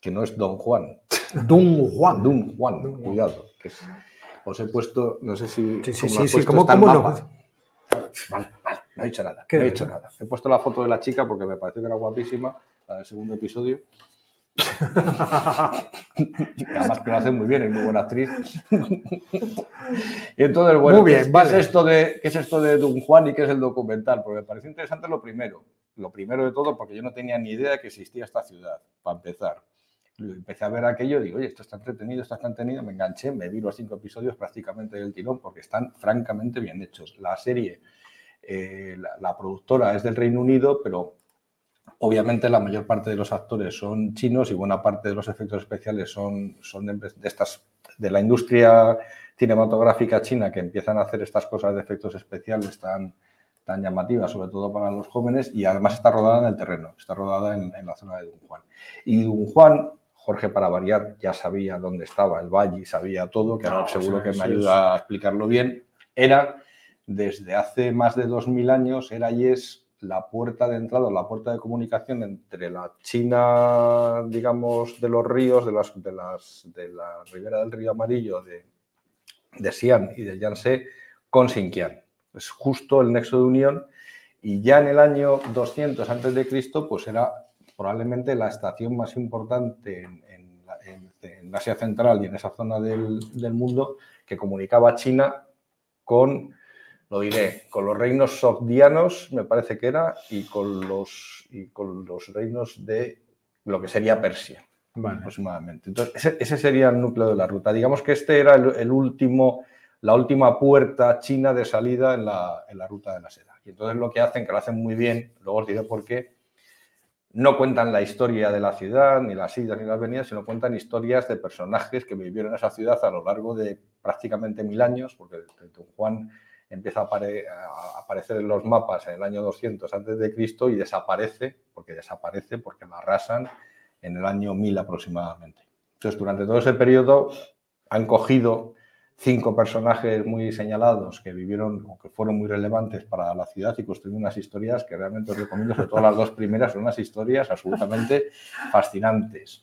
que no es Don Juan, Dun Juan. Dun Juan, Dun Juan. cuidado. que es- os he puesto, no sé si... Sí, sí, sí, sí, puesto, ¿cómo- está el cómo no? vale, no he dicho nada, ¿Qué no he de dicho nada. He puesto la foto de la chica porque me pareció que era guapísima, la del segundo episodio. Además que lo hace muy bien, es muy buena actriz. y entonces, bueno, Muy bien, ¿qué, vale. ¿qué es esto de, ¿qué es esto de Don Juan y qué es el documental? Porque me pareció interesante lo primero. Lo primero de todo, porque yo no tenía ni idea que existía esta ciudad, para empezar. Empecé a ver aquello y digo, oye, esto está entretenido, está entretenido. Me enganché, me vi los cinco episodios prácticamente del tirón porque están francamente bien hechos. La serie, eh, la, la productora es del Reino Unido, pero obviamente la mayor parte de los actores son chinos y buena parte de los efectos especiales son, son de, de estas de la industria cinematográfica china que empiezan a hacer estas cosas de efectos especiales tan, tan llamativas, sobre todo para los jóvenes, y además está rodada en el terreno, está rodada en, en la zona de Dun Juan. Y Dun Juan, Jorge, para variar, ya sabía dónde estaba el valle, sabía todo, que ahora No, seguro o sea, que me ayuda a explicarlo bien. Era, desde hace más de 2.000 años, era y es la puerta de entrada, la puerta de comunicación entre la China, digamos, de los ríos, de, las, de, las, de la ribera del río Amarillo, de, de Xi'an y de Yangtze, con Xinjiang. Es justo el nexo de unión y ya en el año 200 antes de Cristo, pues era probablemente la estación más importante en, en- en Asia Central y en esa zona del, del mundo que comunicaba China con, lo diré, con los reinos sogdianos, me parece que era, y con los, y con los reinos de lo que sería Persia Vale. aproximadamente. Entonces, ese, ese sería el núcleo de la ruta. Digamos que este era el, el último, la última puerta china de salida en la, en la ruta de la seda. Y entonces lo que hacen, que lo hacen muy bien, luego os diré por qué, no cuentan la historia de la ciudad, ni las idas ni las venidas, sino cuentan historias de personajes que vivieron en esa ciudad a lo largo de prácticamente mil años, porque Don Juan empieza a, apare- a aparecer en los mapas en el año 200 antes de Cristo y desaparece, porque desaparece porque la arrasan en el año 1000 aproximadamente. Entonces, durante todo ese periodo han cogido cinco personajes muy señalados que vivieron o que fueron muy relevantes para la ciudad y construyeron unas historias que realmente os recomiendo, sobre todo las dos primeras, son unas historias absolutamente fascinantes.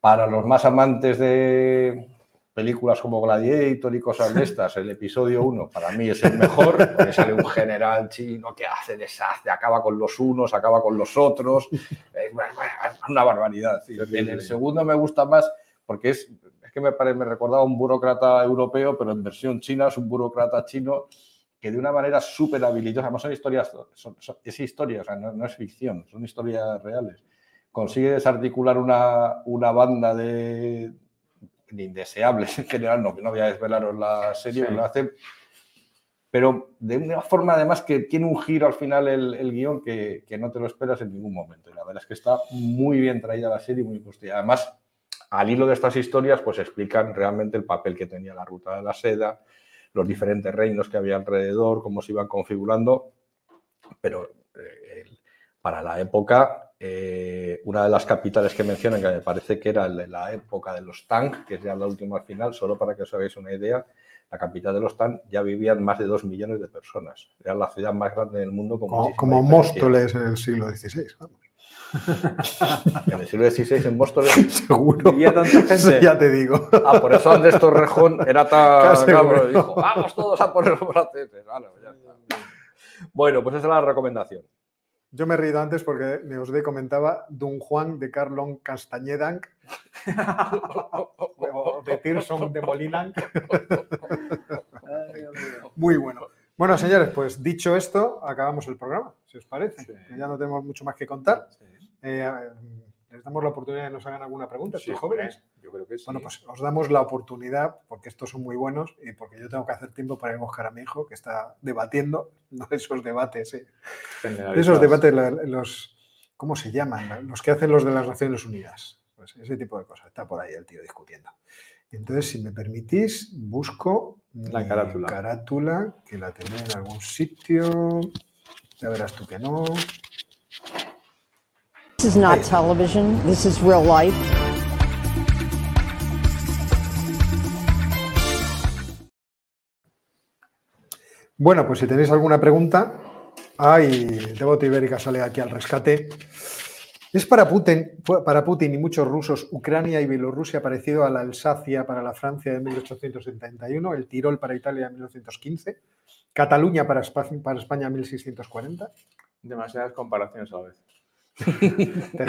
Para los más amantes de películas como Gladiator y cosas de estas, el episodio 1 para mí es el mejor, porque sale un general chino que hace deshace, acaba con los unos, acaba con los otros, es una barbaridad. sí. En el segundo me gusta más porque es, es que me, pare- me recordaba un burócrata europeo, pero en versión china es un burócrata chino que de una manera súper habilidosa, además son historias, son- son- es historia, o sea, no, no es ficción, son historias reales. Consigue desarticular una, una banda de indeseables en general, no, no voy a desvelaros la serie, Sí. lo hace, pero de una forma además que tiene un giro al final el, el guion que, que no te lo esperas en ningún momento. Y la verdad es que está muy bien traída la serie, muy construida. Además, al hilo de estas historias, pues explican realmente el papel que tenía la ruta de la seda, los diferentes reinos que había alrededor, cómo se iban configurando, pero eh, para la época, eh, una de las capitales que mencionan, que me parece que era la época de los Tang, que es ya la última al final, solo para que os hagáis una idea, la capital de los Tang ya vivían más de dos millones de personas. Era la ciudad más grande del mundo. Como, como. Móstoles en el siglo XVI. vamos. En el siglo XVI en Móstoles Seguro. Vivía tanta gente. Ya te digo. Ah, por eso Andrés Torrejón era tan cabrón. Dijo, vamos todos a poner los ya está. Bueno, pues esa es la recomendación. Yo me he reído antes porque Neosde comentaba Don Juan de Carlon Castañedanc o de Tirson de Molinanc. Muy bueno. Bueno, señores, pues dicho esto, acabamos el programa, si os parece. Sí. Ya no tenemos mucho más que contar. Eh, les damos la oportunidad de que nos hagan alguna pregunta, Sí, estos jóvenes. Yo creo que sí. Bueno, pues os damos la oportunidad, porque estos son muy buenos y porque yo tengo que hacer tiempo para ir a buscar a mi hijo que está debatiendo, no esos debates, eh, esos debates, los, ¿cómo se llaman? Los que hacen los de las Naciones Unidas. Pues ese tipo de cosas. Está por ahí el tío discutiendo. Entonces, si me permitís, busco La carátula. carátula, que la tendré en algún sitio. Ya verás tú que no. This is not television. This is real life. Bueno, pues si tenéis alguna pregunta, ay, Devoto Ibérica sale aquí al rescate. Es para Putin, para Putin y muchos rusos Ucrania y Bielorrusia parecido a la Alsacia para la Francia de 1871, el Tirol para Italia de 1915, Cataluña para España, para España 1640. Demasiadas comparaciones a la vez. Te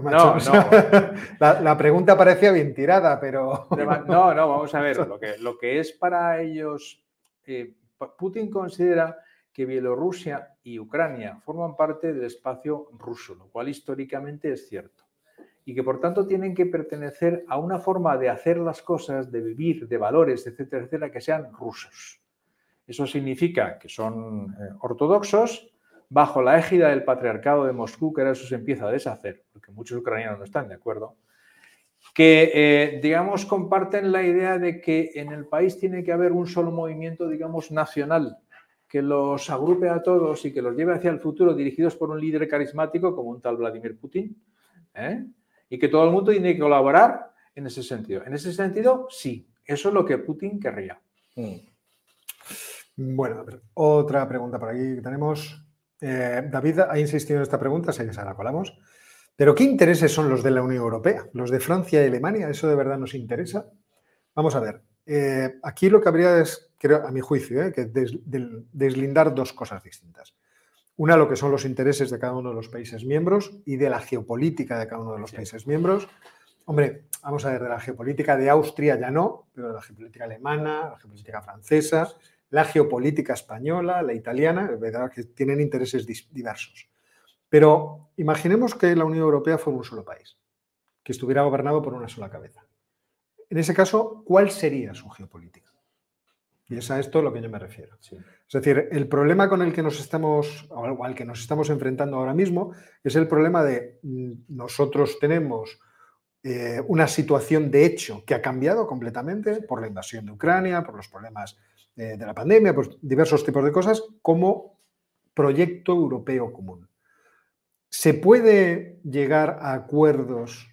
macho. No, no. La, la, pregunta parecía bien tirada, pero... No, no, vamos a ver. Lo que, lo que es para ellos... Eh, Putin considera que Bielorrusia y Ucrania forman parte del espacio ruso, lo cual históricamente es cierto. Y que por tanto tienen que pertenecer a una forma de hacer las cosas, de vivir, de valores, etcétera, etcétera, que sean rusos. Eso significa que son eh, ortodoxos bajo la égida del patriarcado de Moscú, que ahora eso se empieza a deshacer, porque muchos ucranianos no están de acuerdo, que, eh, digamos, comparten la idea de que en el país tiene que haber un solo movimiento, digamos, nacional, que los agrupe a todos y que los lleve hacia el futuro dirigidos por un líder carismático como un tal Vladimir Putin, ¿eh? y que todo el mundo tiene que colaborar en ese sentido. En ese sentido, sí, eso es lo que Putin querría. Mm. Bueno, otra pregunta por aquí que tenemos. Eh, David ha insistido en esta pregunta, sé que se la colamos. Pero ¿qué intereses son los de la Unión Europea? ¿Los de Francia y Alemania? ¿Eso de verdad nos interesa? Vamos a ver. Eh, aquí lo que habría es, creo, a mi juicio, eh, que deslindar dos cosas distintas. Una, lo que son los intereses de cada uno de los países miembros y de la geopolítica de cada uno de los países miembros. Hombre, vamos a ver, de la geopolítica de Austria ya no, pero de la geopolítica alemana, la geopolítica francesa, la geopolítica española, la italiana, verdad que tienen intereses diversos. Pero imaginemos que la Unión Europea fuera un solo país, que estuviera gobernado por una sola cabeza. En ese caso, ¿cuál sería su geopolítica? Y es a esto a lo que yo me refiero. Es decir, el problema con el que nos estamos, o al que nos estamos enfrentando ahora mismo, es el problema de mm, nosotros tenemos eh, una situación de hecho que ha cambiado completamente por la invasión de Ucrania, por los problemas eh, de la pandemia, por diversos tipos de cosas, como proyecto europeo común. ¿Se puede llegar a acuerdos?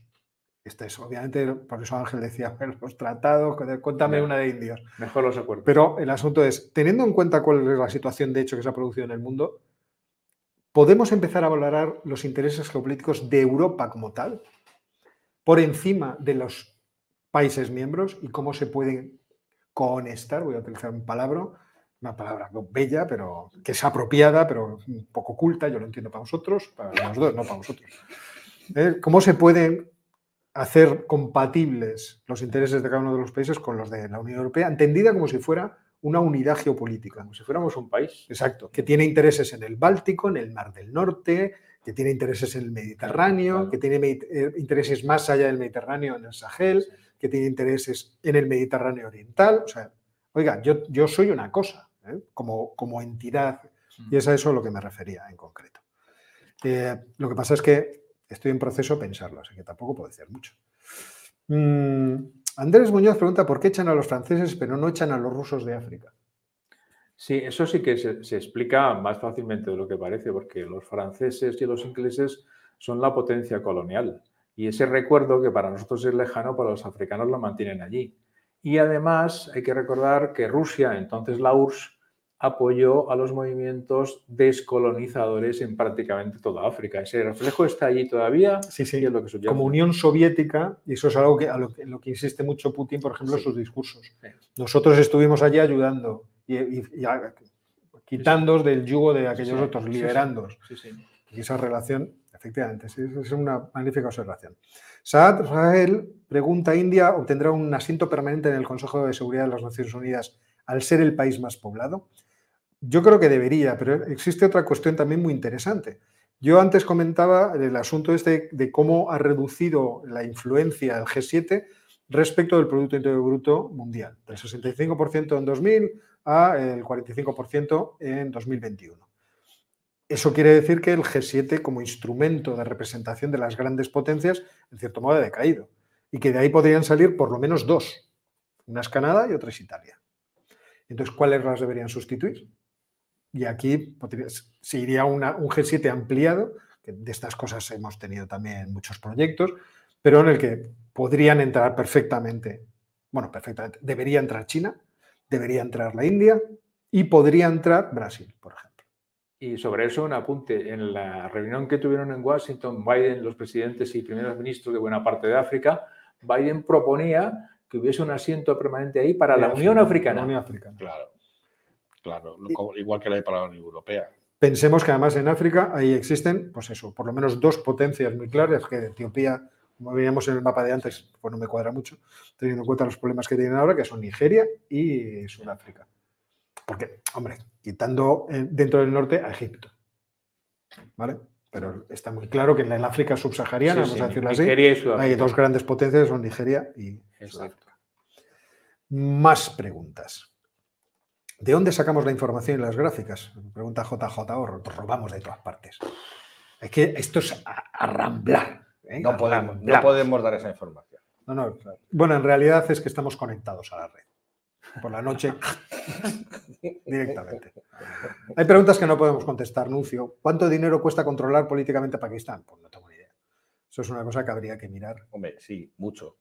Este es, obviamente, por eso Ángel decía, los tratados, cuéntame una de indios. Mejor los acuerdos. Pero el asunto es, teniendo en cuenta cuál es la situación de hecho que se ha producido en el mundo, ¿podemos empezar a valorar los intereses geopolíticos de Europa como tal, por encima de los países miembros y cómo se pueden conectar, voy a utilizar un palabra, una palabra bella, pero que es apropiada, pero un poco oculta, yo lo entiendo para vosotros, para los dos, no para vosotros. ¿Eh? ¿Cómo se pueden hacer compatibles los intereses de cada uno de los países con los de la Unión Europea, entendida como si fuera una unidad geopolítica? Como si fuéramos un país. Exacto, que tiene intereses en el Báltico, en el Mar del Norte, que tiene intereses en el Mediterráneo, que tiene eh, intereses más allá del Mediterráneo, en el Sahel, que tiene intereses en el Mediterráneo Oriental. O sea, oiga, yo, yo soy una cosa. ¿eh? como, como, entidad. Y es a eso a lo que me refería en concreto. Eh, lo que pasa es que estoy en proceso de pensarlo, así que tampoco puedo decir mucho. Mm, Andrés Muñoz pregunta por qué echan a los franceses pero no echan a los rusos de África. Sí, eso sí que se, se, explica más fácilmente de lo que parece, porque los franceses y los ingleses son la potencia colonial. Y ese recuerdo que para nosotros es lejano, para los africanos lo mantienen allí. Y además hay que recordar que Rusia, entonces la URSS, apoyó a los movimientos descolonizadores en prácticamente toda África. Ese reflejo está allí todavía. Sí, sí, es lo que Como Unión Soviética, y eso es algo que, a lo, que, lo que insiste mucho Putin, por ejemplo, en sus discursos. Nosotros estuvimos allí ayudando y, y, y del yugo de aquellos otros, liberándoos. Y esa relación, efectivamente, es una magnífica observación. Saad Rahel pregunta, ¿India obtendrá un asiento permanente en el Consejo de Seguridad de las Naciones Unidas al ser el país más poblado? Yo creo que debería, pero existe otra cuestión también muy interesante. Yo antes comentaba el asunto este de cómo ha reducido la influencia del G7 respecto del Producto Interior Bruto mundial, del 65% en 2000 a el 45% en 2021. Eso quiere decir que el G7 como instrumento de representación de las grandes potencias, en cierto modo, ha decaído. Y que de ahí podrían salir por lo menos dos. Una es Canadá y otra es Italia. Entonces, ¿cuáles las deberían sustituir? Y aquí se iría un G7 ampliado que de estas cosas hemos tenido también muchos proyectos, pero en el que podrían entrar perfectamente, bueno, perfectamente, debería entrar China, debería entrar la India y podría entrar Brasil, por ejemplo. Y sobre eso, un apunte. En la reunión que tuvieron en Washington, Biden, los presidentes y primeros ministros de buena parte de África, Biden proponía que hubiese un asiento permanente ahí para la Unión Africana. La Unión Africana. Claro, claro, igual que la hay para la Unión Europea. Pensemos que además en África ahí existen, pues eso, por lo menos dos potencias muy claras, que Etiopía, como veíamos en el mapa de antes, pues no me cuadra mucho, teniendo en cuenta los problemas que tienen ahora, que son Nigeria y Sudáfrica. Porque, hombre, quitando eh, dentro del norte a Egipto, ¿vale? Pero está muy claro que en el África subsahariana, Sí, vamos sí, a decirlo así, hay dos grandes potencias, son Nigeria y Exacto. Sudáfrica. Más preguntas. ¿De dónde sacamos la información y las gráficas? Pregunta JJ, robamos de todas partes. Es que esto es arramblar. ¿eh? No podemos, no podemos dar esa información. No, no. Bueno, en realidad es que estamos conectados a la red. Por la noche, directamente. Hay preguntas que no podemos contestar, Nuncio. ¿Cuánto dinero cuesta controlar políticamente a Pakistán? Pues no tengo ni idea. Eso es una cosa que habría que mirar. Hombre, sí, mucho.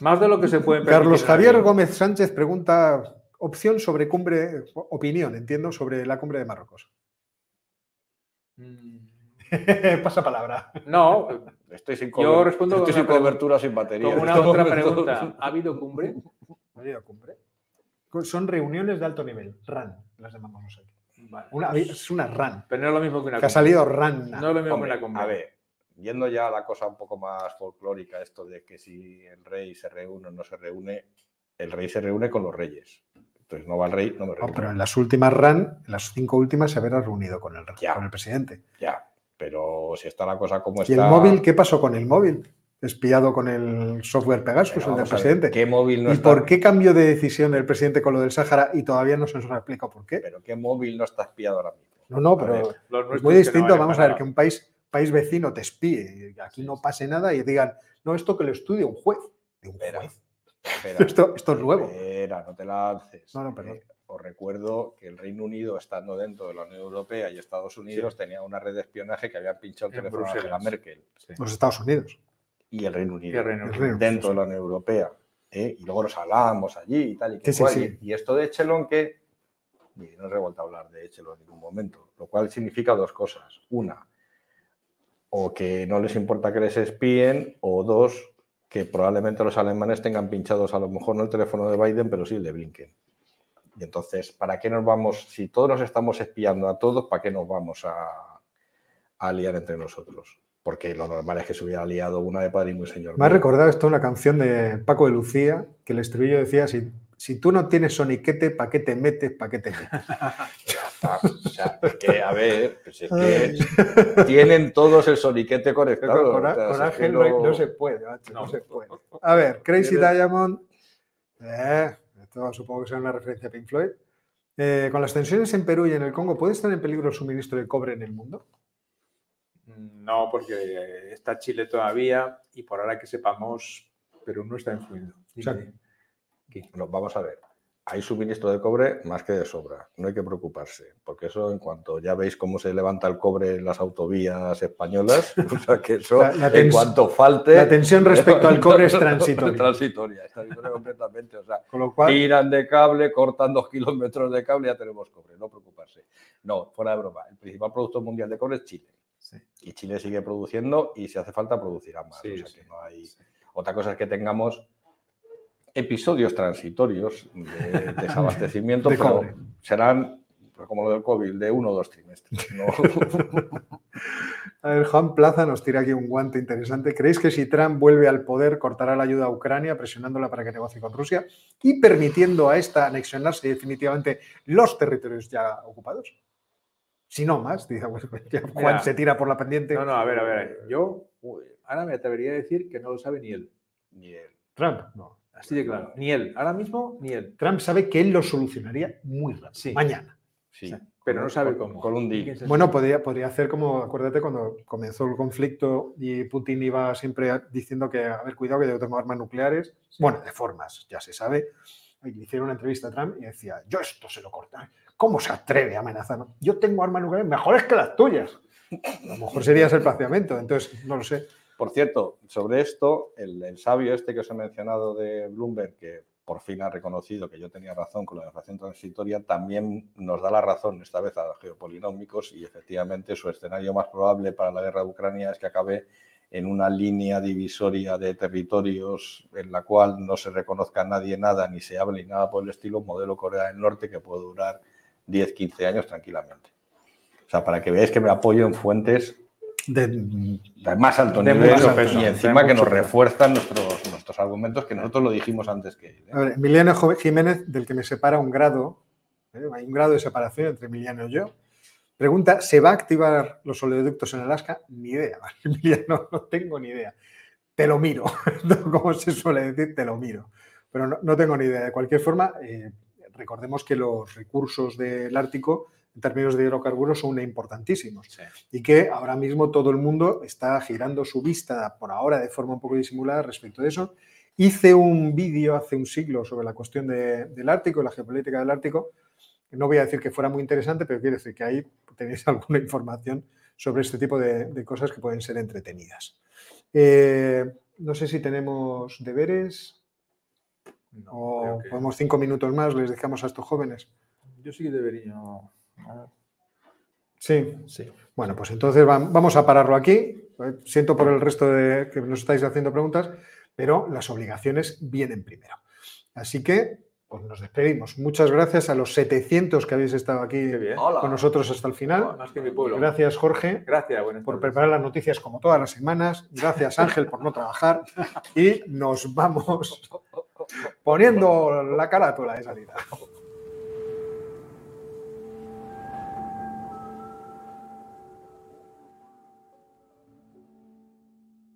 Más de lo que se puede Carlos Javier. Gómez Sánchez pregunta opción sobre cumbre, opinión, entiendo, sobre la cumbre de Marruecos. Mm, Pasa palabra. No, Estoy sin, Yo respondo estoy con sin cobertura, sin batería. como en una otra momento. pregunta. ¿Ha habido cumbre? ¿No ha habido cumbre? Son reuniones de alto nivel, RAN, las llamamos. Vale. Una- es una RAN, Pero no es lo mismo que una que ha salido RAN. No es lo mismo Hombre, que una cumbre. a ver, yendo ya a la cosa un poco más folclórica, esto de que si el rey se reúne o no se reúne, el rey se reúne con los reyes. Entonces no va el rey, no me No, reúno. pero en las últimas RAN, en las cinco últimas, se habrá reunido con el, Ya. con el presidente. Ya, pero si está la cosa como ¿Y está... el móvil? ¿Qué pasó con el móvil? Espiado con el software Pegasus, el del presidente. ¿Qué móvil no ¿Y está? por qué cambio de decisión el presidente con lo del Sáhara y todavía no se nos ha explicado por qué? Pero qué móvil no está espiado ahora mismo. No, no, pero es muy no distinto. Vamos a ver que un país, país vecino te espíe y aquí no pase nada y digan, no, esto que lo estudie un juez. De un Espera, juez. espera, Esto, esto es nuevo. Espera, no te lances. No, no, perdón. Eh, os recuerdo que el Reino Unido, estando dentro de la Unión Europea y Estados Unidos, tenía una red de espionaje que había pinchado el En teléfono a Angela Bruselas. Merkel Los Estados Unidos. Y el Reino Unido. el Reino El Unido. Reino dentro de la Unión Europea. ¿eh? Y luego nos hablábamos allí y tal. Y, que Sí, cual. sí. Y- y esto de Echelon, que mire, no he vuelto a hablar de Echelon en ningún momento, lo cual significa dos cosas. Una, o que no les importa que les espíen, o dos, que probablemente los alemanes tengan pinchados a lo mejor no el teléfono de Biden, pero sí el de Blinken. Y entonces, ¿para qué nos vamos? Si todos nos estamos espiando a todos, ¿para qué nos vamos a, a liar entre nosotros? Porque lo normal es que se hubiera liado una de padre y muy señor. Me ha recordado esto una canción de Paco de Lucía, que el estribillo decía, si, si tú no tienes soniquete, ¿para qué te metes? ¿Para qué te metes? O sea, es que, a ver, pues es que tienen todos el soniquete conectado. Con, o sea, con que Ángel no, se puede, macho, no, No. se puede. A ver, Crazy Diamond. eh, esto supongo que será una referencia a Pink Floyd. Eh, con las tensiones en Perú y en el Congo, ¿puede estar en peligro el suministro de cobre en el mundo? No, porque está Chile todavía y por ahora que sepamos, pero no está influyendo. O sea, Dime. ¿Qué? No, vamos a ver. Hay suministro de cobre más que de sobra. No hay que preocuparse, porque eso en cuanto ya veis cómo se levanta el cobre en las autovías españolas, o sea que eso La- la en cuanto falte... la tensión respecto al cobre es transitoria. transitoria, completamente. O sea, Con lo cual, tiran de cable, cortan dos kilómetros de cable y ya tenemos cobre, no preocuparse. No, fuera de broma. El principal productor mundial de cobre es Chile. Sí. Y Chile sigue produciendo y si hace falta producirá más. Sí, o sea sí. que no hay... Otra cosa es que tengamos episodios transitorios de desabastecimiento, De pero cobre. serán pues, como lo del COVID, de uno o dos trimestres. ¿no? a ver, Juan Plaza nos tira aquí un guante interesante. ¿Creéis que si Trump vuelve al poder, cortará la ayuda a Ucrania, presionándola para que negocie con Rusia y permitiendo a esta anexionarse definitivamente los territorios ya ocupados? Si no más, dice bueno, ya Juan Mira, se tira por la pendiente. No, no, a ver, a ver. Yo ahora me atrevería a decir que no lo sabe ni él. Ni él. Trump, no. Así de claro. Ni él. Ahora mismo, ni él. Trump sabe que él lo solucionaría muy rápido, Sí. mañana. Sí, Pero no sabe con- cómo. Con un ¿Y deal. Bueno, podría, podría hacer como, acuérdate, cuando comenzó el conflicto y Putin iba siempre diciendo que, a ver, cuidado que yo tengo armas nucleares. Bueno, de formas, ya se sabe. Y le hicieron una entrevista a Trump y decía, yo esto se lo cortaré. ¿Cómo se atreve a amenazar? Yo tengo armas nucleares mejores que las tuyas. A lo mejor sería el paciamento, entonces no lo sé. Por cierto, sobre esto, el, el sabio este que os he mencionado de Bloomberg, que por fin ha reconocido que yo tenía razón con la inflación transitoria, también nos da la razón esta vez a los geopolinómicos y efectivamente su escenario más probable para la guerra de Ucrania es que acabe en una línea divisoria de territorios en la cual no se reconozca a nadie nada ni se hable ni nada por el estilo, modelo Corea del Norte que puede durar 10, 15 años tranquilamente. O sea, para que veáis que me apoyo en fuentes De, de más alto De nivel y encima que nos refuerzan nuestros, nuestros argumentos que nosotros lo dijimos antes que él. ¿eh? a ver, Emiliano Jiménez, del que me separa un grado, ¿eh? hay un grado de separación entre Emiliano y yo, pregunta, ¿se va a activar los oleoductos en Alaska? Ni idea, Emiliano, no tengo ni idea. Te lo miro, como se suele decir, te lo miro. Pero no, no tengo ni idea. De cualquier forma, eh, recordemos que los recursos del Ártico, en términos de hidrocarburos, son importantísimos. Sí. y que ahora mismo todo el mundo está girando su vista por ahora de forma un poco disimulada respecto de eso. Hice un vídeo hace un siglo sobre la cuestión de- del Ártico la geopolítica del Ártico. No voy a decir que fuera muy interesante, pero quiero decir que ahí tenéis alguna información sobre este tipo de, de cosas que pueden ser entretenidas. Eh, no sé si tenemos deberes No, o que- podemos cinco minutos más, les dejamos a estos jóvenes. Yo sí que debería. Sí, Sí. Bueno, pues entonces vam- vamos a pararlo aquí. Eh, Siento por el resto de que nos estáis haciendo preguntas, pero las obligaciones vienen primero. Así que pues nos despedimos. Muchas gracias a los 700 que habéis estado aquí con nosotros hasta el final. Más que mi pueblo. Gracias, Jorge, Gracias, buenas por preparar las noticias como todas las semanas. Gracias, Ángel, por no trabajar. Y nos vamos poniendo la carátula de salida.